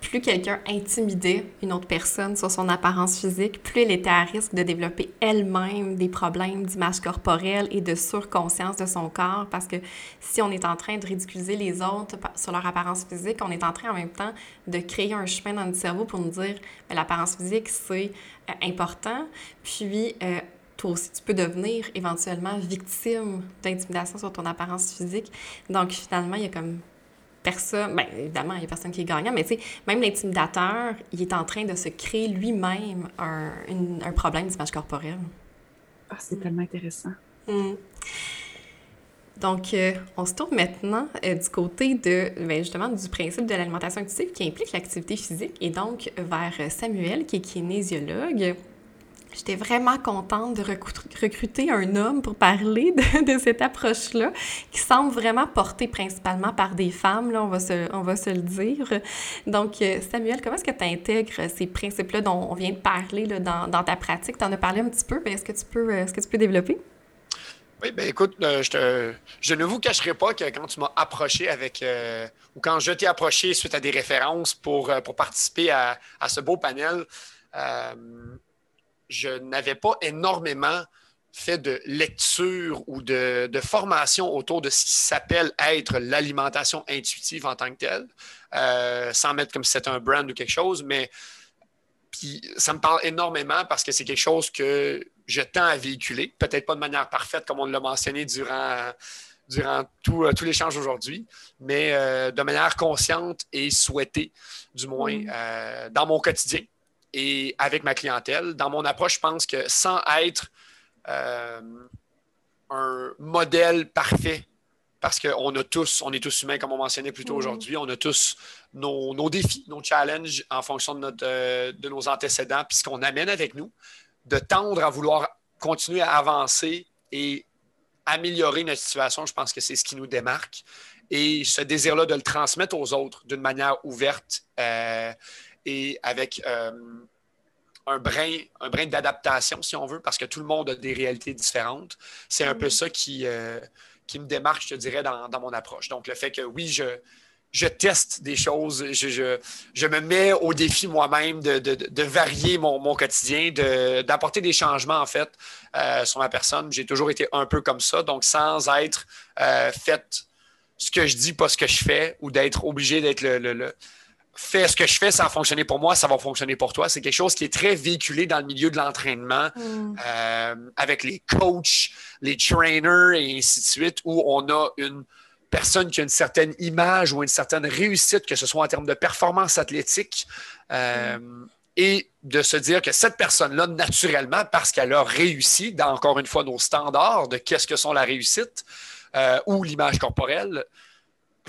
plus quelqu'un intimidait une autre personne sur son apparence physique, plus elle était à risque de développer elle-même des problèmes d'image corporelle et de surconscience de son corps. Parce que si on est en train de ridiculiser les autres sur leur apparence physique, on est en train en même temps de créer un chemin dans notre cerveau pour nous dire ben, l'apparence physique, c'est euh, important. Puis, euh, toi aussi, tu peux devenir éventuellement victime d'intimidation sur ton apparence physique. Donc, finalement, il y a comme personne, bien évidemment, il y a personne qui est gagnant, mais tu sais, même l'intimidateur, il est en train de se créer lui-même un, un, problème d'image corporelle. Ah, c'est tellement intéressant. Hum. Donc, euh, on se tourne maintenant euh, du côté de, ben, justement, du principe de l'alimentation intuitive qui implique l'activité physique et donc vers Samuel, qui est kinésiologue. J'étais vraiment contente de recruter un homme pour parler de, cette approche-là, qui semble vraiment portée principalement par des femmes, là, on, va se, on va se le dire. Donc, euh, Samuel, comment est-ce que tu intègres ces principes-là dont on vient de parler là, dans, dans, ta pratique? Tu en as parlé un petit peu, mais est-ce que, tu peux, est-ce que tu peux développer? Oui, bien écoute, euh, je, te, je, ne vous cacherai pas que quand tu m'as approché avec, euh, ou quand je t'ai approché suite à des références pour, pour participer à, à ce beau panel, je n'avais pas énormément fait de lecture ou de, formation autour de ce qui s'appelle être l'alimentation intuitive en tant que telle, euh, sans mettre comme si c'était un brand ou quelque chose, mais puis ça me parle énormément parce que c'est quelque chose que je tends à véhiculer, peut-être pas de manière parfaite comme on l'a mentionné durant, durant tout, euh, l'échange aujourd'hui, mais euh, de manière consciente et souhaitée, du moins, mm. dans mon quotidien et avec ma clientèle. Dans mon approche, je pense que sans être euh, un modèle parfait, parce qu'on a tous, on est tous humains, comme on mentionnait plus tôt mm. aujourd'hui, on a tous nos, défis, nos challenges en fonction de, notre, euh, de nos antécédents, puis ce qu'on amène avec nous, de tendre à vouloir continuer à avancer et améliorer notre situation, je pense que c'est ce qui nous démarque. Et ce désir-là de le transmettre aux autres d'une manière ouverte, euh, et avec euh, un brin, un brin d'adaptation, si on veut, parce que tout le monde a des réalités différentes. C'est un peu mm. ça qui, euh, qui me démarque, je te dirais, dans, mon approche. Donc, le fait que oui, je, je teste des choses, je, je, me mets au défi moi-même de, de, varier mon, mon quotidien, d'apporter des changements, en fait, euh, sur ma personne. J'ai toujours été un peu comme ça, donc sans être fait ce que je dis, pas ce que je fais, ou d'être obligé d'être le fais ce que je fais, ça a fonctionné pour moi, ça va fonctionner pour toi. C'est quelque chose qui est très véhiculé dans le milieu de l'entraînement mm. euh, avec les coachs, les trainers et ainsi de suite, où on a une personne qui a une certaine image ou une certaine réussite, que ce soit en termes de performance athlétique. Euh, mm. Et de se dire que cette personne-là, naturellement, parce qu'elle a réussi dans, encore une fois, nos standards de qu'est-ce que sont la réussite euh, ou l'image corporelle,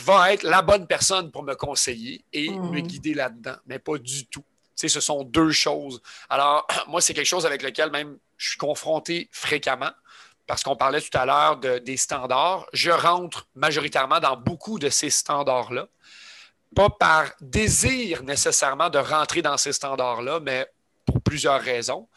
va être la bonne personne pour me conseiller et me hmm. guider là-dedans, mais pas du tout. Tu sais, ce sont deux choses. Alors, moi, c'est quelque chose avec lequel même je suis confronté fréquemment parce qu'on parlait tout à l'heure de, des standards. Je rentre majoritairement dans beaucoup de ces standards-là, pas par désir nécessairement de rentrer dans ces standards-là, mais pour plusieurs raisons.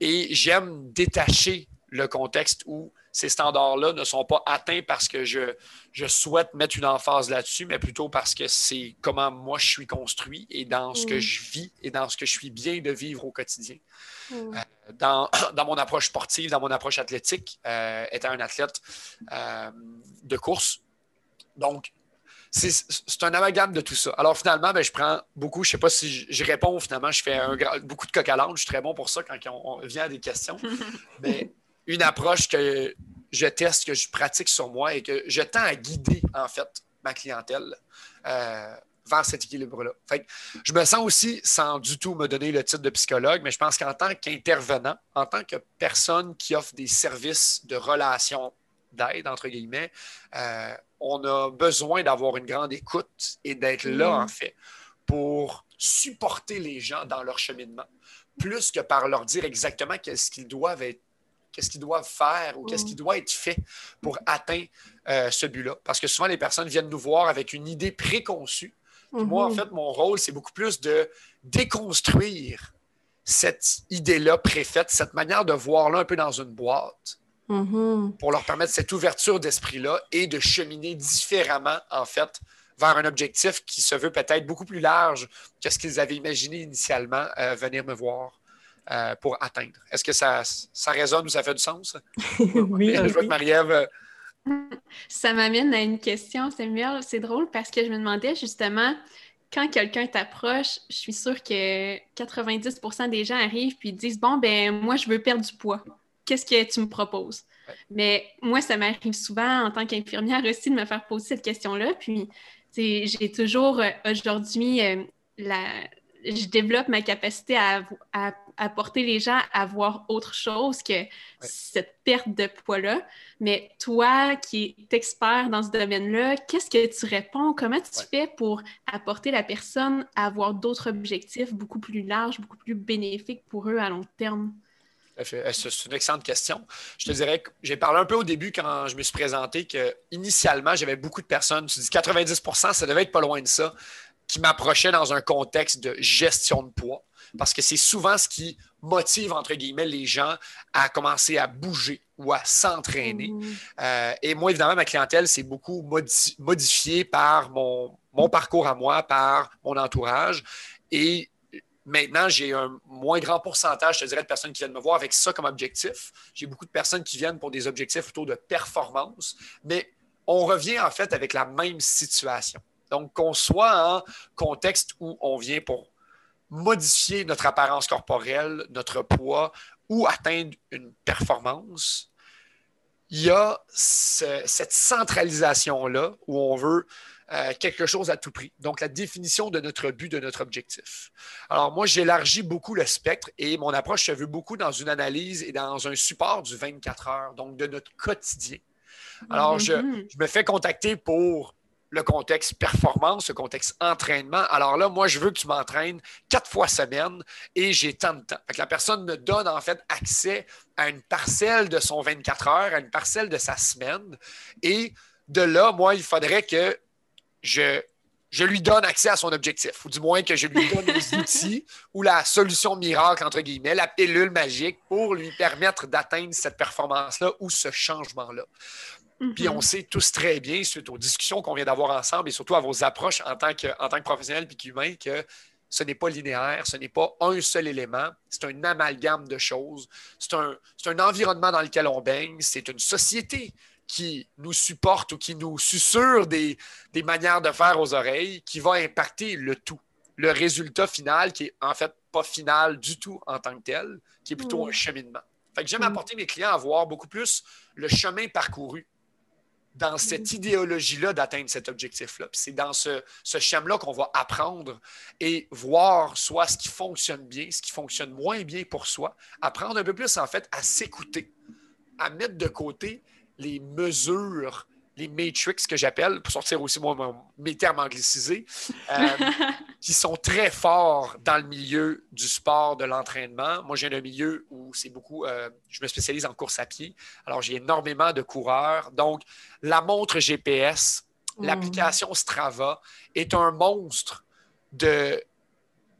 Et j'aime détacher le contexte où ces standards-là ne sont pas atteints parce que je, je souhaite mettre une emphase là-dessus, mais plutôt parce que c'est comment moi je suis construit et dans ce que mm. je vis et dans ce que je suis bien de vivre au quotidien. Mm. Euh, dans, dans, mon approche sportive, dans mon approche athlétique, euh, étant un athlète euh, de course. Donc, c'est un amalgame de tout ça. Alors finalement, ben, je prends beaucoup, je ne sais pas si je, réponds finalement, je fais un, beaucoup de coq à je suis très bon pour ça quand on, on vient à des questions. mais une approche que je teste, que je pratique sur moi et que je tends à guider, en fait, ma clientèle euh, vers cet équilibre-là. je me sens aussi, sans du tout me donner le titre de psychologue, mais je pense qu'en tant qu'intervenant, en tant que personne qui offre des services de relation d'aide, entre guillemets, euh, on a besoin d'avoir une grande écoute et d'être là, mm. en fait, pour supporter les gens dans leur cheminement, plus que par leur dire exactement ce qu'ils doivent être qu'est-ce qu'ils doivent faire ou qu'est-ce qui doit être fait pour atteindre euh, ce but-là. Parce que souvent, les personnes viennent nous voir avec une idée préconçue. Moi, en mhm. fait, mon rôle, c'est beaucoup plus de déconstruire cette idée-là préfaite, cette manière de voir là un peu dans une boîte Mm-hmm. pour leur permettre cette ouverture d'esprit-là et de cheminer différemment, en fait, vers un objectif qui se veut peut-être beaucoup plus large que ce qu'ils avaient imaginé initialement euh, venir me voir euh, pour atteindre. Est-ce que ça, ça résonne ou ça fait du sens? oui, Je vois que Marie-Ève, euh, Ça m'amène à une question, Samuel. C'est drôle parce que je me demandais justement, quand quelqu'un t'approche, je suis sûre que 90% des gens arrivent puis disent Bon, ben moi, je veux perdre du poids. Qu'est-ce que tu me proposes? Mais moi, ça m'arrive souvent en tant qu'infirmière aussi de me faire poser cette question-là. Puis, j'ai toujours euh, aujourd'hui euh, la, je développe ma capacité à, à, porter les gens à voir autre chose que cette perte de poids-là. Mais toi, qui es expert dans ce domaine-là, qu'est-ce que tu réponds? Comment tu fais pour apporter la personne à avoir d'autres objectifs beaucoup plus larges, beaucoup plus bénéfiques pour eux à long terme? Euh, c'est une excellente question. Je te dirais que j'ai parlé un peu au début quand je me suis présenté que initialement, j'avais beaucoup de personnes, tu dis 90% ça devait être pas loin de ça, qui m'approchaient dans un contexte de gestion de poids. Parce que c'est souvent ce qui motive, entre guillemets, les gens à commencer à bouger ou à s'entraîner. Mmh. Euh, et moi, évidemment, ma clientèle, c'est beaucoup modifié par mon, mon parcours à moi, par mon entourage. Et Maintenant, j'ai un moins grand pourcentage, je te dirais, de personnes qui viennent me voir avec ça comme objectif. J'ai beaucoup de personnes qui viennent pour des objectifs autour de performance, mais on revient en fait avec la même situation. Donc, qu'on soit en contexte où on vient pour modifier notre apparence corporelle, notre poids ou atteindre une performance, il y a cette centralisation-là où on veut euh, quelque chose à tout prix. Donc, la définition de notre but, de notre objectif. Alors, moi, j'élargis beaucoup le spectre et mon approche se veut beaucoup dans une analyse et dans un support du 24 heures, donc de notre quotidien. Alors, je, je me fais contacter pour le contexte performance, le contexte entraînement. Alors là, moi, je veux que tu m'entraînes quatre fois semaine et j'ai tant de temps. la personne me donne en fait accès à une parcelle de son 24 heures, à une parcelle de sa semaine. Et de là, moi, il faudrait que je, je lui donne accès à son objectif, ou du moins que je lui donne les outils ou la solution miracle, entre guillemets, la pilule magique pour lui permettre d'atteindre cette performance-là ou ce changement-là. Puis on mhm. sait tous très bien, suite aux discussions qu'on vient d'avoir ensemble et surtout à vos approches en tant que, en tant que professionnel et qu'humain, que ce n'est pas linéaire, ce n'est pas un seul élément, c'est un amalgame de choses, c'est un, un, environnement dans lequel on baigne, c'est une société qui nous supporte ou qui nous susurre des, des, manières de faire aux oreilles qui va impacter le tout. Le résultat final, qui est en fait pas final du tout en tant que tel, qui est plutôt un cheminement. Fait que j'aime apporter mes clients à voir beaucoup plus le chemin parcouru dans cette idéologie-là d'atteindre cet objectif-là. C'est dans ce, ce schéma-là qu'on va apprendre et voir soit ce qui fonctionne bien, ce qui fonctionne moins bien pour soi, apprendre un peu plus en fait à s'écouter, à mettre de côté les mesures les matrix que j'appelle, pour sortir aussi moi, mes termes anglicisés, euh, qui sont très forts dans le milieu du sport, de l'entraînement. Moi, j'ai un milieu où c'est beaucoup, euh, je me spécialise en course à pied. Alors, j'ai énormément de coureurs. Donc, la montre GPS, mm. l'application Strava est un monstre de,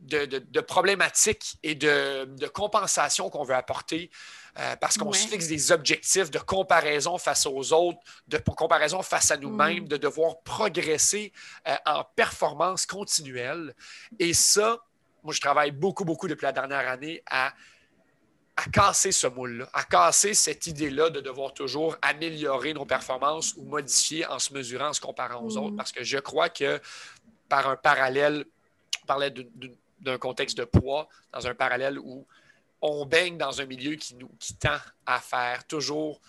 de, problématiques et de, de compensation qu'on veut apporter euh, parce qu'on se fixe des objectifs de comparaison face aux autres, de comparaison face à nous-mêmes, mm. de devoir progresser euh, en performance continuelle. Et ça, moi, je travaille beaucoup, beaucoup depuis la dernière année à, à casser ce moule-là, à casser cette idée-là de devoir toujours améliorer nos performances ou modifier en se mesurant, en se comparant aux autres. Mm. Parce que je crois que par un parallèle, on parlait d'un contexte de poids, dans un parallèle où on baigne dans un milieu qui, nous, qui tend à faire toujours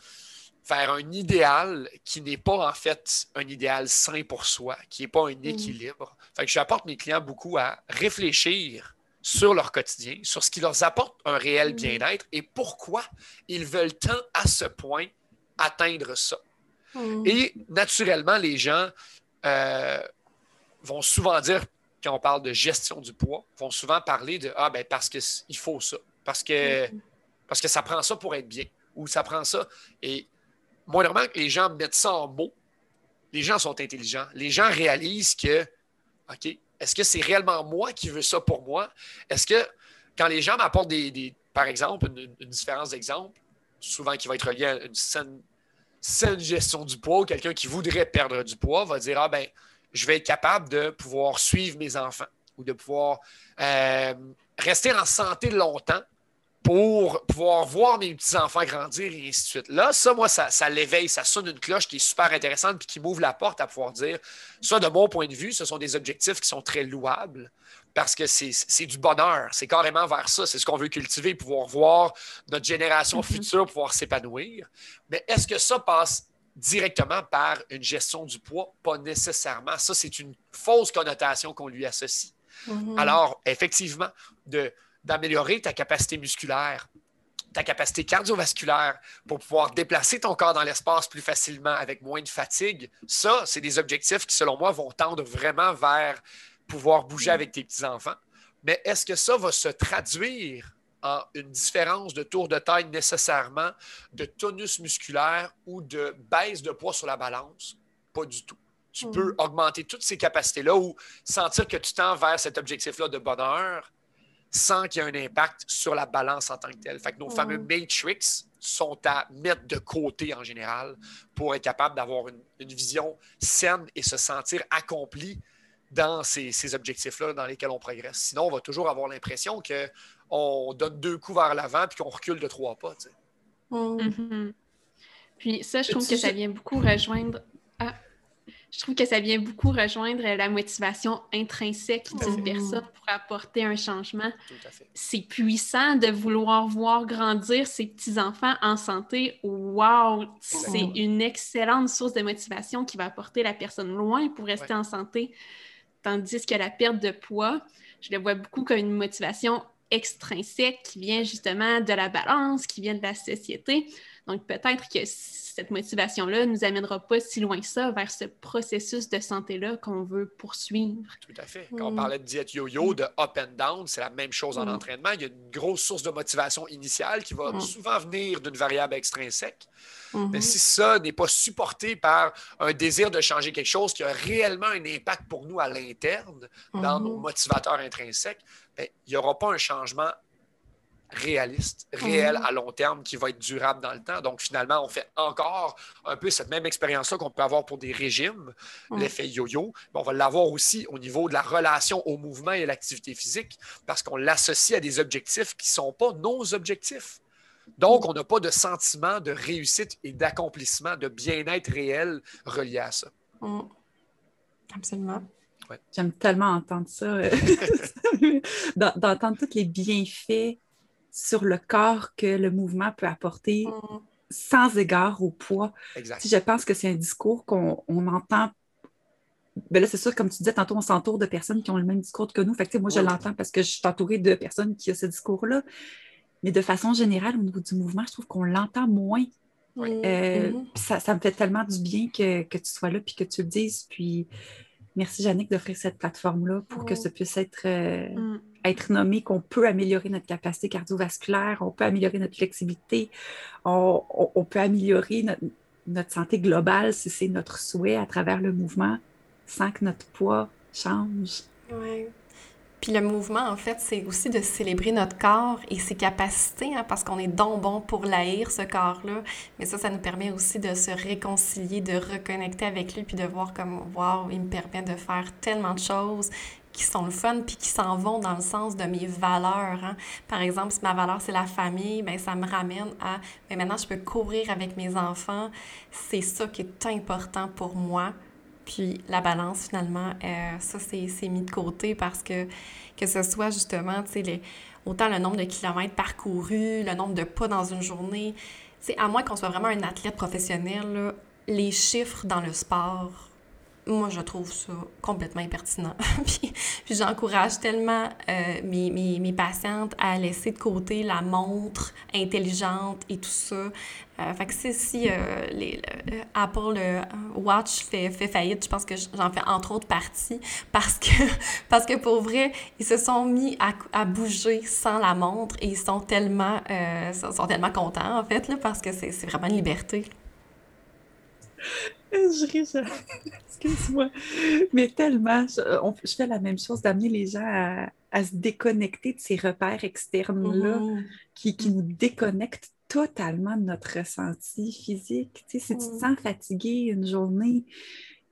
faire un idéal qui n'est pas en fait un idéal sain pour soi, qui n'est pas un mm. équilibre. Fait que j'apporte mes clients beaucoup à réfléchir sur leur quotidien, sur ce qui leur apporte un réel mm. bien-être et pourquoi ils veulent tant à ce point atteindre ça. Mm. Et naturellement, les gens euh, vont souvent dire, quand on parle de gestion du poids, vont souvent parler de Ah, ben parce qu'il faut ça parce que, mm-hmm. parce que ça prend ça pour être bien ou ça prend ça. Et moi, normalement, que les gens mettent ça en mots, les gens sont intelligents. Les gens réalisent que, OK, est-ce que c'est réellement moi qui veux ça pour moi? Est-ce que quand les gens m'apportent des, par exemple, une, différence d'exemple, souvent qui va être relié à une saine, gestion du poids, quelqu'un qui voudrait perdre du poids va dire Ah ben, je vais être capable de pouvoir suivre mes enfants ou de pouvoir euh, rester en santé longtemps pour pouvoir voir mes petits-enfants grandir et ainsi de suite. Là, ça, moi, ça, ça l'éveille, ça sonne une cloche qui est super intéressante puis qui m'ouvre la porte à pouvoir dire, ça, de mon point de vue, ce sont des objectifs qui sont très louables parce que c'est du bonheur. C'est carrément vers ça. C'est ce qu'on veut cultiver, pouvoir voir notre génération mm-hmm. future pouvoir s'épanouir. Mais est-ce que ça passe directement par une gestion du poids? Pas nécessairement. Ça, c'est une fausse connotation qu'on lui associe. Mm-hmm. Alors, effectivement, de d'améliorer ta capacité musculaire, ta capacité cardiovasculaire pour pouvoir déplacer ton corps dans l'espace plus facilement avec moins de fatigue. Ça, c'est des objectifs qui, selon moi, vont tendre vraiment vers pouvoir bouger avec tes petits-enfants. Mais est-ce que ça va se traduire en une différence de tour de taille nécessairement, de tonus musculaire ou de baisse de poids sur la balance? Pas du tout. Tu hmm. peux augmenter toutes ces capacités-là ou sentir que tu tends vers cet objectif-là de bonheur sans qu'il y ait un impact sur la balance en tant que telle. Fait que nos fameux matrix sont à mettre de côté en général pour être capable d'avoir une, vision saine et se sentir accompli dans ces, objectifs-là dans lesquels on progresse. Sinon, on va toujours avoir l'impression qu'on donne deux coups vers l'avant puis qu'on recule de trois pas. Mm-hmm. Puis ça, je trouve que ça vient beaucoup rejoindre je trouve que ça vient beaucoup rejoindre la motivation intrinsèque d'une personne pour apporter un changement. C'est puissant de vouloir voir grandir ses petits-enfants en santé. Wow! C'est une excellente source de motivation qui va apporter la personne loin pour rester en santé. Tandis que la perte de poids, je le vois beaucoup comme une motivation extrinsèque qui vient justement de la balance, qui vient de la société. Donc peut-être que cette motivation-là ne nous amènera pas si loin que ça vers ce processus de santé-là qu'on veut poursuivre. Tout à fait. Quand on mm. parlait de diète yo-yo, de up and down, c'est la même chose en mm. entraînement. Il y a une grosse source de motivation initiale qui va mm. souvent venir d'une variable extrinsèque. Mm-hmm. Mais si ça n'est pas supporté par un désir de changer quelque chose qui a réellement un impact pour nous à l'interne, dans nos mm-hmm. motivateurs intrinsèques, ben, il n'y aura pas un changement réaliste, réel mhm. à long terme qui va être durable dans le temps. Donc, finalement, on fait encore un peu cette même expérience-là qu'on peut avoir pour des régimes, l'effet yo-yo. on va l'avoir aussi au niveau de la relation au mouvement et à l'activité physique parce qu'on l'associe à des objectifs qui ne sont pas nos objectifs. Donc, on n'a pas de sentiment de réussite et d'accomplissement, de bien-être réel relié à ça. Absolument. J'aime tellement entendre ça, euh, d'entendre tous les bienfaits sur le corps que le mouvement peut apporter mm. sans égard au poids. Si je pense que c'est un discours qu'on entend. Ben là, c'est sûr, comme tu disais, tantôt, on s'entoure de personnes qui ont le même discours que nous. Fait que, moi, je l'entends parce que je suis entourée de personnes qui ont ce discours-là. Mais de façon générale, au niveau du mouvement, je trouve qu'on l'entend moins. Euh, mm-hmm. ça, ça, me fait tellement du bien que, que tu sois là puis que tu le dises. Puis merci, Jannick, d'offrir cette plateforme-là pour que ça puisse être euh, mm être nommé qu'on peut améliorer notre capacité cardiovasculaire, on peut améliorer notre flexibilité, on, peut améliorer notre, santé globale si c'est notre souhait à travers le mouvement sans que notre poids change. Oui. Puis le mouvement, en fait, c'est aussi de célébrer notre corps et ses capacités, hein, parce qu'on est donc bon pour l'haïr, ce corps-là. Mais ça, ça nous permet aussi de se réconcilier, de reconnecter avec lui, puis de voir comme, wow, il me permet de faire tellement de choses qui sont le fun puis qui s'en vont dans le sens de mes valeurs. Hein. Par exemple, si ma valeur c'est la famille, ben ça me ramène à ben maintenant je peux courir avec mes enfants. C'est ça qui est important pour moi. Puis la balance, finalement, euh, ça, c'est mis de côté parce que que ce soit justement, tu sais, autant le nombre de kilomètres parcourus, le nombre de pas dans une journée, c'est à moins qu'on soit vraiment un athlète professionnel, les chiffres dans le sport, moi, je trouve ça complètement impertinent. puis, j'encourage tellement euh, mes, mes, mes, patientes à laisser de côté la montre intelligente et tout ça. Euh, fait que si, euh, les, Apple Watch fait, fait faillite, je pense que j'en fais entre autres partie parce que, parce que pour vrai, ils se sont mis à, à bouger sans la montre et ils sont tellement, sont tellement contents en fait, là, parce que c'est vraiment une liberté. Je ris, excuse-moi. Mais tellement, je, fais la même chose d'amener les gens à, se déconnecter de ces repères externes-là mm-hmm. qui, nous déconnectent totalement de notre ressenti physique. si tu te Mm. sens fatigué une journée,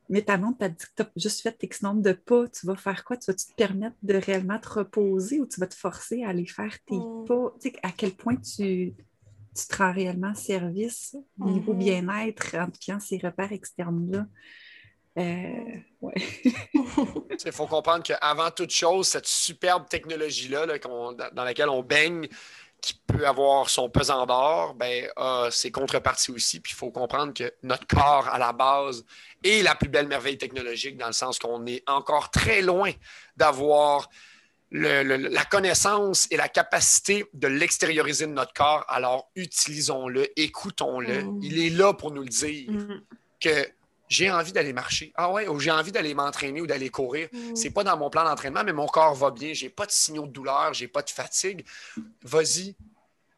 mais ta montre t'a dit que tu as juste fait X nombre de pas, tu vas faire quoi? Tu vas-tu te permettre de réellement te reposer ou tu vas te forcer à aller faire tes Mm. pas? Tu sais, à quel point tu, tu te rends réellement service au niveau Mhm. bien-être en fiant ces repères externes-là? Euh, ouais. Il faut comprendre qu'avant toute chose, cette superbe technologie-là là, qu'on- dans dans laquelle on baigne, qui peut avoir son pesant d'or, ben, a ses contreparties aussi. Puis il faut comprendre que notre corps, à la base, est la plus belle merveille technologique, dans le sens qu'on est encore très loin d'avoir le- le- la connaissance et la capacité de l'extérioriser de notre corps. Alors, utilisons-le, écoutons-le. Mm. Il est là pour nous le dire Mhm. que j'ai envie d'aller marcher. Ah ouais, ou j'ai envie d'aller m'entraîner ou d'aller courir. Mm. C'est pas dans mon plan d'entraînement, mais mon corps va bien. J'ai pas de signaux de douleur, j'ai pas de fatigue. Vas-y.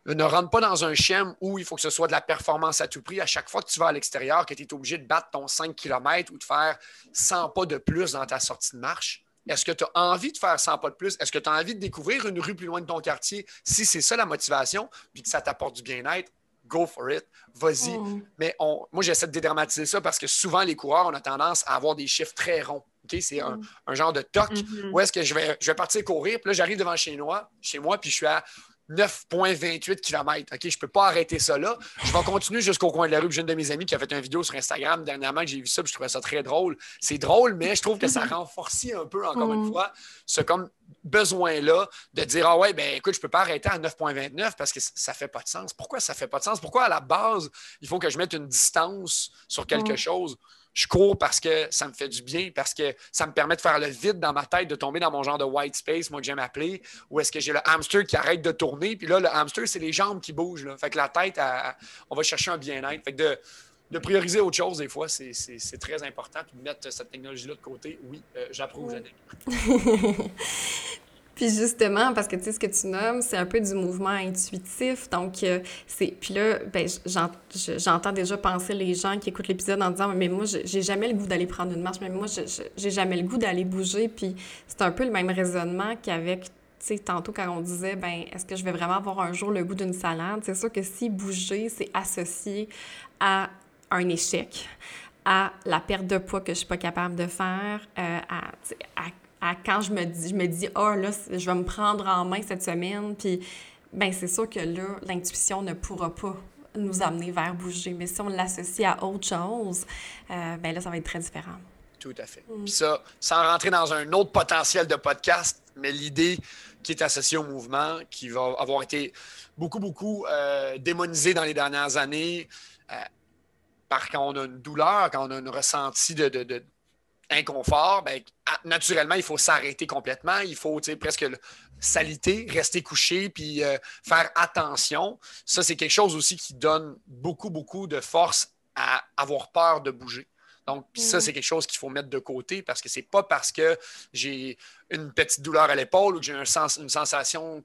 Ne rentre pas dans un schéma où il faut que ce soit de la performance à tout prix. À chaque fois que tu vas à l'extérieur, que tu es obligé de battre ton 5 km ou de faire 100 pas de plus dans ta sortie de marche, est-ce que tu as envie de faire 100 pas de plus? Est-ce que tu as envie de découvrir une rue plus loin de ton quartier? Si c'est ça la motivation, puis que ça t'apporte du bien-être, go for it. Vas-y. Mm. Mais on, moi, j'essaie de dédramatiser ça parce que souvent, les coureurs, on a tendance à avoir des chiffres très ronds. C'est un, un genre de toc. Mhm. Où est-ce que je vais, je vais partir courir? Puis là, j'arrive devant chez moi, chez moi, puis je suis à 9,28 km. OK? Je ne peux pas arrêter ça là. Je vais continuer jusqu'au coin de la rue. J'ai une de mes amies qui a fait une vidéo sur Instagram dernièrement que j'ai vu ça, puis je trouvais ça très drôle. C'est drôle, mais je trouve que ça renforcit un peu, encore une fois, ce comme besoin-là de dire Ah ouais, ben écoute, je ne peux pas arrêter à 9,29 parce que ça ne fait pas de sens. Pourquoi ça ne fait pas de sens? Pourquoi à la base, il faut que je mette une distance sur quelque chose? Je cours parce que ça me fait du bien, parce que ça me permet de faire le vide dans ma tête, de tomber dans mon genre de white space, moi que j'aime appeler, ou est-ce que j'ai le hamster qui arrête de tourner, puis là, le hamster, c'est les jambes qui bougent. Là. Fait que la tête, elle- on va chercher un bien-être. Fait que de, de prioriser autre chose, des fois, c'est- très important. Puis de mettre cette technologie-là de côté, oui, euh, j'approuve, Ouais. Puis justement, parce que tu sais, ce que tu nommes, c'est un peu du mouvement intuitif. Donc, euh, c'est. Puis là, ben, j'en- je- j'entends déjà penser les gens qui écoutent l'épisode en disant Mais moi, j'ai jamais le goût d'aller prendre une marche, mais moi, j'ai jamais le goût d'aller bouger. Puis c'est un peu le même raisonnement qu'avec. Tu sais, tantôt, quand on disait, ben, est-ce que je vais vraiment avoir un jour le goût d'une salade? C'est sûr que si bouger, c'est associé à un échec, à la perte de poids que je suis pas capable de faire, euh, à à quand je me dis, je me dis, ah là, je vais me prendre en main cette semaine, puis ben c'est sûr que là, l'intuition ne pourra pas nous amener vers bouger. Mais si on l'associe à autre chose, euh, ben là, ça va être très différent. Tout à fait. Mm. Puis ça, sans rentrer dans un autre potentiel de podcast, mais l'idée qui est associée au mouvement, qui va avoir été beaucoup, beaucoup euh, démonisée dans les dernières années, euh, par quand on a une douleur, quand on a un ressenti de, de- de inconfort, ben, naturellement, il faut s'arrêter complètement. Il faut presque s'aliter, rester couché, puis euh, faire attention. Ça, c'est quelque chose aussi qui donne beaucoup, beaucoup de force à avoir peur de bouger. Donc, puis ça, Mm. c'est quelque chose qu'il faut mettre de côté parce que c'est pas parce que j'ai une petite douleur à l'épaule ou que j'ai un sens- une sensation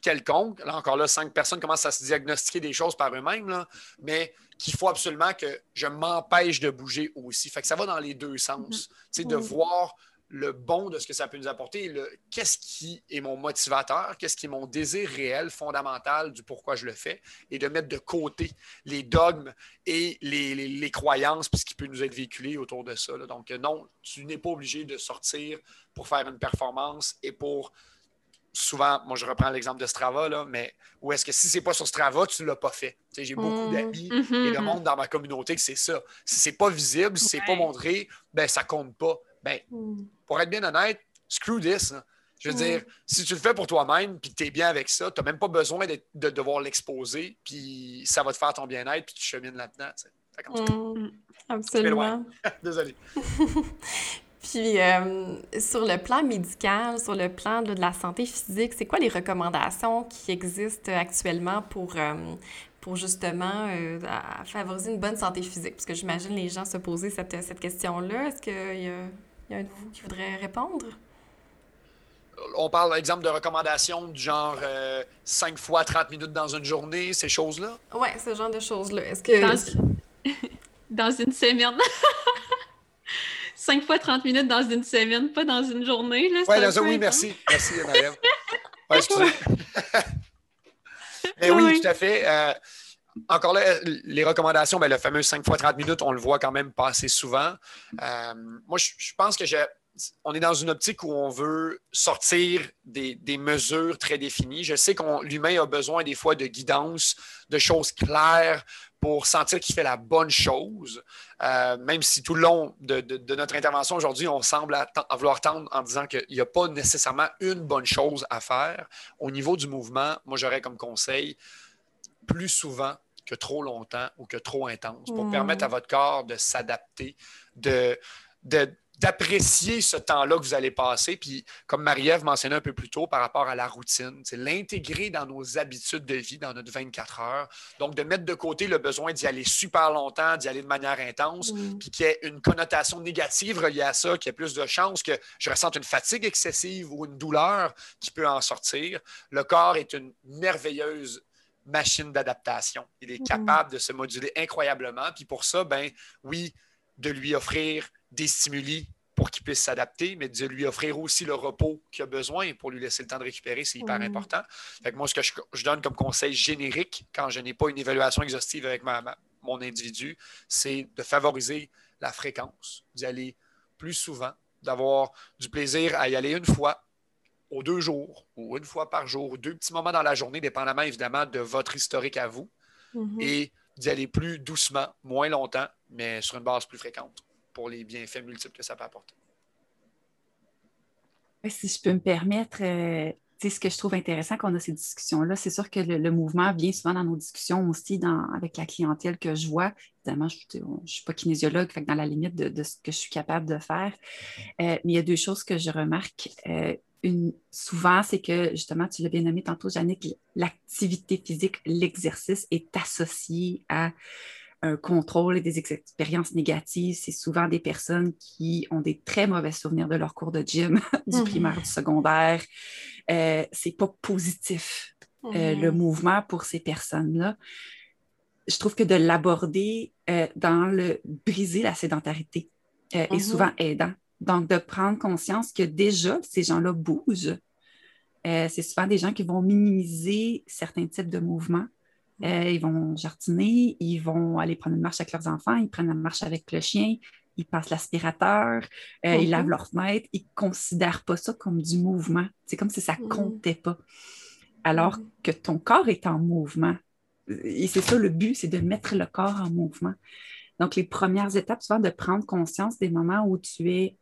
quelconque. Là, encore là, cinq personnes commencent à se diagnostiquer des choses par eux-mêmes, mais qu'il faut absolument que je m'empêche de bouger aussi. Fait que ça va dans les deux sens. Tu sais, De voir le bon de ce que ça peut nous apporter, qu'est-ce qui est mon motivateur, qu'est-ce qui est mon désir réel, fondamental du pourquoi je le fais, et de mettre de côté les dogmes et les, les- les croyances, puis ce qui peut nous être véhiculé autour de ça. là. Donc, non, tu n'es pas obligé de sortir pour faire une performance et pour souvent, moi je reprends l'exemple de Strava, là, mais où est-ce que si c'est pas sur Strava, tu l'as pas fait? J'ai beaucoup Mhm. d'amis Mhm. et le monde dans ma communauté que c'est ça. Si c'est pas visible, si c'est pas Ouais. montré, ben ça compte pas. Ben, pour être bien honnête, screw this. là. Je veux Ouais. dire, si tu le fais pour toi-même puis que tu es bien avec ça, tu n'as même pas besoin de devoir l'exposer, puis ça va te faire ton bien-être, puis tu chemines là-dedans. Mm, absolument. Désolé. Puis, euh, sur le plan médical, sur le plan là, de la santé physique, c'est quoi les recommandations qui existent actuellement pour, euh, pour justement euh, favoriser une bonne santé physique? Parce que j'imagine les gens se poser cette, cette question-là. Est-ce qu'il y, a- il y a un de vous qui voudrait répondre? On parle, par exemple, de recommandations du genre 5 fois 30 minutes dans une journée, ces choses-là? Oui, ce genre de choses-là. Est-ce que... Dans, dans une semaine. 5 fois 30 minutes dans une semaine, pas dans une journée. Là, c'est Oui, là, ça, merci. Merci, Maëlle. Ouais, excusez. Mais oui, Oui. tout à fait. Euh, encore là, les recommandations, ben, le fameux 5 fois 30 minutes, on le voit quand même passer souvent. Euh, moi, je, pense que on est dans une optique où on veut sortir des, mesures très définies. Je sais que l'humain a besoin des fois de guidance, de choses claires pour sentir qu'il fait la bonne chose, euh, même si tout le long de, notre intervention aujourd'hui, on semble vouloir tendre en disant qu'il n'y a pas nécessairement une bonne chose à faire. Au niveau du mouvement, moi, j'aurais comme conseil plus souvent que trop longtemps ou que trop intense pour hmm. permettre à votre corps de s'adapter, de, d'apprécier ce temps-là que vous allez passer. Puis, comme Marie-Ève mentionnait un peu plus tôt par rapport à la routine, c'est l'intégrer dans nos habitudes de vie, dans notre 24 heures. Donc, de mettre de côté le besoin d'y aller super longtemps, d'y aller de manière intense, puis qu'il y ait une connotation négative reliée à ça, qu'il y ait plus de chances que je ressente une fatigue excessive ou une douleur qui peut en sortir. Le corps est une merveilleuse machine d'adaptation. Il est mm. capable de se moduler incroyablement. Puis pour ça, ben oui, de lui offrir des stimuli pour qu'il puisse s'adapter, mais de lui offrir aussi le repos qu'il a besoin pour lui laisser le temps de récupérer, c'est hyper mm. important. Fait que moi, ce que je, donne comme conseil générique quand je n'ai pas une évaluation exhaustive avec mon individu, c'est de favoriser la fréquence, d'y aller plus souvent, d'avoir du plaisir à y aller une fois, aux deux jours ou une fois par jour, ou deux petits moments dans la journée, dépendamment évidemment de votre historique à vous, mm-hmm. et d'y aller plus doucement, moins longtemps, mais sur une base plus fréquente pour les bienfaits multiples que ça peut apporter. Si je peux me permettre, euh, ce que je trouve intéressant qu'on a ces discussions-là, c'est sûr que le, mouvement vient souvent dans nos discussions aussi avec la clientèle que je vois. Évidemment, je ne suis pas kinésiologue, fait dans la limite de, ce que je suis capable de faire. Euh, mais il y a deux choses que je remarque. Euh, souvent, c'est que, justement, tu l'as bien nommé tantôt, Jannick, l'activité physique, l'exercice est associé à un contrôle et des expériences négatives. C'est souvent des personnes qui ont des très mauvais souvenirs de leur cours de gym, du mhm. primaire, du secondaire. Euh, c'est pas positif, euh, le mhm. mouvement pour ces personnes-là. Je trouve que de l'aborder euh, dans le briser la sédentarité est mhm. souvent aidant donc, de prendre conscience que déjà, ces gens-là bougent. Euh, c'est souvent des gens qui vont minimiser certains types de mouvements. Euh, ils vont jardiner, ils vont aller prendre une marche avec leurs enfants, ils prennent la marche avec le chien, ils passent l'aspirateur, euh, ils lavent leur fenêtre, ils ne considèrent pas ça comme du mouvement. C'est comme si ça ne mm. comptait pas. Alors mm. que ton corps est en mouvement. Et c'est ça le but, c'est de mettre le corps en mouvement. Donc, les premières étapes, souvent, de prendre conscience des moments où tu es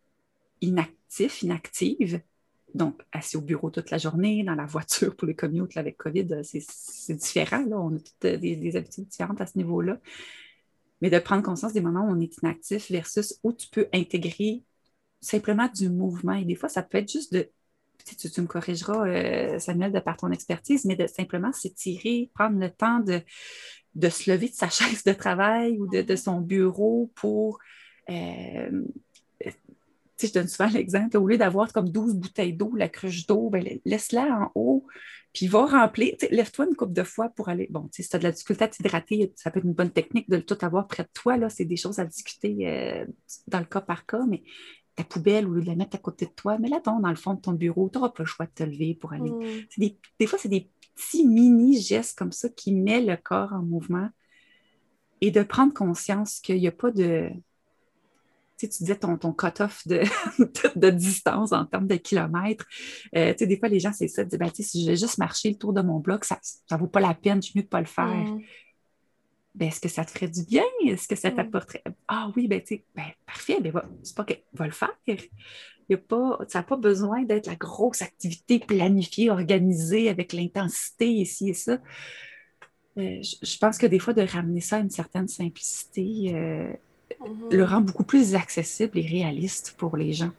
inactif, inactive, donc assis au bureau toute la journée, dans la voiture pour les commutes avec COVID, c'est différent. Là. On a toutes des, habitudes différentes à ce niveau-là. Mais de prendre conscience des moments où on est inactif versus où tu peux intégrer simplement du mouvement. Et des fois, ça peut être juste de. Tu, tu me corrigeras, euh, Samuel, de par ton expertise, mais de simplement s'étirer, prendre le temps de, de se lever de sa chaise de travail ou de, son bureau pour euh, je donne souvent l'exemple, au lieu d'avoir comme 12 bouteilles d'eau, la cruche d'eau, ben, laisse-la en haut, puis va remplir. Lève-toi une coupe de fois pour aller. Bon, si tu as de la difficulté à t'hydrater, ça peut être une bonne technique de tout avoir près de toi. Là, c'est des choses à discuter euh, dans le cas par cas, mais ta poubelle, au lieu de la mettre à côté de toi, mets-la dans le fond de ton bureau. Tu n'auras pas le choix de te lever pour aller. Mm. Des, des, fois, c'est des petits mini gestes comme ça qui mettent le corps en mouvement et de prendre conscience qu'il n'y a pas de tu, disais ton, ton cut-off de, de, distance en termes de kilomètres. Euh, des fois, les gens, c'est ça, disent, ben, si je vais juste marcher le tour de mon bloc, ça ne vaut pas la peine, je suis mieux de ne pas le faire. Mm. Ben, est-ce que ça te ferait du bien? Est-ce que ça mm. t'apporterait? Ah oui, ben, ben parfait, ben, c'est pas que va le faire. Y a pas, ça n'a pas besoin d'être la grosse activité planifiée, organisée avec l'intensité ici et ça. Euh, je, pense que des fois, de ramener ça à une certaine simplicité, euh. Le rend beaucoup plus accessible et réaliste pour les gens.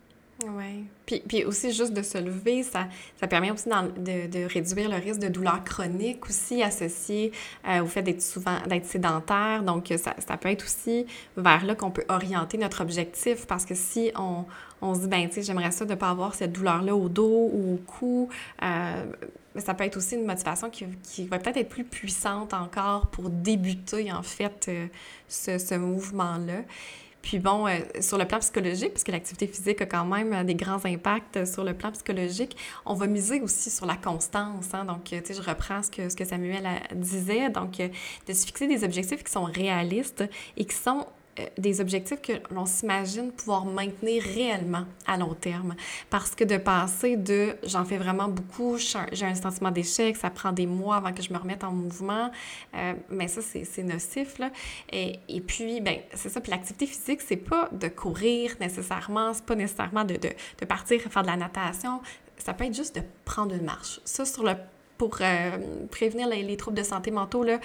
Oui. Puis, puis, aussi, juste de se lever, ça, ça permet aussi de, de, réduire le risque de douleurs chroniques aussi associées euh, au fait d'être souvent d'être sédentaire. Donc, ça, ça, peut être aussi vers là qu'on peut orienter notre objectif parce que si on, on se dit, ben, tu sais, j'aimerais ça de ne pas avoir cette douleur-là au dos ou au cou, euh, ça peut être aussi une motivation qui, qui va peut-être être plus puissante encore pour débuter, en fait, euh, ce, ce mouvement-là. Puis bon, euh, sur le plan psychologique, puisque l'activité physique a quand même des grands impacts sur le plan psychologique, on va miser aussi sur la constance. Hein? Donc, tu sais, je reprends ce que, ce que Samuel disait. Donc, de se fixer des objectifs qui sont réalistes et qui sont euh, des objectifs que l'on s'imagine pouvoir maintenir réellement à long terme. Parce que de passer de j'en fais vraiment beaucoup, j'ai un sentiment d'échec, ça prend des mois avant que je me remette en mouvement, euh, mais ça, c'est nocif. Là. Et, et puis, ben, c'est ça. Puis l'activité physique, c'est pas de courir nécessairement, c'est pas nécessairement de, de, de partir faire de la natation. Ça peut être juste de prendre une marche. Ça, sur le pour euh, prévenir les, troubles de santé mentaux, là,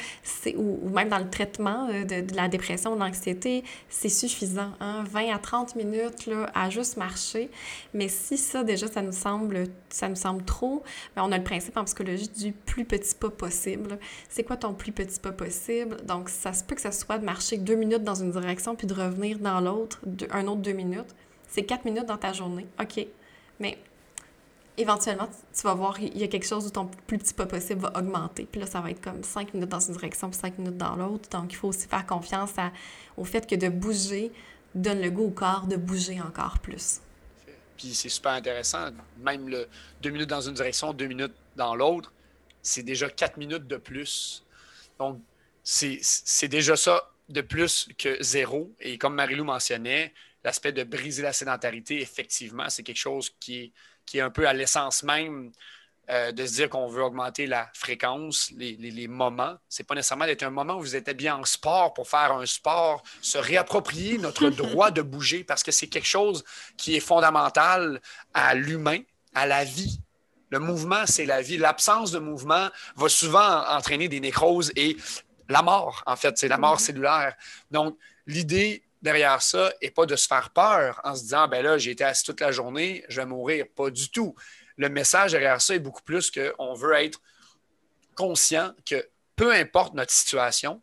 ou, ou, même dans le traitement euh, de, la dépression, de l'anxiété, c'est suffisant. Hein? 20 à 30 minutes là, à juste marcher. Mais si ça, déjà, ça nous semble, ça nous semble trop, bien, on a le principe en psychologie du plus petit pas possible. C'est quoi ton plus petit pas possible? Donc, ça se peut que ça soit de marcher deux minutes dans une direction puis de revenir dans l'autre, un autre deux minutes. C'est quatre minutes dans ta journée. OK. Mais éventuellement, tu vas voir, il y a quelque chose où ton plus petit pas possible va augmenter. Puis là, ça va être comme cinq minutes dans une direction, puis cinq minutes dans l'autre. Donc, il faut aussi faire confiance au fait que de bouger donne le goût au corps de bouger encore plus. Puis c'est super intéressant. Même le deux minutes dans une direction, deux minutes dans l'autre, c'est déjà quatre minutes de plus. Donc, c'est déjà ça de plus que zéro. Et comme Marilou mentionnait, l'aspect de briser la sédentarité, effectivement, c'est quelque chose qui est qui est un peu à l'essence même euh, de se dire qu'on veut augmenter la fréquence, les, les, moments. Ce n'est pas nécessairement d'être un moment où vous êtes bien en sport pour faire un sport, se réapproprier notre droit de bouger parce que c'est quelque chose qui est fondamental à l'humain, à la vie. Le mouvement, c'est la vie. L'absence de mouvement va souvent entraîner des nécroses et la mort, en fait, c'est la mort mm-hmm. cellulaire. Donc, l'idée derrière ça et pas de se faire peur en se disant ben là, j'ai été assis toute la journée, je vais mourir. Pas du tout. Le message derrière ça est beaucoup plus qu'on veut être conscient que peu importe notre situation,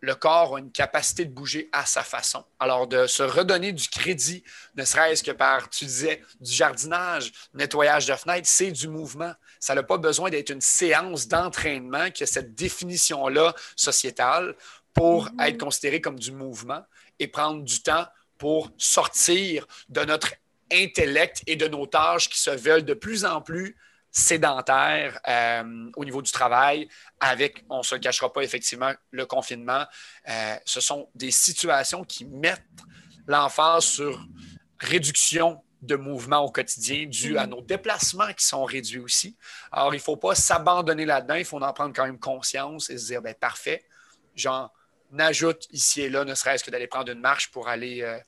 le corps a une capacité de bouger à sa façon. Alors, de se redonner du crédit, ne serait-ce que par, tu disais, du jardinage, nettoyage de fenêtres, c'est du mouvement. Ça n'a pas besoin d'être une séance d'entraînement qui a cette définition-là sociétale pour mm-hmm. être considéré comme du mouvement et prendre du temps pour sortir de notre intellect et de nos tâches qui se veulent de plus en plus sédentaires euh, au niveau du travail, avec, on ne se le cachera pas, effectivement, le confinement. Euh, ce sont des situations qui mettent l'emphase sur réduction de mouvement au quotidien dû à nos déplacements qui sont réduits aussi. Alors, il ne faut pas s'abandonner là-dedans, il faut en prendre quand même conscience et se dire, ben parfait, genre, ajoute ici et là, ne serait-ce que d'aller prendre une marche pour aller, euh,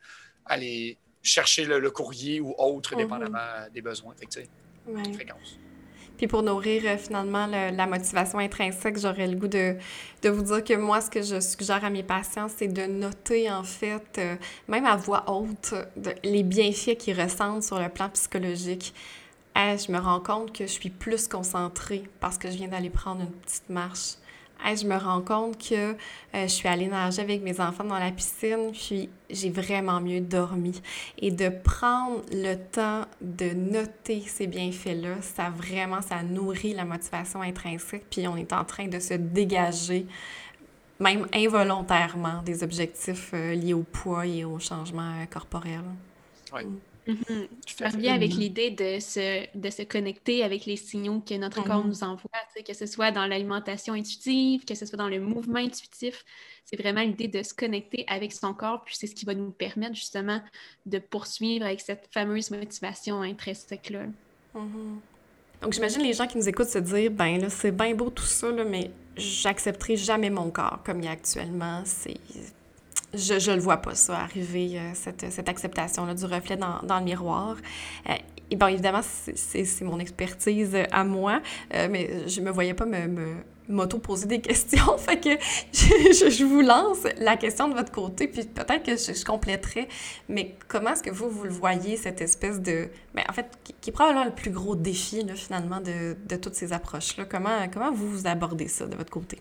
aller chercher le, courrier ou autre, mhm. dépendamment des besoins. Fait Puis pour nourrir euh, finalement la motivation intrinsèque, j'aurais le goût de, de, vous dire que moi, ce que je suggère à mes patients, c'est de noter en fait, euh, même à voix haute, les bienfaits qu'ils ressentent sur le plan psychologique. je me rends compte que je suis plus concentrée parce que je viens d'aller prendre une petite marche je me rends compte que euh, je suis allée nager avec mes enfants dans la piscine, puis j'ai vraiment mieux dormi. Et de prendre le temps de noter ces bienfaits-là, ça vraiment, ça nourrit la motivation intrinsèque, puis on est en train de se dégager, même involontairement, des objectifs euh, liés au poids et au changement euh, corporel. Oui. Mm. Mm-hmm. Ça revient avec l'idée de se, de se connecter avec les signaux que notre corps mm-hmm. nous envoie, que ce soit dans l'alimentation intuitive, que ce soit dans le mouvement intuitif. C'est vraiment l'idée de se connecter avec son corps, puis c'est ce qui va nous permettre justement de poursuivre avec cette fameuse motivation intrinsèque-là. Mm-hmm. Donc, j'imagine les gens qui nous écoutent se dire ben là, c'est bien beau tout ça, là, mais j'accepterai jamais mon corps comme il est actuellement. C'est je ne le vois pas, ça, arriver, euh, cette, cette acceptation-là du reflet dans, dans le miroir. Euh, et bon, évidemment, c'est mon expertise à moi, euh, mais je me voyais pas me, m'auto-poser des questions. fait je, je, vous lance la question de votre côté, puis peut-être que je, je, compléterai. Mais comment est-ce que vous, vous le voyez, cette espèce de... Ben, en fait, qui, est probablement le plus gros défi, là, finalement, de, de toutes ces approches-là? Comment, comment vous, vous abordez ça de votre côté?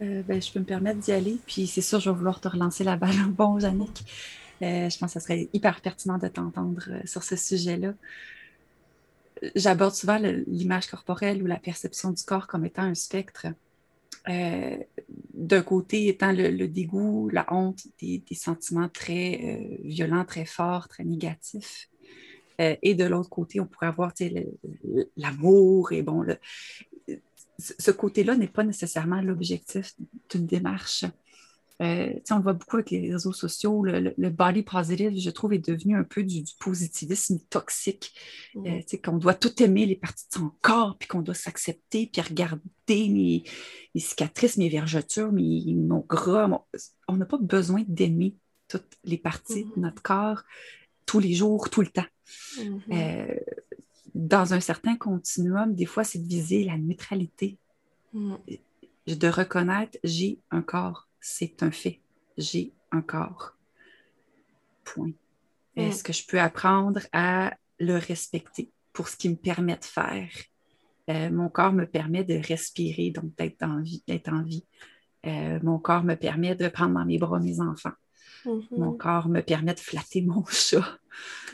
Euh, ben, je peux me permettre d'y aller. Puis c'est sûr, je vais vouloir te relancer la balle. Bon, Jannick, euh, je pense que ce serait hyper pertinent de t'entendre euh, sur ce sujet-là. J'aborde souvent l'image corporelle ou la perception du corps comme étant un spectre. d'un côté étant le, dégoût, la honte, des, sentiments très violents, très forts, très négatifs. Et de l'autre côté, on pourrait avoir l'amour et bon, ce côté-là n'est pas nécessairement l'objectif d'une démarche. Euh, on le voit beaucoup avec les réseaux sociaux. Le, body positive, je trouve, est devenu un peu du, positivisme toxique. Euh, qu'on doit tout aimer, les parties de son corps, puis qu'on doit s'accepter, puis regarder mes, cicatrices, mes vergetures, mon gras. On n'a pas besoin d'aimer toutes les parties de mm-hmm. notre corps tous les jours, tout le temps. Mm-hmm. Euh, dans un certain continuum, des fois, c'est de viser la neutralité. Mm. De reconnaître, j'ai un corps c'est un fait. J'ai un corps. Point. Mm. Est-ce que je peux apprendre à le respecter pour ce qu'il me permet de faire? Euh, mon corps me permet de respirer, donc d'être en vie. en vie. Euh, mon corps me permet de prendre dans mes bras mes enfants. Mm-hmm. Mon corps me permet de flatter mon chat.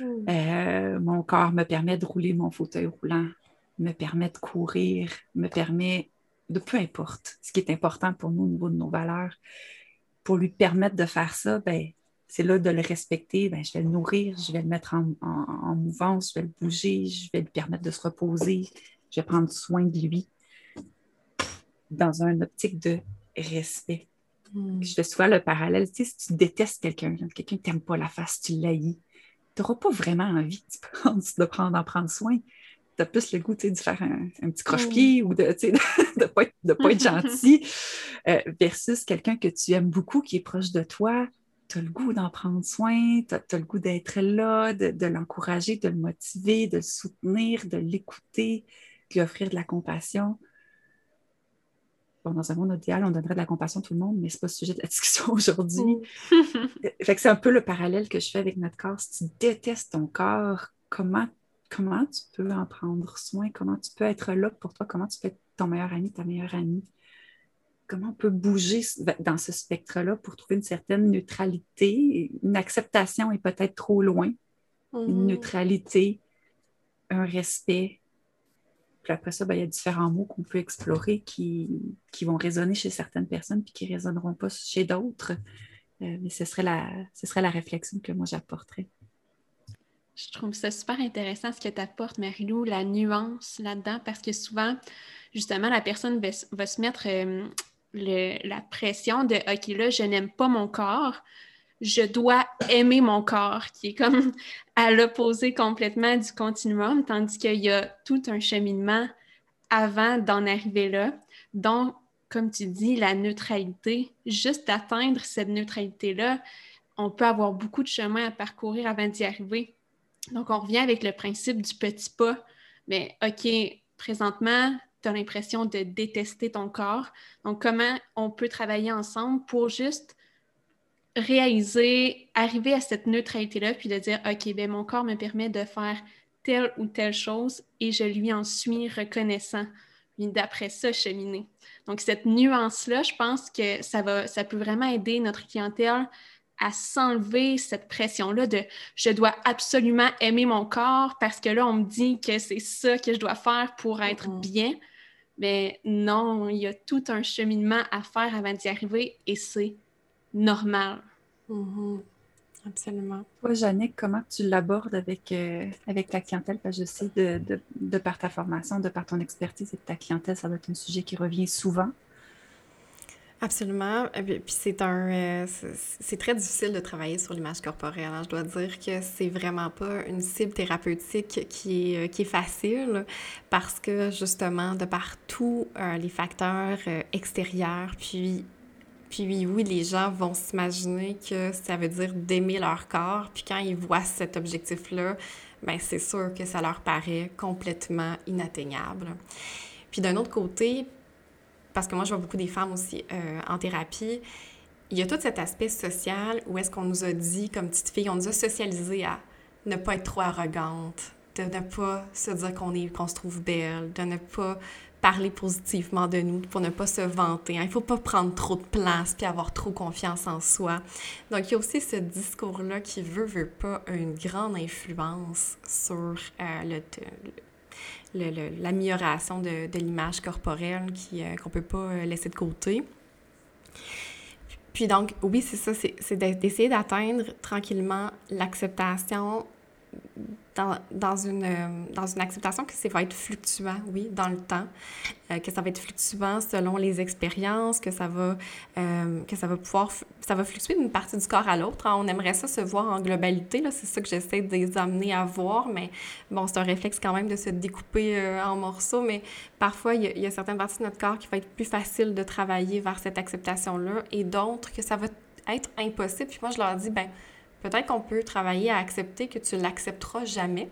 Mm. Euh, mon corps me permet de rouler mon fauteuil roulant, me permet de courir, me permet de peu importe ce qui est important pour nous au niveau de nos valeurs, pour lui permettre de faire ça, ben, c'est là de le respecter. Ben, je vais le nourrir, je vais le mettre en, mouvance, je vais le bouger, je vais lui permettre de se reposer, je vais prendre soin de lui dans une optique de respect. Hmm. Je fais souvent le parallèle. Tu sais, si tu détestes quelqu'un, quelqu'un qui t'aime pas la face, tu l'haïs, tu n'auras pas vraiment envie de prendre, d'en prendre soin tu as plus le goût de faire un, petit croche-pied mm. ou de ne pas, pas, être gentil, euh, versus quelqu'un que tu aimes beaucoup, qui est proche de toi. Tu as le goût d'en prendre soin, tu as, le goût d'être là, de, l'encourager, de le motiver, de le soutenir, de l'écouter, de lui offrir de la compassion. Dans un monde idéal, on donnerait de la compassion à tout le monde, mais ce n'est pas le sujet de la discussion aujourd'hui. Fait que c'est un peu le parallèle que je fais avec notre corps. Si tu détestes ton corps, comment comment tu peux en prendre soin, comment tu peux être là pour toi, comment tu peux être ton meilleur ami, ta meilleure amie? Comment on peut bouger dans ce spectre-là pour trouver une certaine neutralité? Une acceptation est peut-être trop loin. Une mhm. neutralité, un respect. Puis après ça, ben, il y a différents mots qu'on peut explorer qui, vont résonner chez certaines personnes puis qui ne résonneront pas chez d'autres. Euh, mais ce serait, la, ce serait la réflexion que moi j'apporterais. Je trouve ça super intéressant ce que tu apportes, Marilou, la nuance là-dedans, parce que souvent, justement, la personne va, se mettre euh, la pression de OK, là, je n'aime pas mon corps, je dois aimer mon corps, qui est comme à l'opposé complètement du continuum, tandis qu'il y a tout un cheminement avant d'en arriver là. Donc, comme tu dis, la neutralité, juste atteindre cette neutralité-là, on peut avoir beaucoup de chemin à parcourir avant d'y arriver. Donc, on revient avec le principe du petit pas. Mais OK, présentement, tu as l'impression de détester ton corps. Donc, comment on peut travailler ensemble pour juste réaliser, arriver à cette neutralité-là, puis de dire, OK, ben mon corps me permet de faire telle ou telle chose et je lui en suis reconnaissant. Puis d'après ça, cheminer. Donc, cette nuance-là, je pense que ça, va, ça peut vraiment aider notre clientèle à s'enlever cette pression-là de je dois absolument aimer mon corps parce que là, on me dit que c'est ça que je dois faire pour être bien. Mais non, il y a tout un cheminement à faire avant d'y arriver et c'est normal. Mm-hmm. Absolument. Toi, Jannick, comment tu l'abordes avec, euh, avec ta clientèle? Parce que je sais, de, de, de, par ta formation, de par ton expertise et ta clientèle, ça doit être un sujet qui revient souvent. Absolument. Puis c'est un, euh, c'est très difficile de travailler sur l'image corporelle. Hein. Je dois dire que c'est vraiment pas une cible thérapeutique qui est, euh, qui est facile parce que justement, de par tous euh, les facteurs extérieurs, puis puis oui, les gens vont s'imaginer que ça veut dire d'aimer leur corps. Puis quand ils voient cet objectif-là, ben c'est sûr que ça leur paraît complètement inatteignable. Puis d'un autre côté, parce que moi, je vois beaucoup des femmes aussi euh, en thérapie, il y a tout cet aspect social où est-ce qu'on nous a dit, comme petite fille, on nous a socialisé à ne pas être trop arrogante, de ne pas se dire qu'on est qu'on se trouve belle, de ne pas parler positivement de nous, pour ne pas se vanter. Hein. Il ne faut pas prendre trop de place puis avoir trop confiance en soi. Donc, il y a aussi ce discours-là qui veut, veut pas une grande influence sur euh, le, l'amélioration de, de l'image corporelle euh, qu'on ne peut pas euh, laisser de côté. Puis donc, oui, c'est ça, c'est d'essayer d'atteindre tranquillement l'acceptation dans, dans, une, euh, dans une acceptation que ça va être fluctuant, oui, dans le temps, euh, que ça va être fluctuant selon les expériences, que ça va, euh, que ça va pouvoir, ça va fluctuer d'une partie du corps à l'autre. Hein. On aimerait ça se voir en globalité, c'est ça que j'essaie de les amener à voir, mais bon, c'est un réflexe quand même de se découper en morceaux, mais parfois, il y, y, a certaines parties de notre corps qui va être plus facile de travailler vers cette acceptation-là et d'autres que ça va être impossible. Puis moi, je leur dis, ben Peut-être qu'on peut travailler à accepter que tu l'accepteras jamais,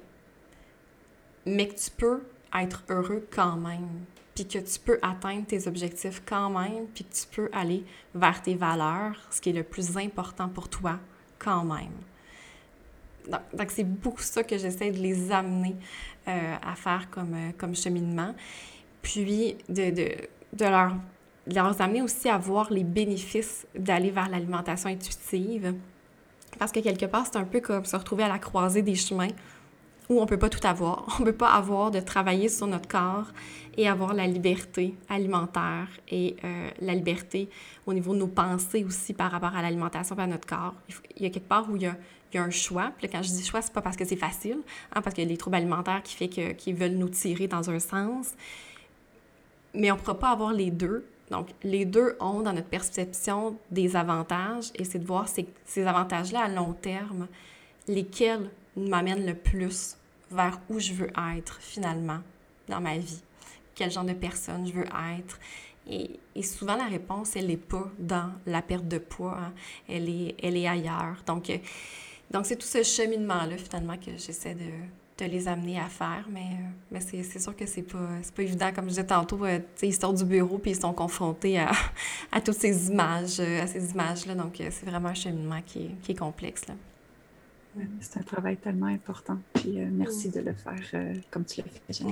mais que tu peux être heureux quand même, puis que tu peux atteindre tes objectifs quand même, puis que tu peux aller vers tes valeurs, ce qui est le plus important pour toi quand même. Donc, c'est beaucoup ça que j'essaie de les amener euh, à faire comme, euh, comme cheminement. Puis de, de, de leur, leur amener aussi à voir les bénéfices d'aller vers l'alimentation intuitive parce que quelque part, c'est un peu comme se retrouver à la croisée des chemins où on ne peut pas tout avoir. On ne peut pas avoir de travailler sur notre corps et avoir la liberté alimentaire et euh, la liberté au niveau de nos pensées aussi par rapport à l'alimentation à notre corps. Il, y a quelque part où il y a, un choix. Puis quand je dis choix, c'est pas parce que c'est facile, hein, parce qu'il y a les troubles alimentaires qui fait que, qui veulent nous tirer dans un sens. Mais on ne pourra pas avoir les deux donc, les deux ont dans notre perception des avantages et c'est de voir ces, ces avantages-là à long terme, lesquels m'amènent le plus vers où je veux être finalement dans ma vie, quel genre de personne je veux être. Et, souvent, la réponse, elle n'est pas dans la perte de poids, hein. elle, est, elle est ailleurs. Donc, euh, donc c'est tout ce cheminement-là finalement que j'essaie de, de les amener à faire, mais, euh, mais c'est sûr que c'est pas, pas évident. Comme je disais tantôt, euh, ils sortent du bureau puis ils sont confrontés à, à toutes ces images, euh, à ces images-là. Donc, c'est vraiment un cheminement qui est, qui est complexe. Là. c'est un travail tellement important. Puis merci de le faire comme tu l'as fait.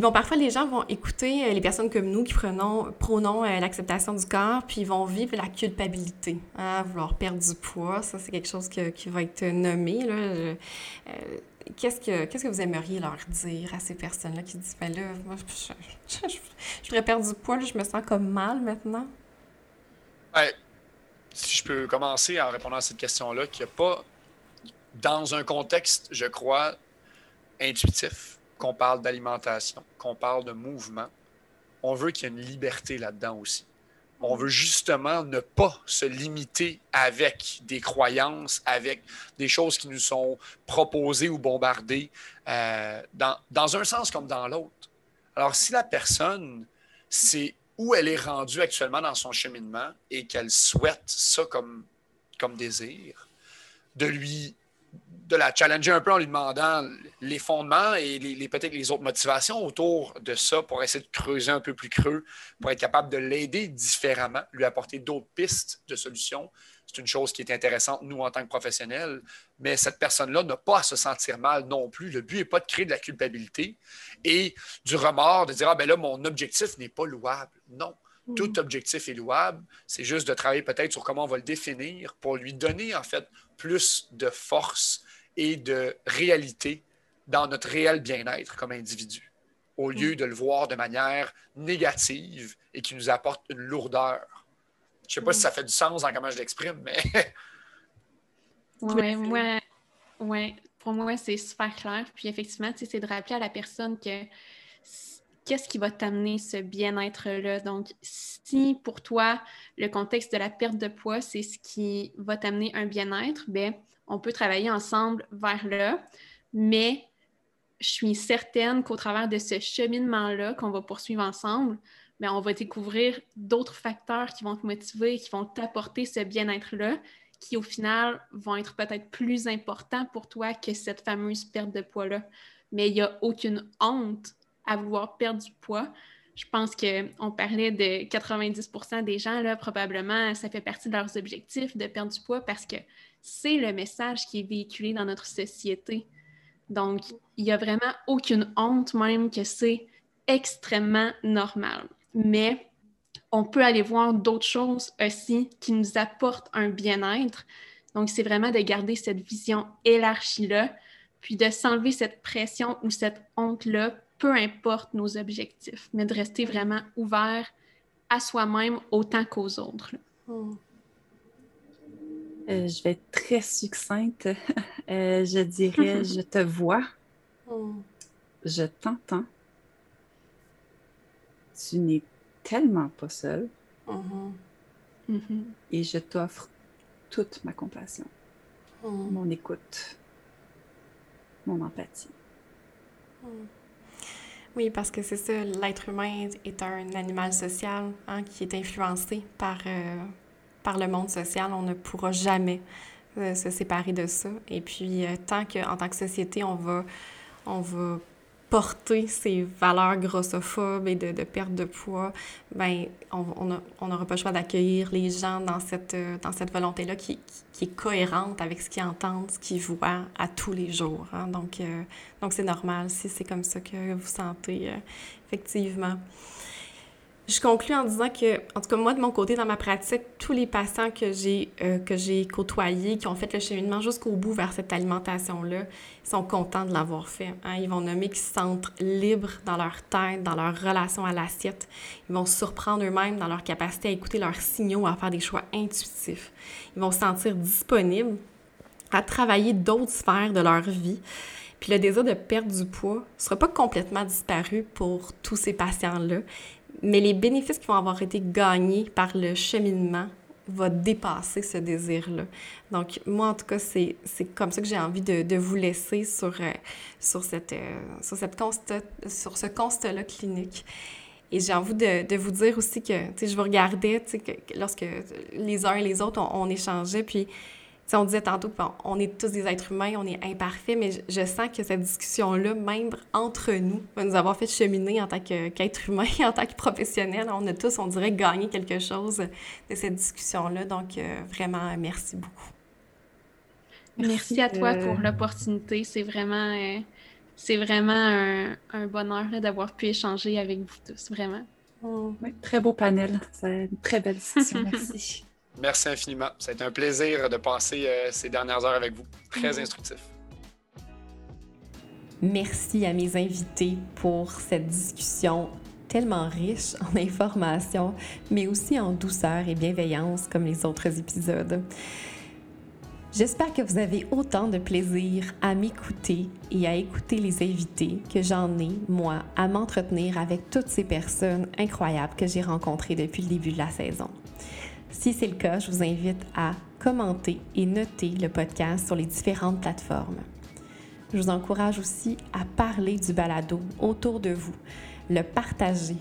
Bon, parfois, les gens vont écouter euh, les personnes comme nous qui prenons, prônons euh, l'acceptation du corps, puis ils vont vivre la culpabilité, hein, vouloir perdre du poids. Ça, c'est quelque chose qui va être nommé. Euh, qu'est-ce, que, qu'est-ce que vous aimeriez leur dire à ces personnes-là qui disent, ben là, moi, je, je, voudrais perdre du poids, je me sens comme mal maintenant? Ouais. Si je peux commencer en répondant à cette question-là, qu'il n'y a pas, dans un contexte, je crois, intuitif, qu'on parle d'alimentation, qu'on parle de mouvement, on veut qu'il y ait une liberté là-dedans aussi. On veut justement ne pas se limiter avec des croyances, avec des choses qui nous sont proposées ou bombardées, euh, dans, un sens comme dans l'autre. Alors, si la personne, c'est où elle est rendue actuellement dans son cheminement et qu'elle souhaite ça comme, comme désir, de lui de la challenger un peu en lui demandant les fondements et les, peut-être les autres motivations autour de ça pour essayer de creuser un peu plus creux, pour être capable de l'aider différemment, lui apporter d'autres pistes de solutions. C'est une chose qui est intéressante, nous, en tant que professionnels, mais cette personne-là n'a pas à se sentir mal non plus. Le but n'est pas de créer de la culpabilité et du remords, de dire, ah ben là, mon objectif n'est pas louable. Non, tout mm. objectif est louable. C'est juste de travailler peut-être sur comment on va le définir pour lui donner en fait plus de force et de réalité dans notre réel bien-être comme individu, au lieu mm. de le voir de manière négative et qui nous apporte une lourdeur. Je ne sais pas si ça fait du sens dans comment je l'exprime, mais. oui, moi, ouais, pour moi, c'est super clair. Puis effectivement, c'est de rappeler à la personne que qu'est-ce qui va t'amener ce bien-être-là. Donc, si pour toi, le contexte de la perte de poids, c'est ce qui va t'amener un bien-être, ben, on peut travailler ensemble vers là. Mais je suis certaine qu'au travers de ce cheminement-là qu'on va poursuivre ensemble, ben, on va découvrir d'autres facteurs qui vont te motiver, qui vont t'apporter ce bien-être-là, qui au final vont être peut-être plus importants pour toi que cette fameuse perte de poids-là. Mais il n'y a aucune honte à vouloir perdre du poids. Je pense qu'on parlait de 90% des gens, là, probablement, ça fait partie de leurs objectifs de perdre du poids parce que c'est le message qui est véhiculé dans notre société. Donc, il n'y a vraiment aucune honte même que c'est extrêmement normal. Mais on peut aller voir d'autres choses aussi qui nous apportent un bien-être. Donc, c'est vraiment de garder cette vision élargie-là, puis de s'enlever cette pression ou cette honte-là peu importe nos objectifs, mais de rester vraiment ouvert à soi-même autant qu'aux autres. Euh, je vais être très succincte. Euh, je dirais, je te vois. Hmm. Je t'entends. Tu n'es tellement pas seul. Mm-hmm. Mm-hmm. Et je t'offre toute ma compassion, hmm. mon écoute, mon empathie. Oui, parce que c'est ça, l'être humain est un animal social hein, qui est influencé par, euh, par le monde social. On ne pourra jamais euh, se séparer de ça. Et puis, euh, tant qu'en tant que société, on va, on va porter ces valeurs grossophobes et de, perte de poids, ben on n'aura pas le choix d'accueillir les gens dans cette, euh, dans cette volonté-là qui, est cohérente avec ce qu'ils entendent, ce qu'ils voient à tous les jours. Hein. Donc, euh, donc c'est normal si c'est comme ça que vous sentez, effectivement. Je conclue en disant que, en tout cas, moi, de mon côté, dans ma pratique, tous les patients que j'ai euh, que j'ai côtoyés, qui ont fait le cheminement jusqu'au bout vers cette alimentation-là, sont contents de l'avoir fait. Hein. Ils vont nommer qu'ils se sentent libres dans leur tête, dans leur relation à l'assiette. Ils vont surprendre eux-mêmes dans leur capacité à écouter leurs signaux, à faire des choix intuitifs. Ils vont se sentir disponibles à travailler d'autres sphères de leur vie. Puis le désir de perdre du poids ne sera pas complètement disparu pour tous ces patients-là, mais les bénéfices qui vont avoir été gagnés par le cheminement vont dépasser ce désir-là. Donc, moi, en tout cas, c'est comme ça que j'ai envie de, de, vous laisser sur, euh, sur, cette, euh, sur, cette constat, sur ce constat-là clinique. Et j'ai envie de, de, vous dire aussi que, tu sais, je vous regardais, tu sais, que, lorsque les uns et les autres, on, on échangeait, puis on disait tantôt on est tous des êtres humains, on est imparfaits, mais je, sens que cette discussion-là, même entre nous, va nous avoir fait cheminer en tant qu'être humain, en tant que professionnel. On a tous, on dirait, gagné quelque chose de cette discussion-là. Donc, euh, vraiment, merci beaucoup. Merci, à toi pour l'opportunité. C'est vraiment, euh, c'est vraiment un, un bonheur d'avoir pu échanger avec vous tous, vraiment. très beau panel. C'est une très belle discussion. Merci. Merci infiniment. Ça a été un plaisir de passer euh, ces dernières heures avec vous. Très mm-hmm. instructif. Merci à mes invités pour cette discussion tellement riche en informations, mais aussi en douceur et bienveillance comme les autres épisodes. J'espère que vous avez autant de plaisir à m'écouter et à écouter les invités que j'en ai, moi, à m'entretenir avec toutes ces personnes incroyables que j'ai rencontrées depuis le début de la saison. Si c'est le cas, je vous invite à commenter et noter le podcast sur les différentes plateformes. Je vous encourage aussi à parler du balado autour de vous, le partager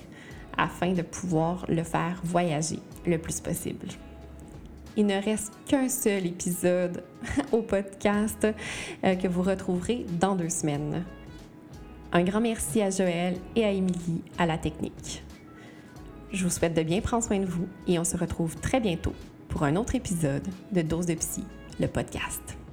afin de pouvoir le faire voyager le plus possible. Il ne reste qu'un seul épisode au podcast euh, que vous retrouverez dans deux semaines. Un grand merci à Joël et à Émilie à la technique. Je vous souhaite de bien prendre soin de vous et on se retrouve très bientôt pour un autre épisode de Dose de Psy, le podcast.